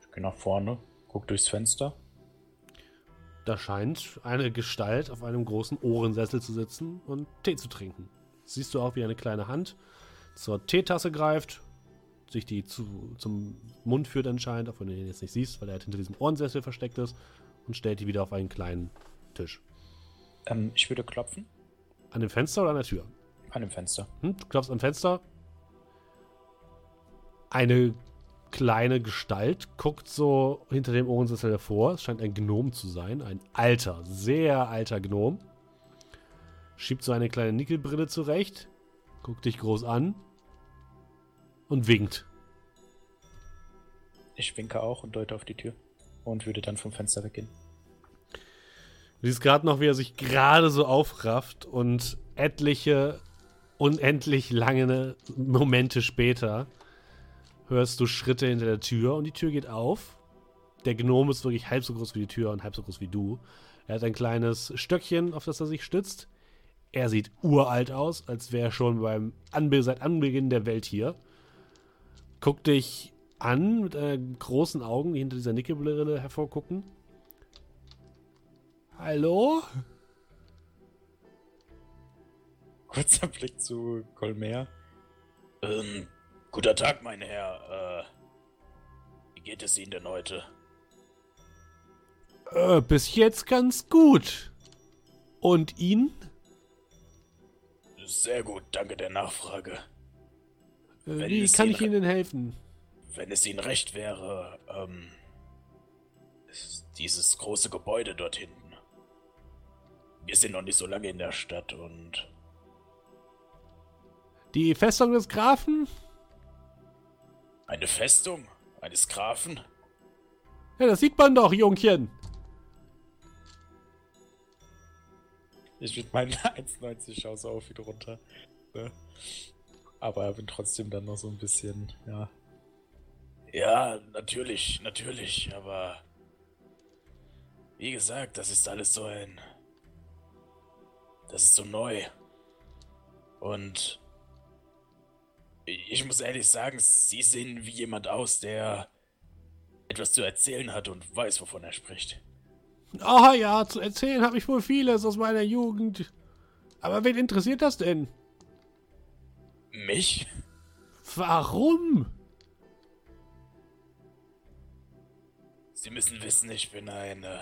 Ich gehe nach vorne, guck durchs Fenster. Da scheint eine Gestalt auf einem großen Ohrensessel zu sitzen und Tee zu trinken. Siehst du auch, wie eine kleine Hand zur Teetasse greift, sich die zu, zum Mund führt anscheinend, auch wenn du ihn jetzt nicht siehst, weil er halt hinter diesem Ohrensessel versteckt ist, und stellt die wieder auf einen kleinen Tisch. Ähm, ich würde klopfen. An dem Fenster oder an der Tür? An dem Fenster. Hm, du klopfst am Fenster. Eine kleine Gestalt guckt so hinter dem Ohrensessel hervor. Es scheint ein Gnom zu sein. Ein alter, sehr alter Gnom. Schiebt so eine kleine Nickelbrille zurecht. Guckt dich groß an. Und winkt. Ich winke auch und deute auf die Tür. Und würde dann vom Fenster weggehen. Du siehst gerade noch, wie er sich gerade so aufrafft und etliche unendlich lange Momente später hörst du Schritte hinter der Tür und die Tür geht auf. Der Gnome ist wirklich halb so groß wie die Tür und halb so groß wie du. Er hat ein kleines Stöckchen, auf das er sich stützt. Er sieht uralt aus, als wäre er schon beim Anbe seit Anbeginn der Welt hier. Guckt dich an mit äh, großen Augen, die hinter dieser Nickelbrille hervorgucken. Hallo? Kurzer Blick zu Colmer. Ähm, guter Tag, mein Herr. Äh, wie geht es Ihnen denn heute? Äh, bis jetzt ganz gut. Und Ihnen? Sehr gut, danke der Nachfrage. Äh, wie kann ich Ihnen helfen? Wenn es Ihnen recht wäre, ähm, dieses große Gebäude dort hinten. Wir sind noch nicht so lange in der Stadt und die Festung des Grafen? Eine Festung? Eines Grafen? Ja, das sieht man doch, Jungchen. Ich mit meinen 1,90 schaue so auf wieder runter. Ne? Aber bin trotzdem dann noch so ein bisschen, ja. Ja, natürlich, natürlich, aber wie gesagt, das ist alles so ein. Das ist so neu. Und ich muss ehrlich sagen, Sie sehen wie jemand aus, der etwas zu erzählen hat und weiß, wovon er spricht. Ah oh, ja, zu erzählen habe ich wohl vieles aus meiner Jugend. Aber wen interessiert das denn? Mich? Warum? Sie müssen wissen, ich bin ein äh,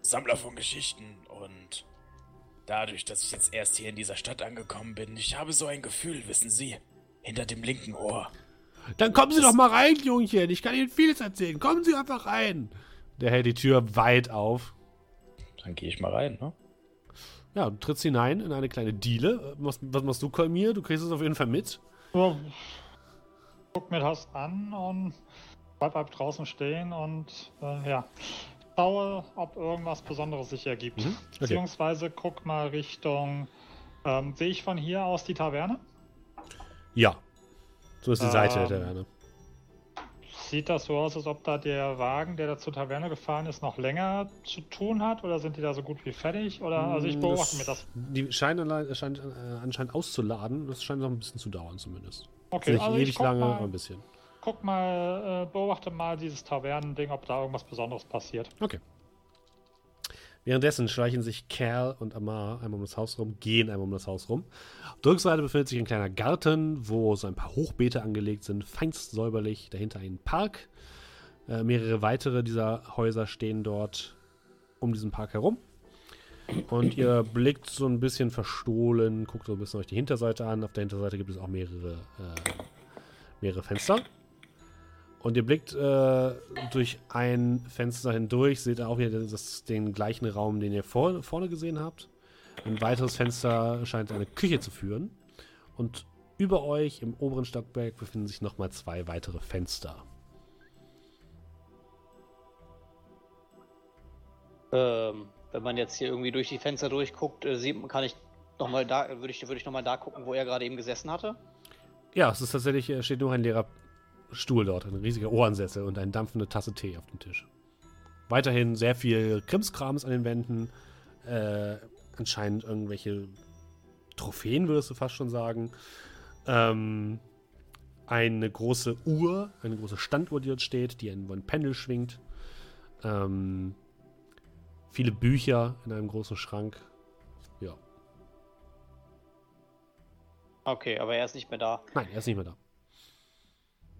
Sammler von Geschichten und dadurch, dass ich jetzt erst hier in dieser Stadt angekommen bin, ich habe so ein Gefühl, wissen Sie, hinter dem linken Ohr. Dann kommen Sie das doch mal rein, Jungchen. Ich kann Ihnen vieles erzählen. Kommen Sie einfach rein. Der hält die Tür weit auf. Dann gehe ich mal rein, ne? Ja, du trittst hinein in eine kleine Diele. Was, was machst du, Kolmir? Du kriegst es auf jeden Fall mit. Ja, guck mir das an und bleib, bleib draußen stehen und äh, ja, schaue, ob irgendwas Besonderes sich ergibt. Mhm, okay. Beziehungsweise guck mal Richtung. Ähm, sehe ich von hier aus die Taverne? Ja. So ist die ähm, Seite der ähm, Taverne. Sieht das so aus, als ob da der Wagen, der da zur Taverne gefahren ist, noch länger zu tun hat? Oder sind die da so gut wie fertig? Oder also ich mm, beobachte das, mir das. Die scheinen scheint, äh, anscheinend auszuladen. Das scheint noch ein bisschen zu dauern zumindest. Okay, Nicht also ewig lange, aber ein bisschen. Guck mal, äh, beobachte mal dieses Tavernending, ob da irgendwas Besonderes passiert. Okay. Währenddessen schleichen sich Cal und Amar einmal um das Haus rum, gehen einmal um das Haus rum. Auf der Rückseite befindet sich ein kleiner Garten, wo so ein paar Hochbeete angelegt sind, feinst säuberlich. Dahinter ein Park. Äh, mehrere weitere dieser Häuser stehen dort um diesen Park herum. Und ihr blickt so ein bisschen verstohlen, guckt so ein bisschen euch die Hinterseite an. Auf der Hinterseite gibt es auch mehrere, äh, mehrere Fenster. Und ihr blickt äh, durch ein Fenster hindurch, seht auch wieder das, den gleichen Raum, den ihr vor, vorne gesehen habt. Ein weiteres Fenster scheint eine Küche zu führen. Und über euch im oberen Stockwerk befinden sich nochmal zwei weitere Fenster. Ähm, wenn man jetzt hier irgendwie durch die Fenster durchguckt, äh, sieht, kann ich noch mal da, würde ich, würde ich nochmal da gucken, wo er gerade eben gesessen hatte? Ja, es ist tatsächlich, steht nur ein leerer Stuhl dort, ein riesiger Ohrensessel und eine dampfende Tasse Tee auf dem Tisch. Weiterhin sehr viel Krimskrams an den Wänden. Äh, anscheinend irgendwelche Trophäen, würdest du fast schon sagen. Ähm, eine große Uhr, eine große Standuhr, die dort steht, die ein, ein Pendel schwingt. Ähm, viele Bücher in einem großen Schrank. Ja. Okay, aber er ist nicht mehr da. Nein, er ist nicht mehr da.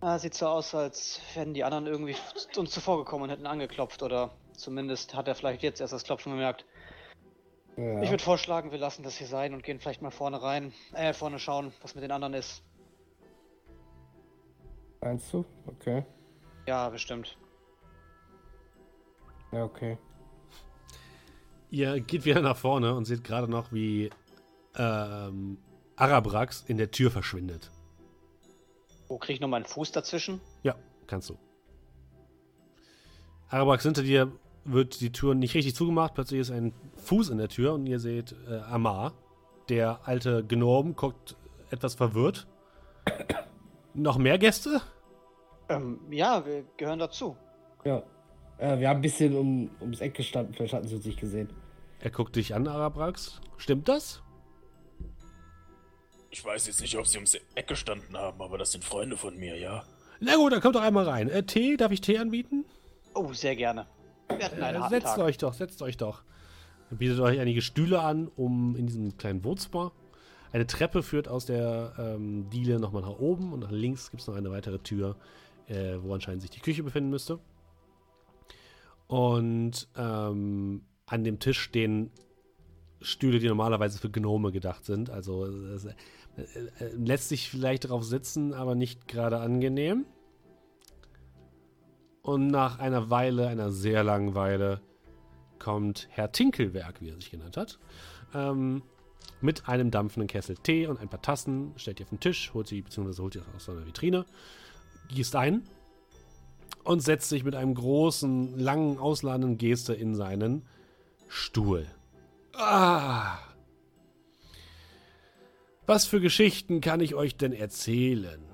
Ah, sieht so aus, als wären die anderen irgendwie uns zuvor gekommen und hätten angeklopft. Oder zumindest hat er vielleicht jetzt erst das Klopfen gemerkt. Ja. Ich würde vorschlagen, wir lassen das hier sein und gehen vielleicht mal vorne rein. Äh, vorne schauen, was mit den anderen ist. Meinst du? Okay. Ja, bestimmt. Ja, okay. Ihr geht wieder nach vorne und seht gerade noch, wie ähm, Arabrax in der Tür verschwindet. Wo kriege ich noch meinen Fuß dazwischen? Ja, kannst du. Arabrax, hinter dir wird die Tür nicht richtig zugemacht. Plötzlich ist ein Fuß in der Tür und ihr seht äh, Amar. Der alte Gnome guckt etwas verwirrt. noch mehr Gäste? Ähm, ja, wir gehören dazu. Ja. Äh, wir haben ein bisschen um, ums Eck gestanden, vielleicht hatten sie uns nicht gesehen. Er guckt dich an, Arabrax. Stimmt das? Ich weiß jetzt nicht, ob sie ums Eck gestanden haben, aber das sind Freunde von mir, ja. Na gut, dann kommt doch einmal rein. Äh, Tee, darf ich Tee anbieten? Oh, sehr gerne. Wir hatten einen äh, setzt Tag. euch doch, setzt euch doch. Er bietet euch einige Stühle an, um in diesem kleinen Wohnzimmer. Eine Treppe führt aus der ähm, Diele nochmal nach oben und nach links gibt es noch eine weitere Tür, äh, wo anscheinend sich die Küche befinden müsste. Und ähm, an dem Tisch stehen Stühle, die normalerweise für Gnome gedacht sind. Also es, äh, lässt sich vielleicht darauf sitzen, aber nicht gerade angenehm. Und nach einer Weile, einer sehr langen Weile, kommt Herr Tinkelwerk, wie er sich genannt hat, ähm, mit einem dampfenden Kessel Tee und ein paar Tassen, stellt die auf den Tisch, holt sie, beziehungsweise holt sie aus seiner Vitrine, gießt ein und setzt sich mit einem großen, langen, ausladenden Geste in seinen Stuhl. Ah! Was für Geschichten kann ich euch denn erzählen?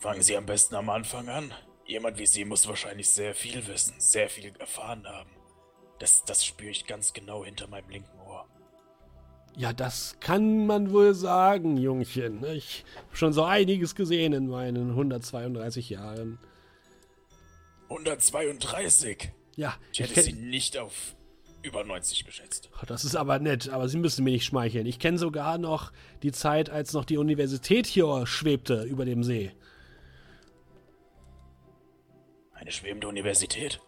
Fangen Sie am besten am Anfang an. Jemand wie Sie muss wahrscheinlich sehr viel wissen, sehr viel erfahren haben. Das, das spüre ich ganz genau hinter meinem linken Ohr. Ja, das kann man wohl sagen, Jungchen. Ich habe schon so einiges gesehen in meinen 132 Jahren. 132? Ja. Ich hätte ich sie nicht auf über 90 geschätzt. Das ist aber nett, aber Sie müssen mir nicht schmeicheln. Ich kenne sogar noch die Zeit, als noch die Universität hier schwebte über dem See. Eine schwebende Universität?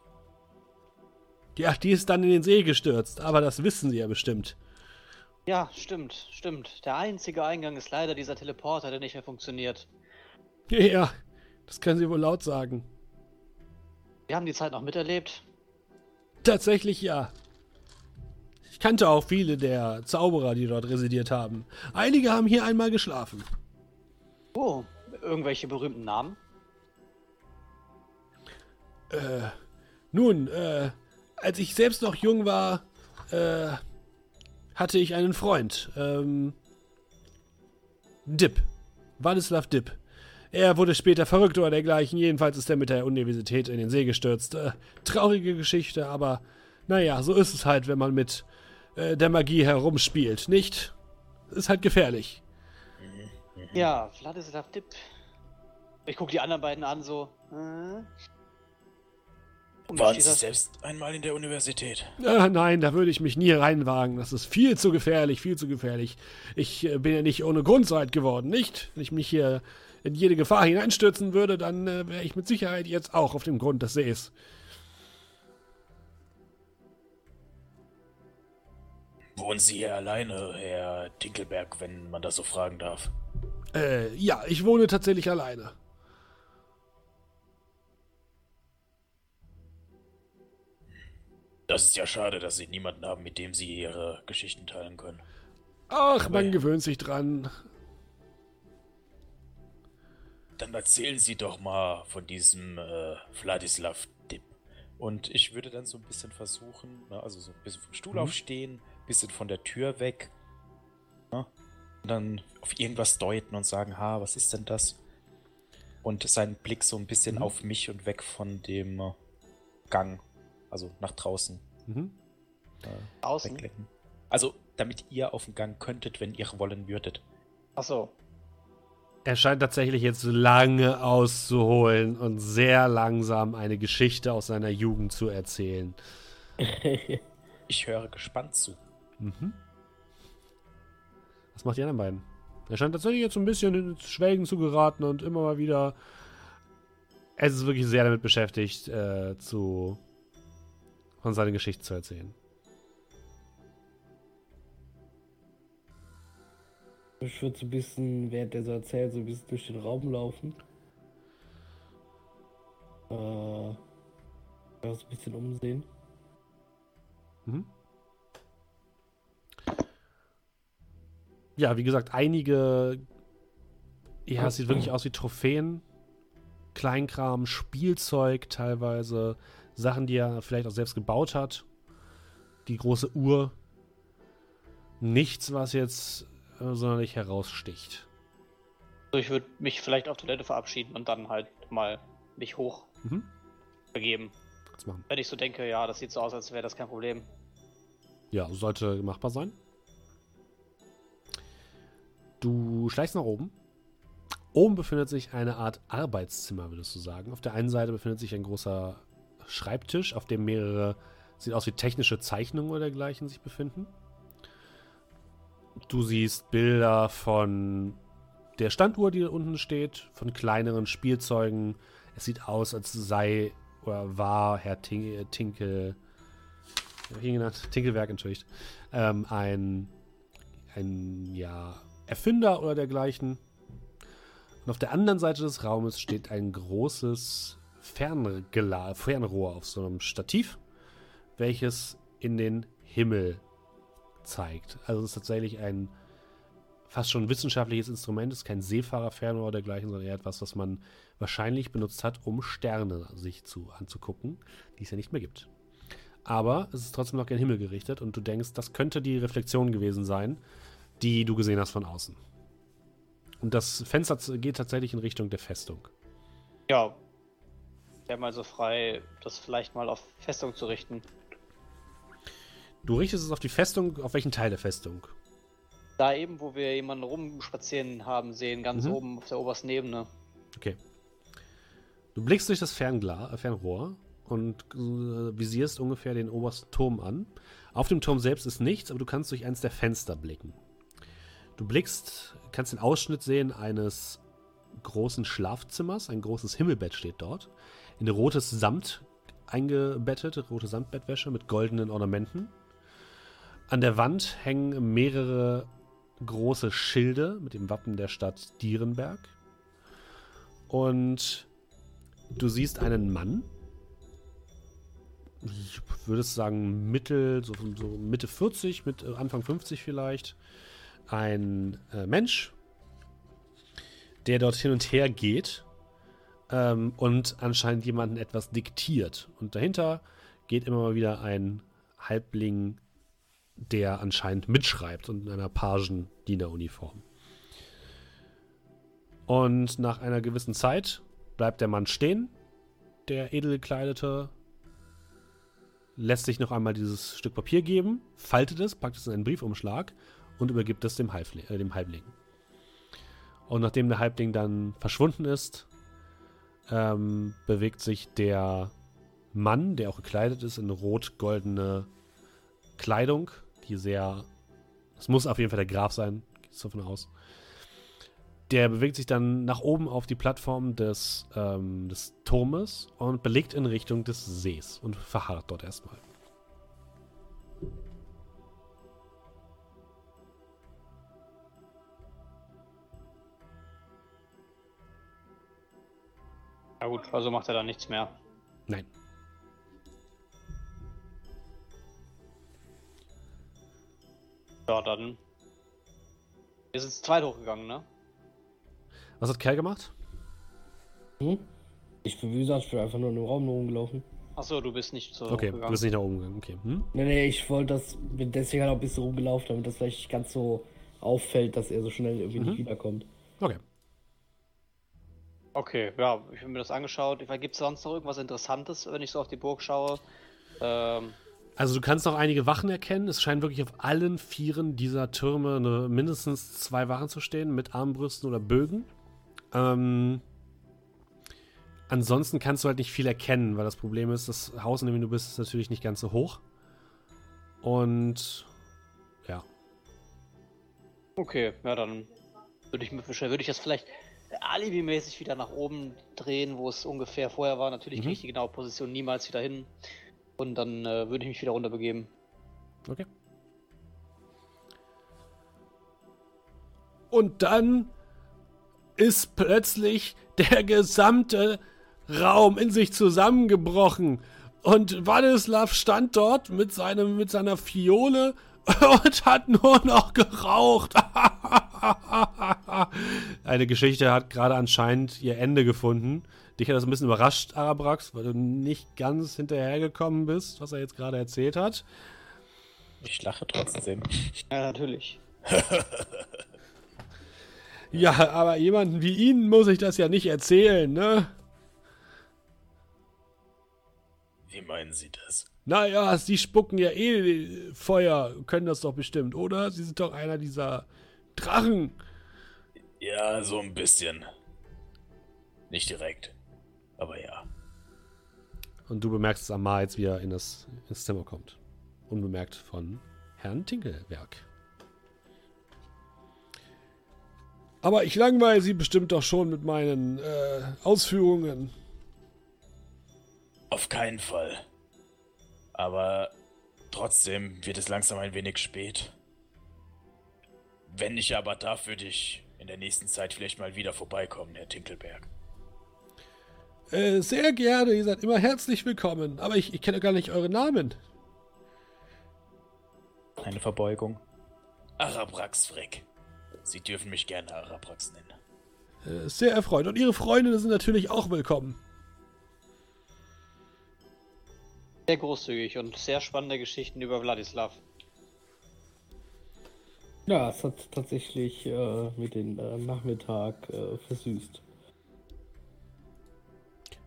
Ja, die ist dann in den See gestürzt, aber das wissen Sie ja bestimmt. Ja, stimmt, stimmt. Der einzige Eingang ist leider dieser Teleporter, der nicht mehr funktioniert. Ja, das können Sie wohl laut sagen. Wir haben die Zeit noch miterlebt. Tatsächlich ja. Ich kannte auch viele der Zauberer, die dort residiert haben. Einige haben hier einmal geschlafen. Oh, irgendwelche berühmten Namen? Äh, nun, äh, als ich selbst noch jung war, äh, hatte ich einen Freund. Ähm, Dip. Wladislav Dip. Er wurde später verrückt oder dergleichen. Jedenfalls ist er mit der Universität in den See gestürzt. Äh, traurige Geschichte, aber naja, so ist es halt, wenn man mit äh, der Magie herumspielt, nicht? Ist halt gefährlich. Ja, Wladislav Dip. Ich gucke die anderen beiden an, so. Äh, waren Sie selbst einmal in der Universität? Äh, nein, da würde ich mich nie reinwagen. Das ist viel zu gefährlich, viel zu gefährlich. Ich äh, bin ja nicht ohne Grund so alt geworden, nicht? Wenn ich mich hier in jede Gefahr hineinstürzen würde, dann äh, wäre ich mit Sicherheit jetzt auch auf dem Grund des Sees. Wohnen Sie hier alleine, Herr Tinkelberg, wenn man das so fragen darf? Äh, ja, ich wohne tatsächlich alleine. Das ist ja schade, dass Sie niemanden haben, mit dem Sie Ihre Geschichten teilen können. Ach, man gewöhnt sich dran. Dann erzählen Sie doch mal von diesem äh, Vladislav Dip. Und ich würde dann so ein bisschen versuchen, also so ein bisschen vom Stuhl mhm. aufstehen, bisschen von der Tür weg. Ne, und dann auf irgendwas deuten und sagen, ha, was ist denn das? Und seinen Blick so ein bisschen mhm. auf mich und weg von dem äh, Gang also nach draußen. Mhm. Äh, Außen? Weglenken. Also, damit ihr auf den Gang könntet, wenn ihr wollen würdet. Ach so. Er scheint tatsächlich jetzt lange auszuholen und sehr langsam eine Geschichte aus seiner Jugend zu erzählen. ich höre gespannt zu. Mhm. Was macht die anderen beiden? Er scheint tatsächlich jetzt so ein bisschen ins Schwelgen zu geraten und immer mal wieder. Es ist wirklich sehr damit beschäftigt, äh, zu von seiner Geschichte zu erzählen. Ich würde so ein bisschen, während der so erzählt, so ein bisschen durch den Raum laufen. äh, ein bisschen umsehen. Mhm. Ja, wie gesagt, einige. Ja, es sieht wirklich aus wie Trophäen. Kleinkram, Spielzeug teilweise. Sachen, die er vielleicht auch selbst gebaut hat. Die große Uhr. Nichts, was jetzt äh, sonderlich heraussticht. Also ich würde mich vielleicht auf Toilette verabschieden und dann halt mal mich hoch mhm. begeben. Wenn ich so denke, ja, das sieht so aus, als wäre das kein Problem. Ja, sollte machbar sein. Du schleichst nach oben. Oben befindet sich eine Art Arbeitszimmer, würdest du sagen. Auf der einen Seite befindet sich ein großer Schreibtisch, auf dem mehrere, sieht aus wie technische Zeichnungen oder dergleichen sich befinden. Du siehst Bilder von der Standuhr, die unten steht, von kleineren Spielzeugen. Es sieht aus, als sei oder war Herr Tink Tinkel, wie genannt? Tinkelwerk, entschuldigt, ähm, ein, ein, ja, Erfinder oder dergleichen. Und auf der anderen Seite des Raumes steht ein großes Ferngela Fernrohr auf so einem Stativ, welches in den Himmel zeigt. Also es ist tatsächlich ein fast schon wissenschaftliches Instrument, es ist kein Seefahrerfernrohr oder dergleichen, sondern eher etwas, was man wahrscheinlich benutzt hat, um Sterne sich zu, anzugucken, die es ja nicht mehr gibt. Aber es ist trotzdem noch gen Himmel gerichtet und du denkst, das könnte die Reflexion gewesen sein, die du gesehen hast von außen. Und das Fenster geht tatsächlich in Richtung der Festung. Ja, wäre mal so frei, das vielleicht mal auf Festung zu richten. Du richtest es auf die Festung, auf welchen Teil der Festung? Da eben, wo wir jemanden rumspazieren haben sehen, ganz mhm. oben auf der obersten Ebene. Okay. Du blickst durch das Ferngla äh, Fernrohr und äh, visierst ungefähr den obersten Turm an. Auf dem Turm selbst ist nichts, aber du kannst durch eins der Fenster blicken. Du blickst, kannst den Ausschnitt sehen eines großen Schlafzimmers. Ein großes Himmelbett steht dort. In rotes Samt eingebettet, rote Samtbettwäsche mit goldenen Ornamenten. An der Wand hängen mehrere große Schilde mit dem Wappen der Stadt Dierenberg. Und du siehst einen Mann. Ich würde sagen, Mittel, so, so Mitte 40, mit äh, Anfang 50 vielleicht ein äh, Mensch, der dort hin und her geht ähm, und anscheinend jemanden etwas diktiert. Und dahinter geht immer mal wieder ein Halbling, der anscheinend mitschreibt und in einer Pagendieneruniform. Und nach einer gewissen Zeit bleibt der Mann stehen, der edelgekleidete, lässt sich noch einmal dieses Stück Papier geben, faltet es, packt es in einen Briefumschlag und übergibt es dem, Halfling, äh, dem Halbling. Und nachdem der Halbling dann verschwunden ist, ähm, bewegt sich der Mann, der auch gekleidet ist, in rot-goldene Kleidung, die sehr. Es muss auf jeden Fall der Graf sein, geht davon aus. Der bewegt sich dann nach oben auf die Plattform des, ähm, des Turmes und belegt in Richtung des Sees und verharrt dort erstmal. Ja gut, also macht er da nichts mehr. Nein. Ja, dann. Wir sind zweit hochgegangen, ne? Was hat Kerl gemacht? Hm? Ich bin, wie gesagt, ich bin einfach nur in den Raum rumgelaufen. Achso, du bist nicht so Okay, du bist nicht nach oben gegangen, okay. Hm? Nee, nee, ich wollte das, bin deswegen halt auch ein bisschen rumgelaufen, damit das vielleicht nicht ganz so auffällt, dass er so schnell irgendwie mhm. nicht wiederkommt. Okay. Okay, ja, ich habe mir das angeschaut. Gibt es sonst noch irgendwas Interessantes, wenn ich so auf die Burg schaue? Ähm, also du kannst noch einige Wachen erkennen. Es scheint wirklich auf allen Vieren dieser Türme eine, mindestens zwei Wachen zu stehen mit Armbrüsten oder Bögen. Ähm, ansonsten kannst du halt nicht viel erkennen, weil das Problem ist, das Haus, in dem du bist, ist natürlich nicht ganz so hoch. Und ja. Okay, ja, dann würde ich, würd ich das vielleicht alibimäßig wieder nach oben drehen, wo es ungefähr vorher war. Natürlich mhm. kriege ich die genaue Position niemals wieder hin. Und dann äh, würde ich mich wieder runter begeben. Okay. Und dann ist plötzlich der gesamte Raum in sich zusammengebrochen. Und Wadislav stand dort mit, seinem, mit seiner Fiole und hat nur noch geraucht. Eine Geschichte hat gerade anscheinend ihr Ende gefunden. Dich hat das ein bisschen überrascht, Arabrax, weil du nicht ganz hinterhergekommen bist, was er jetzt gerade erzählt hat. Ich lache trotzdem. Ja, natürlich. ja, aber jemanden wie Ihnen muss ich das ja nicht erzählen, ne? Wie meinen Sie das? Naja, Sie spucken ja eh Feuer, können das doch bestimmt, oder? Sie sind doch einer dieser Drachen. Ja, so ein bisschen. Nicht direkt, aber ja. Und du bemerkst es Amar jetzt, wie er in das, ins Zimmer kommt. Unbemerkt von Herrn Tinkelberg. Aber ich langweile Sie bestimmt doch schon mit meinen äh, Ausführungen. Auf keinen Fall. Aber trotzdem wird es langsam ein wenig spät. Wenn ich aber darf, würde ich in der nächsten Zeit vielleicht mal wieder vorbeikommen, Herr Tinkelberg. Äh, sehr gerne, ihr seid immer herzlich willkommen. Aber ich, ich kenne gar nicht euren Namen. Eine Verbeugung. Arabrax Frick. Sie dürfen mich gerne Arabrax nennen. Äh, sehr erfreut. Und Ihre Freundinnen sind natürlich auch willkommen. Sehr großzügig und sehr spannende Geschichten über Wladislav. Ja, es hat tatsächlich äh, mit dem äh, Nachmittag äh, versüßt.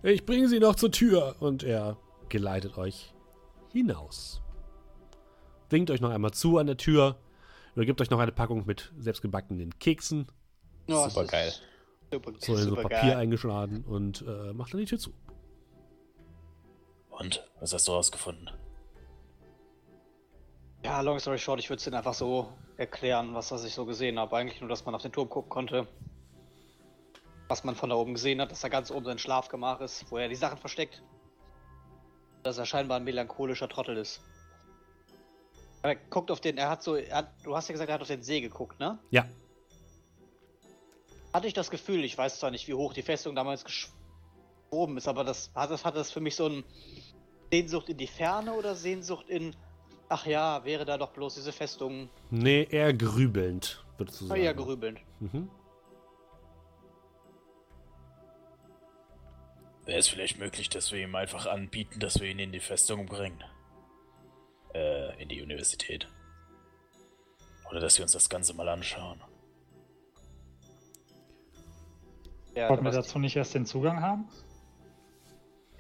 Ich bringe sie noch zur Tür und er geleitet euch hinaus. Winkt euch noch einmal zu an der Tür, übergibt euch noch eine Packung mit selbstgebackenen Keksen. Oh, super geil. Super, so in so Papier geil. eingeschlagen und äh, macht dann die Tür zu. Und was hast du rausgefunden? Ja, long story short, ich würde es Ihnen einfach so erklären, was, ich so gesehen habe. Eigentlich nur, dass man auf den Turm gucken konnte. Was man von da oben gesehen hat, dass da ganz oben sein Schlafgemach ist, wo er die Sachen versteckt. Dass er scheinbar ein melancholischer Trottel ist. Aber er guckt auf den, er hat so, er hat, du hast ja gesagt, er hat auf den See geguckt, ne? Ja. Hatte ich das Gefühl, ich weiß zwar nicht, wie hoch die Festung damals oben ist, aber das hat, das hat das für mich so ein Sehnsucht in die Ferne oder Sehnsucht in, ach ja, wäre da doch bloß diese Festung. Nee, eher grübelnd, würdest du sagen. Eher grübelnd. Mhm. Wäre es vielleicht möglich, dass wir ihm einfach anbieten, dass wir ihn in die Festung bringen? Äh, in die Universität. Oder dass wir uns das Ganze mal anschauen. Ja, Wollten wir dazu nicht erst den Zugang haben?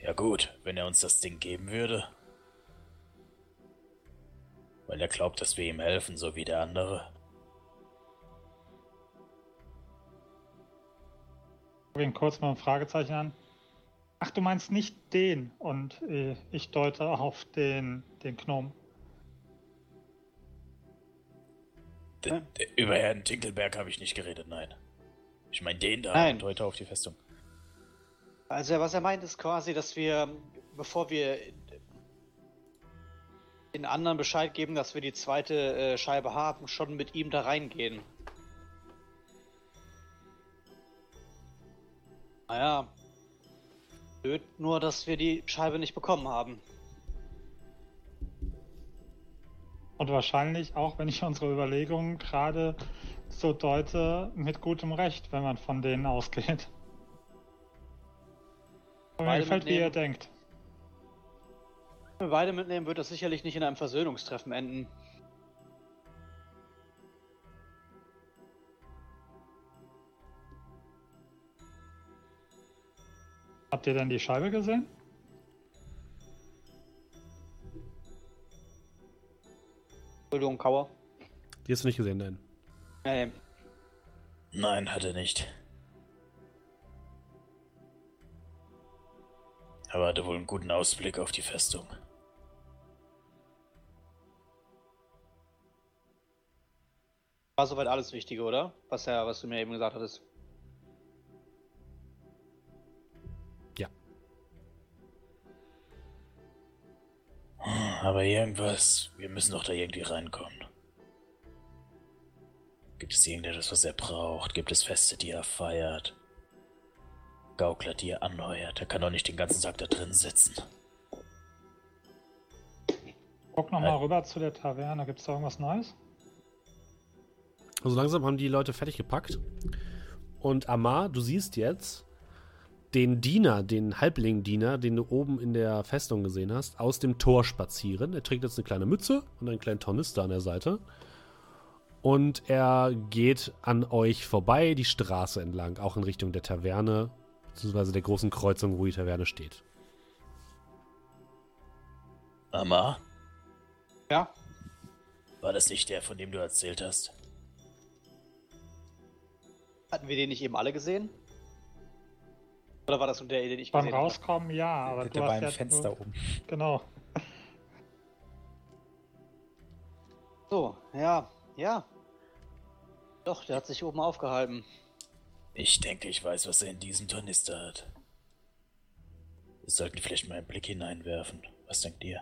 Ja gut, wenn er uns das Ding geben würde. Weil er glaubt, dass wir ihm helfen, so wie der andere. Ich habe ihn kurz mal ein Fragezeichen an. Ach, du meinst nicht den. Und äh, ich deute auf den, den Gnome. D über Herrn Tinkelberg habe ich nicht geredet, nein. Ich meine den da nein. und deute auf die Festung. Also was er meint ist quasi, dass wir, bevor wir den anderen Bescheid geben, dass wir die zweite äh, Scheibe haben, schon mit ihm da reingehen. Naja, Blöd nur, dass wir die Scheibe nicht bekommen haben. Und wahrscheinlich auch, wenn ich unsere Überlegungen gerade so deute, mit gutem Recht, wenn man von denen ausgeht. Aber mir gefällt, wie ihr denkt. Wenn wir beide mitnehmen, wird das sicherlich nicht in einem Versöhnungstreffen enden. Habt ihr denn die Scheibe gesehen? Entschuldigung, Kauer. Die hast du nicht gesehen, nein. Ähm. Nein, hat er nicht. Aber hatte wohl einen guten Ausblick auf die Festung. War soweit alles Wichtige, oder? Was, ja, was du mir eben gesagt hattest. Aber irgendwas, wir müssen doch da irgendwie reinkommen. Gibt es irgendetwas, was er braucht? Gibt es Feste, die er feiert? Gaukler dir anheuert. Der kann doch nicht den ganzen Tag da drin sitzen. Guck nochmal rüber zu der Taverne. Gibt es da irgendwas Neues? Also langsam haben die Leute fertig gepackt. Und Amar, du siehst jetzt den Diener, den Halbling-Diener, den du oben in der Festung gesehen hast, aus dem Tor spazieren. Er trägt jetzt eine kleine Mütze und einen kleinen Tornister an der Seite. Und er geht an euch vorbei, die Straße entlang, auch in Richtung der Taverne, beziehungsweise der großen Kreuzung, wo die Taverne steht. Amar? Ja? War das nicht der, von dem du erzählt hast? Hatten wir den nicht eben alle gesehen? Oder war das nur der, den ich Beim gesehen habe? Beim Rauskommen ja, aber der du hast ja Fenster nur... oben. Genau. So, ja, ja. Doch, der hat sich oben aufgehalten. Ich denke, ich weiß, was er in diesem Tornister hat. Wir sollten vielleicht mal einen Blick hineinwerfen. Was denkt ihr?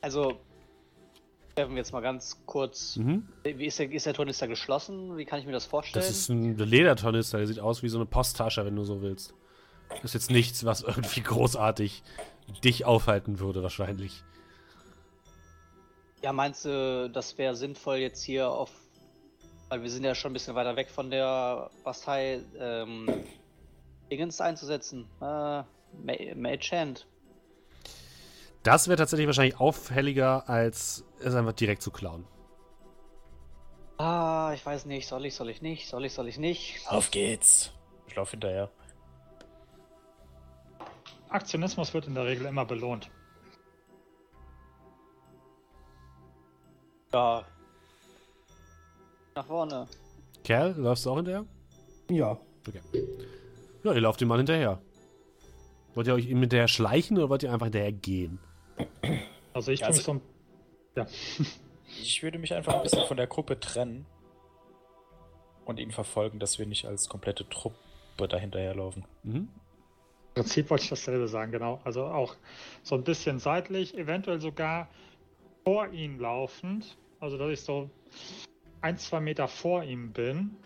Also, jetzt mal ganz kurz. Mhm. Wie ist der, ist der Tornister geschlossen? Wie kann ich mir das vorstellen? Das ist ein Ledertornister, der sieht aus wie so eine Posttasche, wenn du so willst. Das ist jetzt nichts, was irgendwie großartig dich aufhalten würde, wahrscheinlich. Ja, meinst du, das wäre sinnvoll jetzt hier auf. Weil wir sind ja schon ein bisschen weiter weg von der Bastei, ähm, Dingens einzusetzen. Äh, Mage Hand. Das wäre tatsächlich wahrscheinlich auffälliger, als es einfach direkt zu klauen. Ah, ich weiß nicht. Soll ich, soll ich nicht? Soll ich, soll ich nicht? Auf geht's. Ich laufe hinterher. Aktionismus wird in der Regel immer belohnt. Ja. Nach vorne. Kerl, läufst du auch hinterher? Ja. Okay. Ja, ihr lauft dem Mann hinterher. Wollt ihr euch ihm hinterher schleichen oder wollt ihr einfach hinterher gehen? Also ich ja, also, so Ja. Ich würde mich einfach ein bisschen von der Gruppe trennen und ihn verfolgen, dass wir nicht als komplette Truppe dahinterherlaufen. Mhm. Im Prinzip wollte ich dasselbe sagen, genau. Also auch so ein bisschen seitlich, eventuell sogar vor ihm laufend. Also dass ich so ein, zwei Meter vor ihm bin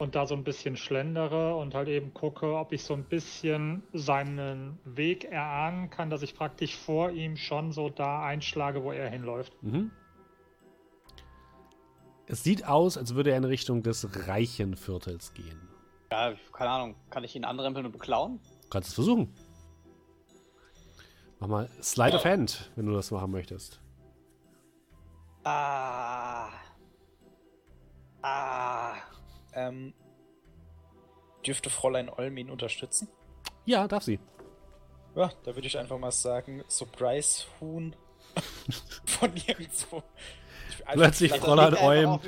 und da so ein bisschen schlendere und halt eben gucke, ob ich so ein bisschen seinen Weg erahnen kann, dass ich praktisch vor ihm schon so da einschlage, wo er hinläuft. Mhm. Es sieht aus, als würde er in Richtung des reichen Viertels gehen. Ja, keine Ahnung. Kann ich ihn anrempeln und beklauen? Kannst es versuchen. Mach mal Slide of Hand, wenn du das machen möchtest. Ah. Ah. Ähm, dürfte Fräulein Olm ihn unterstützen? Ja, darf sie. Ja, da würde ich einfach mal sagen, Surprise-Huhn von nirgendwo. Plötzlich Fräulein Olm.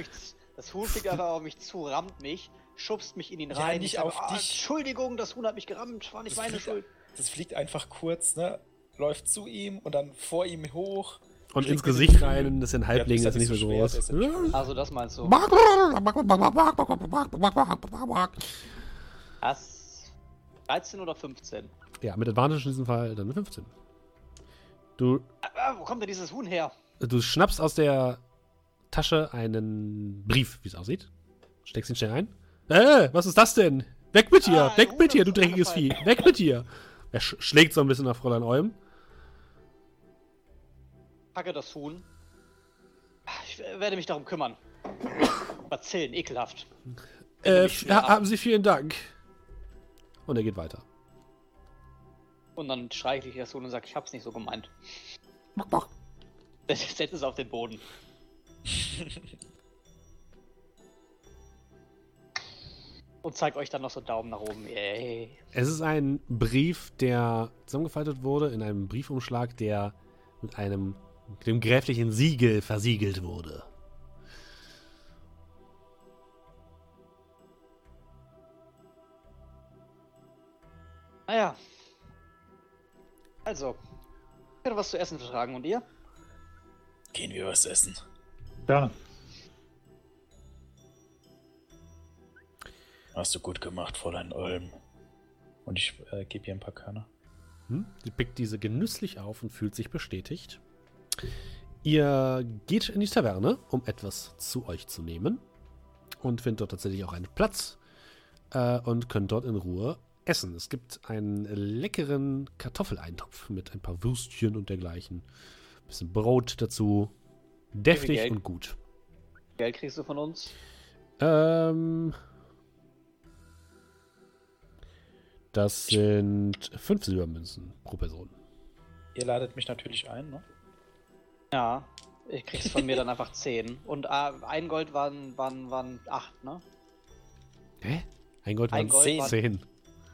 Das Huhn fliegt einfach auf mich zu, rammt mich, schubst mich in ihn rein. Ja, nicht auf sag, oh, dich. Entschuldigung, das Huhn hat mich gerammt, war nicht das meine fliegt, Schuld. Das fliegt einfach kurz, ne? Läuft zu ihm und dann vor ihm hoch und ins Gesicht rein, das ist ein Halbling, ja, das ist nicht so groß. Also das meinst du. Was? 13 oder 15? Ja, mit Advantage in diesem Fall dann 15. Du. Ah, wo kommt denn dieses Huhn her? Du schnappst aus der Tasche einen Brief, wie es aussieht. Steckst ihn schnell ein. Äh, was ist das denn? Weg mit dir! Ah, weg mit dir, du dreckiges Vieh! Weg mit dir! Er sch schlägt so ein bisschen nach Fräulein Olm packe das Huhn. Ich werde mich darum kümmern. Erzählen, ekelhaft. Äh, haben Sie vielen Dank. Und er geht weiter. Und dann schreie ich das Huhn und sage, ich hab's nicht so gemeint. Mach, mach. Setz es auf den Boden. und zeig euch dann noch so Daumen nach oben. Yay. Es ist ein Brief, der zusammengefaltet wurde in einem Briefumschlag, der mit einem mit dem gräflichen Siegel versiegelt wurde. Naja. Also, ich werde was zu essen vertragen und ihr? Gehen wir was essen. Gerne. Hast du gut gemacht, Fräulein Olm. Und ich äh, gebe ihr ein paar Körner. Hm? Sie pickt diese genüsslich auf und fühlt sich bestätigt. Ihr geht in die Taverne, um etwas zu euch zu nehmen. und findet dort tatsächlich auch einen Platz äh, und könnt dort in Ruhe essen. Es gibt einen leckeren Kartoffeleintopf mit ein paar Würstchen und dergleichen. Ein bisschen Brot dazu. Deftig und gut. Geld kriegst du von uns? Ähm. Das sind fünf Silbermünzen pro Person. Ihr ladet mich natürlich ein, ne? Ja, ich krieg's von mir dann einfach zehn. Und äh, ein Gold waren, waren, waren acht, ne? Hä? Ein Gold waren Gold zehn.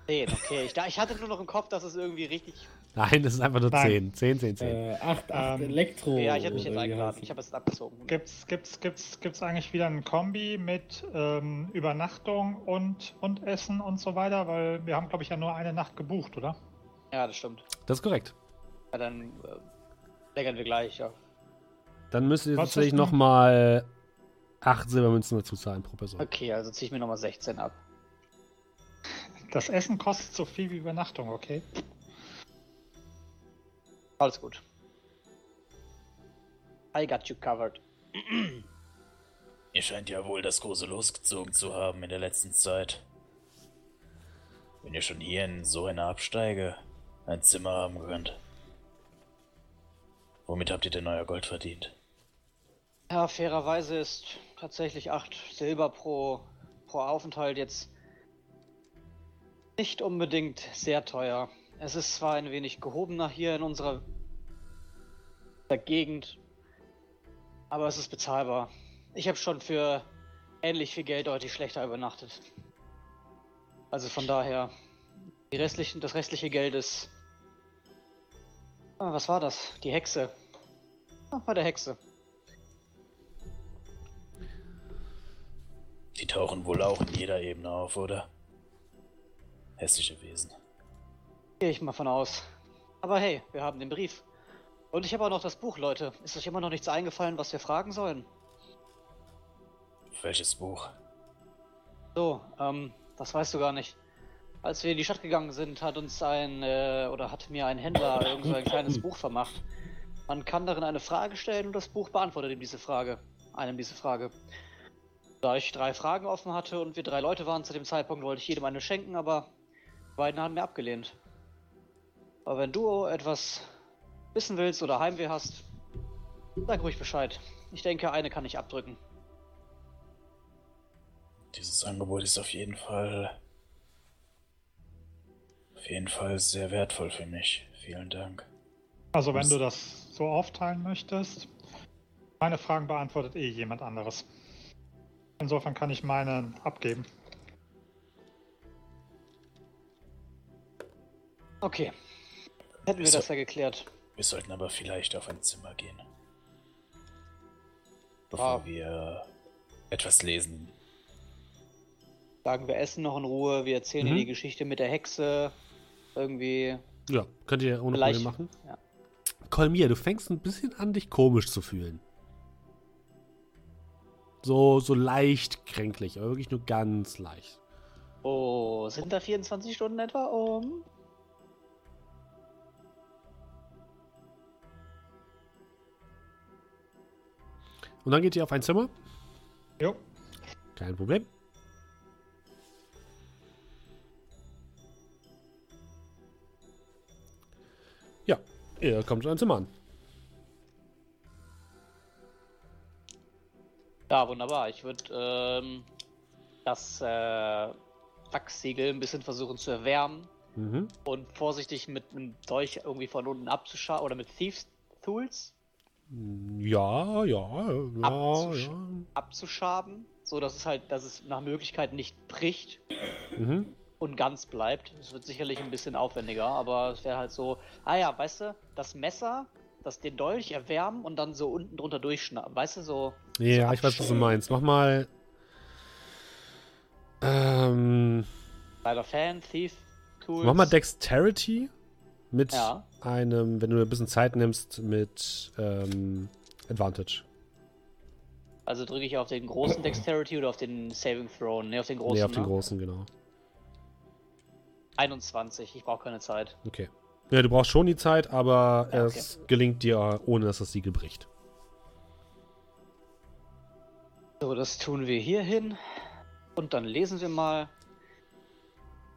10, okay. Ich, ich hatte nur noch im Kopf, dass es irgendwie richtig. Nein, das ist einfach nur Nein. 10. 10, 10, 10. Äh, 8, 8 ähm, Elektro. Ja, ich hätte mich jetzt eingeladen. Ich habe es abgezogen. Gibt's, gibt's, gibt's, gibt's eigentlich wieder ein Kombi mit ähm, Übernachtung und, und Essen und so weiter? Weil wir haben, glaube ich, ja nur eine Nacht gebucht, oder? Ja, das stimmt. Das ist korrekt. Ja, dann äh, wir gleich, ja. Dann müsst ihr tatsächlich nochmal 8 Silbermünzen dazu zahlen pro Person. Okay, also ziehe ich mir nochmal 16 ab. Das Essen kostet so viel wie Übernachtung, okay? Alles gut. I got you covered. Ihr scheint ja wohl das große losgezogen zu haben in der letzten Zeit. Wenn ihr schon hier in so einer Absteige ein Zimmer haben könnt. Womit habt ihr denn euer Gold verdient? Ja, fairerweise ist tatsächlich 8 Silber pro, pro Aufenthalt jetzt nicht unbedingt sehr teuer. Es ist zwar ein wenig gehobener hier in unserer Gegend, aber es ist bezahlbar. Ich habe schon für ähnlich viel Geld deutlich schlechter übernachtet. Also von daher, das restliche Geld ist. Ah, was war das? Die Hexe. Ah, bei der Hexe. Die tauchen wohl auch in jeder Ebene auf, oder? hässliche Wesen. Gehe ich mal von aus. Aber hey, wir haben den Brief. Und ich habe auch noch das Buch, Leute. Ist euch immer noch nichts eingefallen, was wir fragen sollen? Welches Buch? So, ähm, das weißt du gar nicht. Als wir in die Stadt gegangen sind, hat uns ein, äh, oder hat mir ein Händler irgend so ein kleines Buch vermacht. Man kann darin eine Frage stellen und das Buch beantwortet ihm diese Frage. Einem diese Frage. Da ich drei Fragen offen hatte und wir drei Leute waren zu dem Zeitpunkt, wollte ich jedem eine schenken, aber beiden haben mir abgelehnt. Aber wenn du etwas wissen willst oder Heimweh hast, sag ruhig Bescheid. Ich denke, eine kann ich abdrücken. Dieses Angebot ist auf jeden Fall. Auf jeden Fall sehr wertvoll für mich. Vielen Dank. Also, wenn du das so aufteilen möchtest, meine Fragen beantwortet eh jemand anderes. Insofern kann ich meine abgeben. Okay. Hätten wir, wir das ja geklärt. Wir sollten aber vielleicht auf ein Zimmer gehen. Bevor ah. wir etwas lesen. Sagen wir essen noch in Ruhe, wir erzählen mhm. dir die Geschichte mit der Hexe. Irgendwie. Ja, könnt ihr ohne Probleme machen. Ja. Kolmir, du fängst ein bisschen an, dich komisch zu fühlen. So, so leicht kränklich, aber wirklich nur ganz leicht. Oh, sind da 24 Stunden etwa um? Und dann geht ihr auf ein Zimmer? Jo. Kein Problem. Ja, ihr kommt in ein Zimmer an. Ja, wunderbar. Ich würde ähm, das äh, Wachssiegel ein bisschen versuchen zu erwärmen mhm. und vorsichtig mit einem Dolch irgendwie von unten abzuschauen oder mit Thieves Tools ja, ja, ja, Abzusch ja. abzuschaben, so dass es halt, dass es nach Möglichkeit nicht bricht mhm. und ganz bleibt. Es wird sicherlich ein bisschen aufwendiger, aber es wäre halt so, ah ja, weißt du, das Messer, das den Dolch erwärmen und dann so unten drunter durchschnappen, weißt du, so. Ja, so ich weiß, was du meinst. Mach mal. Ähm. Leider Fan, Thief, Tools. Mach mal Dexterity mit ja. einem, wenn du ein bisschen Zeit nimmst, mit ähm, Advantage. Also drücke ich auf den großen Dexterity oder auf den Saving Throne? Ne, auf den großen. Ne, auf den ne? großen, genau. 21, ich brauche keine Zeit. Okay. Ja, du brauchst schon die Zeit, aber ja, es gelingt dir, ohne dass das Siegel bricht. So, das tun wir hier hin. Und dann lesen wir mal,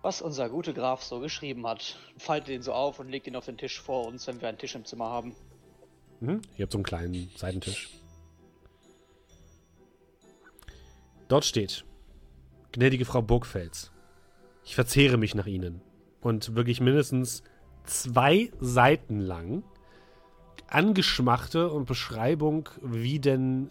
was unser guter Graf so geschrieben hat. Faltet ihn so auf und legt ihn auf den Tisch vor uns, wenn wir einen Tisch im Zimmer haben. Mhm. Ihr habt so einen kleinen Seitentisch. Dort steht: Gnädige Frau Burgfels, ich verzehre mich nach Ihnen. Und wirklich mindestens zwei Seiten lang angeschmachte und Beschreibung, wie denn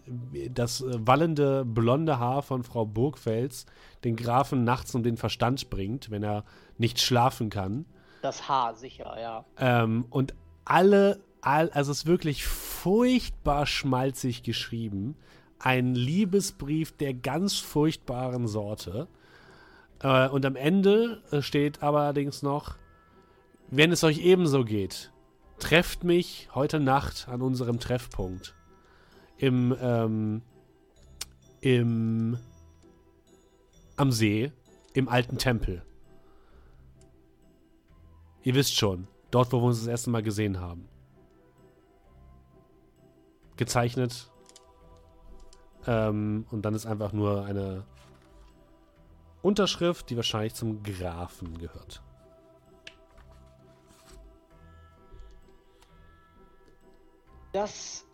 das äh, wallende blonde Haar von Frau Burgfels den Grafen nachts um den Verstand bringt, wenn er nicht schlafen kann. Das Haar, sicher, ja. Ähm, und alle, all, also es ist wirklich furchtbar schmalzig geschrieben. Ein Liebesbrief der ganz furchtbaren Sorte. Äh, und am Ende äh, steht allerdings noch, wenn es euch ebenso geht, trefft mich heute Nacht an unserem Treffpunkt. Im, ähm, im, am See, im alten Tempel. Ihr wisst schon, dort, wo wir uns das erste Mal gesehen haben. Gezeichnet. Ähm, und dann ist einfach nur eine Unterschrift, die wahrscheinlich zum Grafen gehört. Das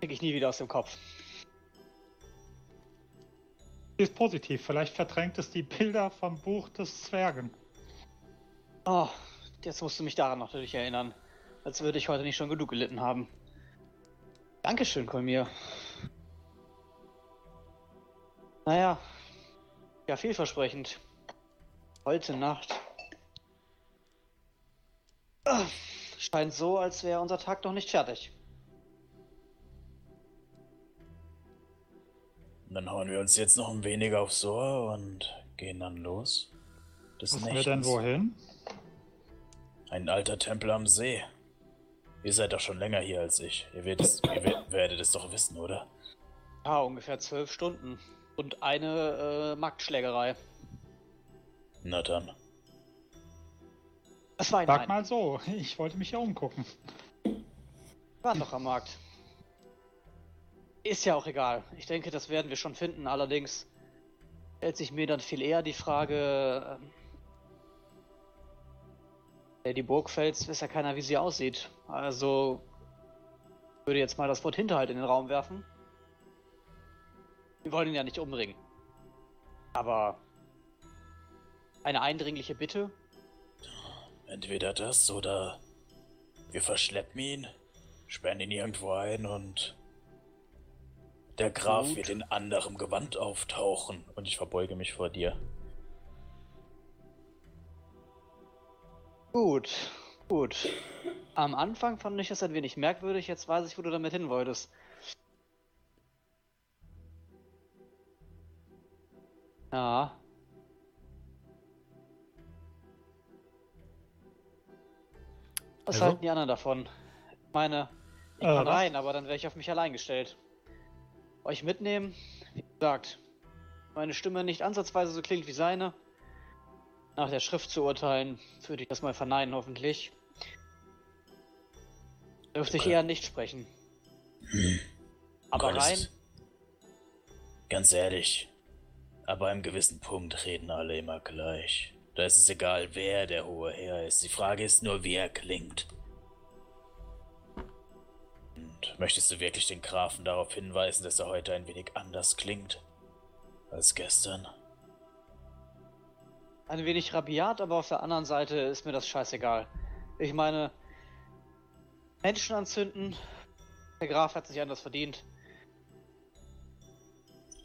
kriege ich nie wieder aus dem Kopf. Ist positiv. Vielleicht verdrängt es die Bilder vom Buch des Zwergen. Oh, jetzt musst du mich daran natürlich erinnern. Als würde ich heute nicht schon genug gelitten haben. Dankeschön, Kolmir. Naja, ja, vielversprechend. Heute Nacht. Ah. Scheint so, als wäre unser Tag noch nicht fertig. Dann hauen wir uns jetzt noch ein wenig aufs Ohr und gehen dann los. Des Was wir denn wohin? Ein alter Tempel am See. Ihr seid doch schon länger hier als ich. Ihr, werdet, ihr werdet es doch wissen, oder? Ja, ungefähr zwölf Stunden. Und eine äh, Marktschlägerei. Na dann. Das war Sag mal so, ich wollte mich ja umgucken. War doch am Markt. Ist ja auch egal. Ich denke, das werden wir schon finden. Allerdings stellt sich mir dann viel eher die Frage, äh, die Burgfels weiß ja keiner, wie sie aussieht. Also würde jetzt mal das Wort Hinterhalt in den Raum werfen. Wir wollen ihn ja nicht umbringen. Aber eine eindringliche Bitte Entweder das oder wir verschleppen ihn, sperren ihn irgendwo ein und der Graf Gut. wird in anderem Gewand auftauchen und ich verbeuge mich vor dir. Gut, gut. Am Anfang fand ich es ein wenig merkwürdig, jetzt weiß ich, wo du damit hin wolltest. Ja, Was also? halten die anderen davon? Ich meine, ich äh, kann rein, aber dann wäre ich auf mich allein gestellt. Euch mitnehmen? Wie gesagt, meine Stimme nicht ansatzweise so klingt wie seine. Nach der Schrift zu urteilen, würde ich das mal verneinen, hoffentlich. Dürfte okay. ich eher nicht sprechen. Hm. Aber rein. Ganz ehrlich, aber einem gewissen Punkt reden alle immer gleich. Da ist es egal, wer der hohe Herr ist. Die Frage ist nur, wie er klingt. Und möchtest du wirklich den Grafen darauf hinweisen, dass er heute ein wenig anders klingt als gestern? Ein wenig rabiat, aber auf der anderen Seite ist mir das scheißegal. Ich meine, Menschen anzünden, der Graf hat sich anders verdient.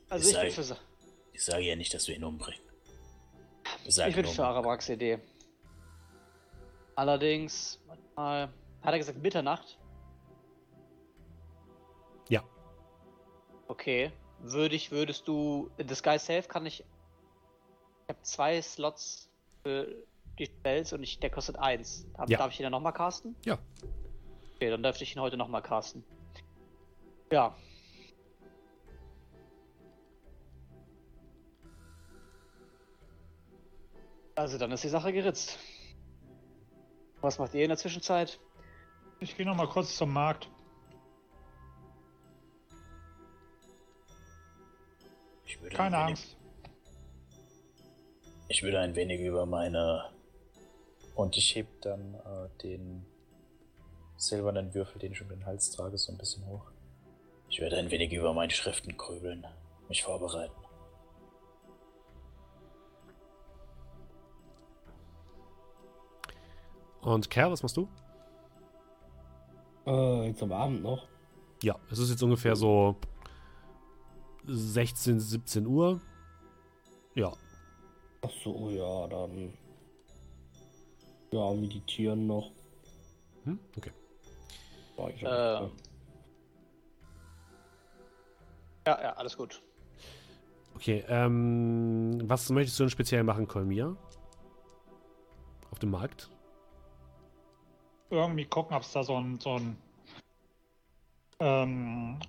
Also ich, ich, sage, ich sage ja nicht, dass wir ihn umbringen. Sag ich bin für Arabrax Idee. Allerdings, mal, hat er gesagt Mitternacht? Ja. Okay. Würde ich, würdest du. Sky Safe kann ich. Ich habe zwei Slots für die Spells und ich, der kostet eins. Darf, ja. darf ich ihn dann nochmal casten? Ja. Okay, dann dürfte ich ihn heute nochmal casten. Ja, Also dann ist die Sache geritzt. Was macht ihr in der Zwischenzeit? Ich gehe noch mal kurz zum Markt. Keine Angst. Ich würde ein wenig über meine. Und ich heb dann äh, den silbernen Würfel, den ich um den Hals trage, so ein bisschen hoch. Ich werde ein wenig über meine Schriften grübeln, mich vorbereiten. Und Kerl, was machst du? Äh, jetzt am Abend noch. Ja, es ist jetzt ungefähr so 16, 17 Uhr. Ja. Ach so, ja, dann. Ja, meditieren noch. Hm? Okay. Äh, ja, ja, alles gut. Okay, ähm, was möchtest du denn speziell machen, Kolmir? Auf dem Markt? Irgendwie gucken, ob es da so ein, so ein ähm,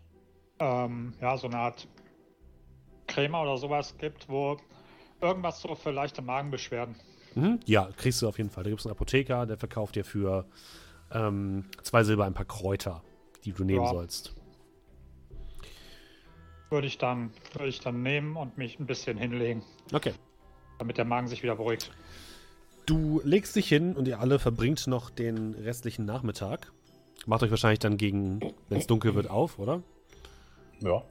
ähm, ja, so eine Art Creme oder sowas gibt, wo irgendwas so für leichte Magenbeschwerden. Mhm. Ja, kriegst du auf jeden Fall. Da gibt es einen Apotheker, der verkauft dir für ähm, zwei Silber ein paar Kräuter, die du nehmen ja. sollst. Würde ich, dann, würde ich dann nehmen und mich ein bisschen hinlegen. Okay. Damit der Magen sich wieder beruhigt. Du legst dich hin und ihr alle verbringt noch den restlichen Nachmittag. Macht euch wahrscheinlich dann gegen, wenn es dunkel wird, auf, oder? Ja.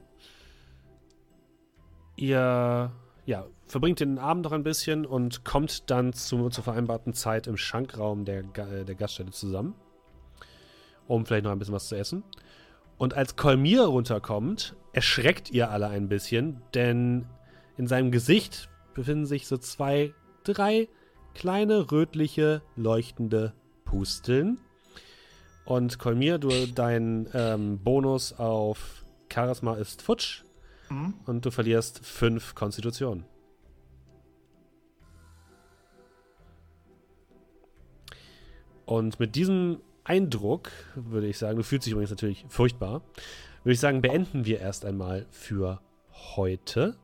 Ihr ja, verbringt den Abend noch ein bisschen und kommt dann zu, zur vereinbarten Zeit im Schankraum der, der Gaststätte zusammen um vielleicht noch ein bisschen was zu essen. Und als Kolmir runterkommt, erschreckt ihr alle ein bisschen, denn in seinem Gesicht befinden sich so zwei, drei kleine rötliche, leuchtende Pusteln. Und Kolmir, du, dein ähm, Bonus auf Charisma ist futsch. Mhm. Und du verlierst fünf Konstitutionen. Und mit diesem Eindruck, würde ich sagen, du fühlst dich übrigens natürlich furchtbar, würde ich sagen, beenden wir erst einmal für heute.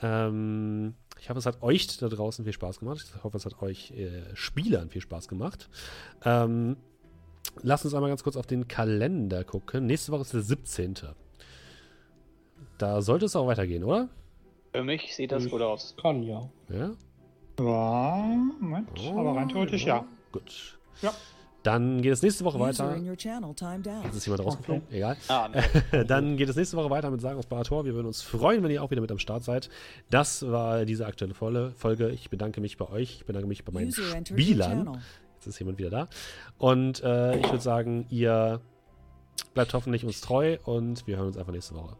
Ähm, ich hoffe, es hat euch da draußen viel Spaß gemacht. Ich hoffe, es hat euch äh, Spielern viel Spaß gemacht. Ähm, lasst uns einmal ganz kurz auf den Kalender gucken. Nächste Woche ist der 17. Da sollte es auch weitergehen, oder? Für mich sieht das gut aus. Kann ja. Ja? Ja, Moment. Oh, aber rein theoretisch ja. Gut. Ja. Dann geht es nächste Woche weiter. Jetzt ist jemand rausgeflogen, okay. egal. Ah, nee. Dann geht es nächste Woche weiter mit Sagen aus Barator. Wir würden uns freuen, wenn ihr auch wieder mit am Start seid. Das war diese aktuelle Folge. Ich bedanke mich bei euch. Ich bedanke mich bei meinen Spielern. Jetzt ist jemand wieder da. Und äh, ich würde sagen, ihr bleibt hoffentlich uns treu und wir hören uns einfach nächste Woche.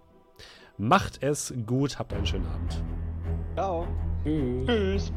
Macht es gut, habt einen schönen Abend. Ciao. Tschüss. Tschüss.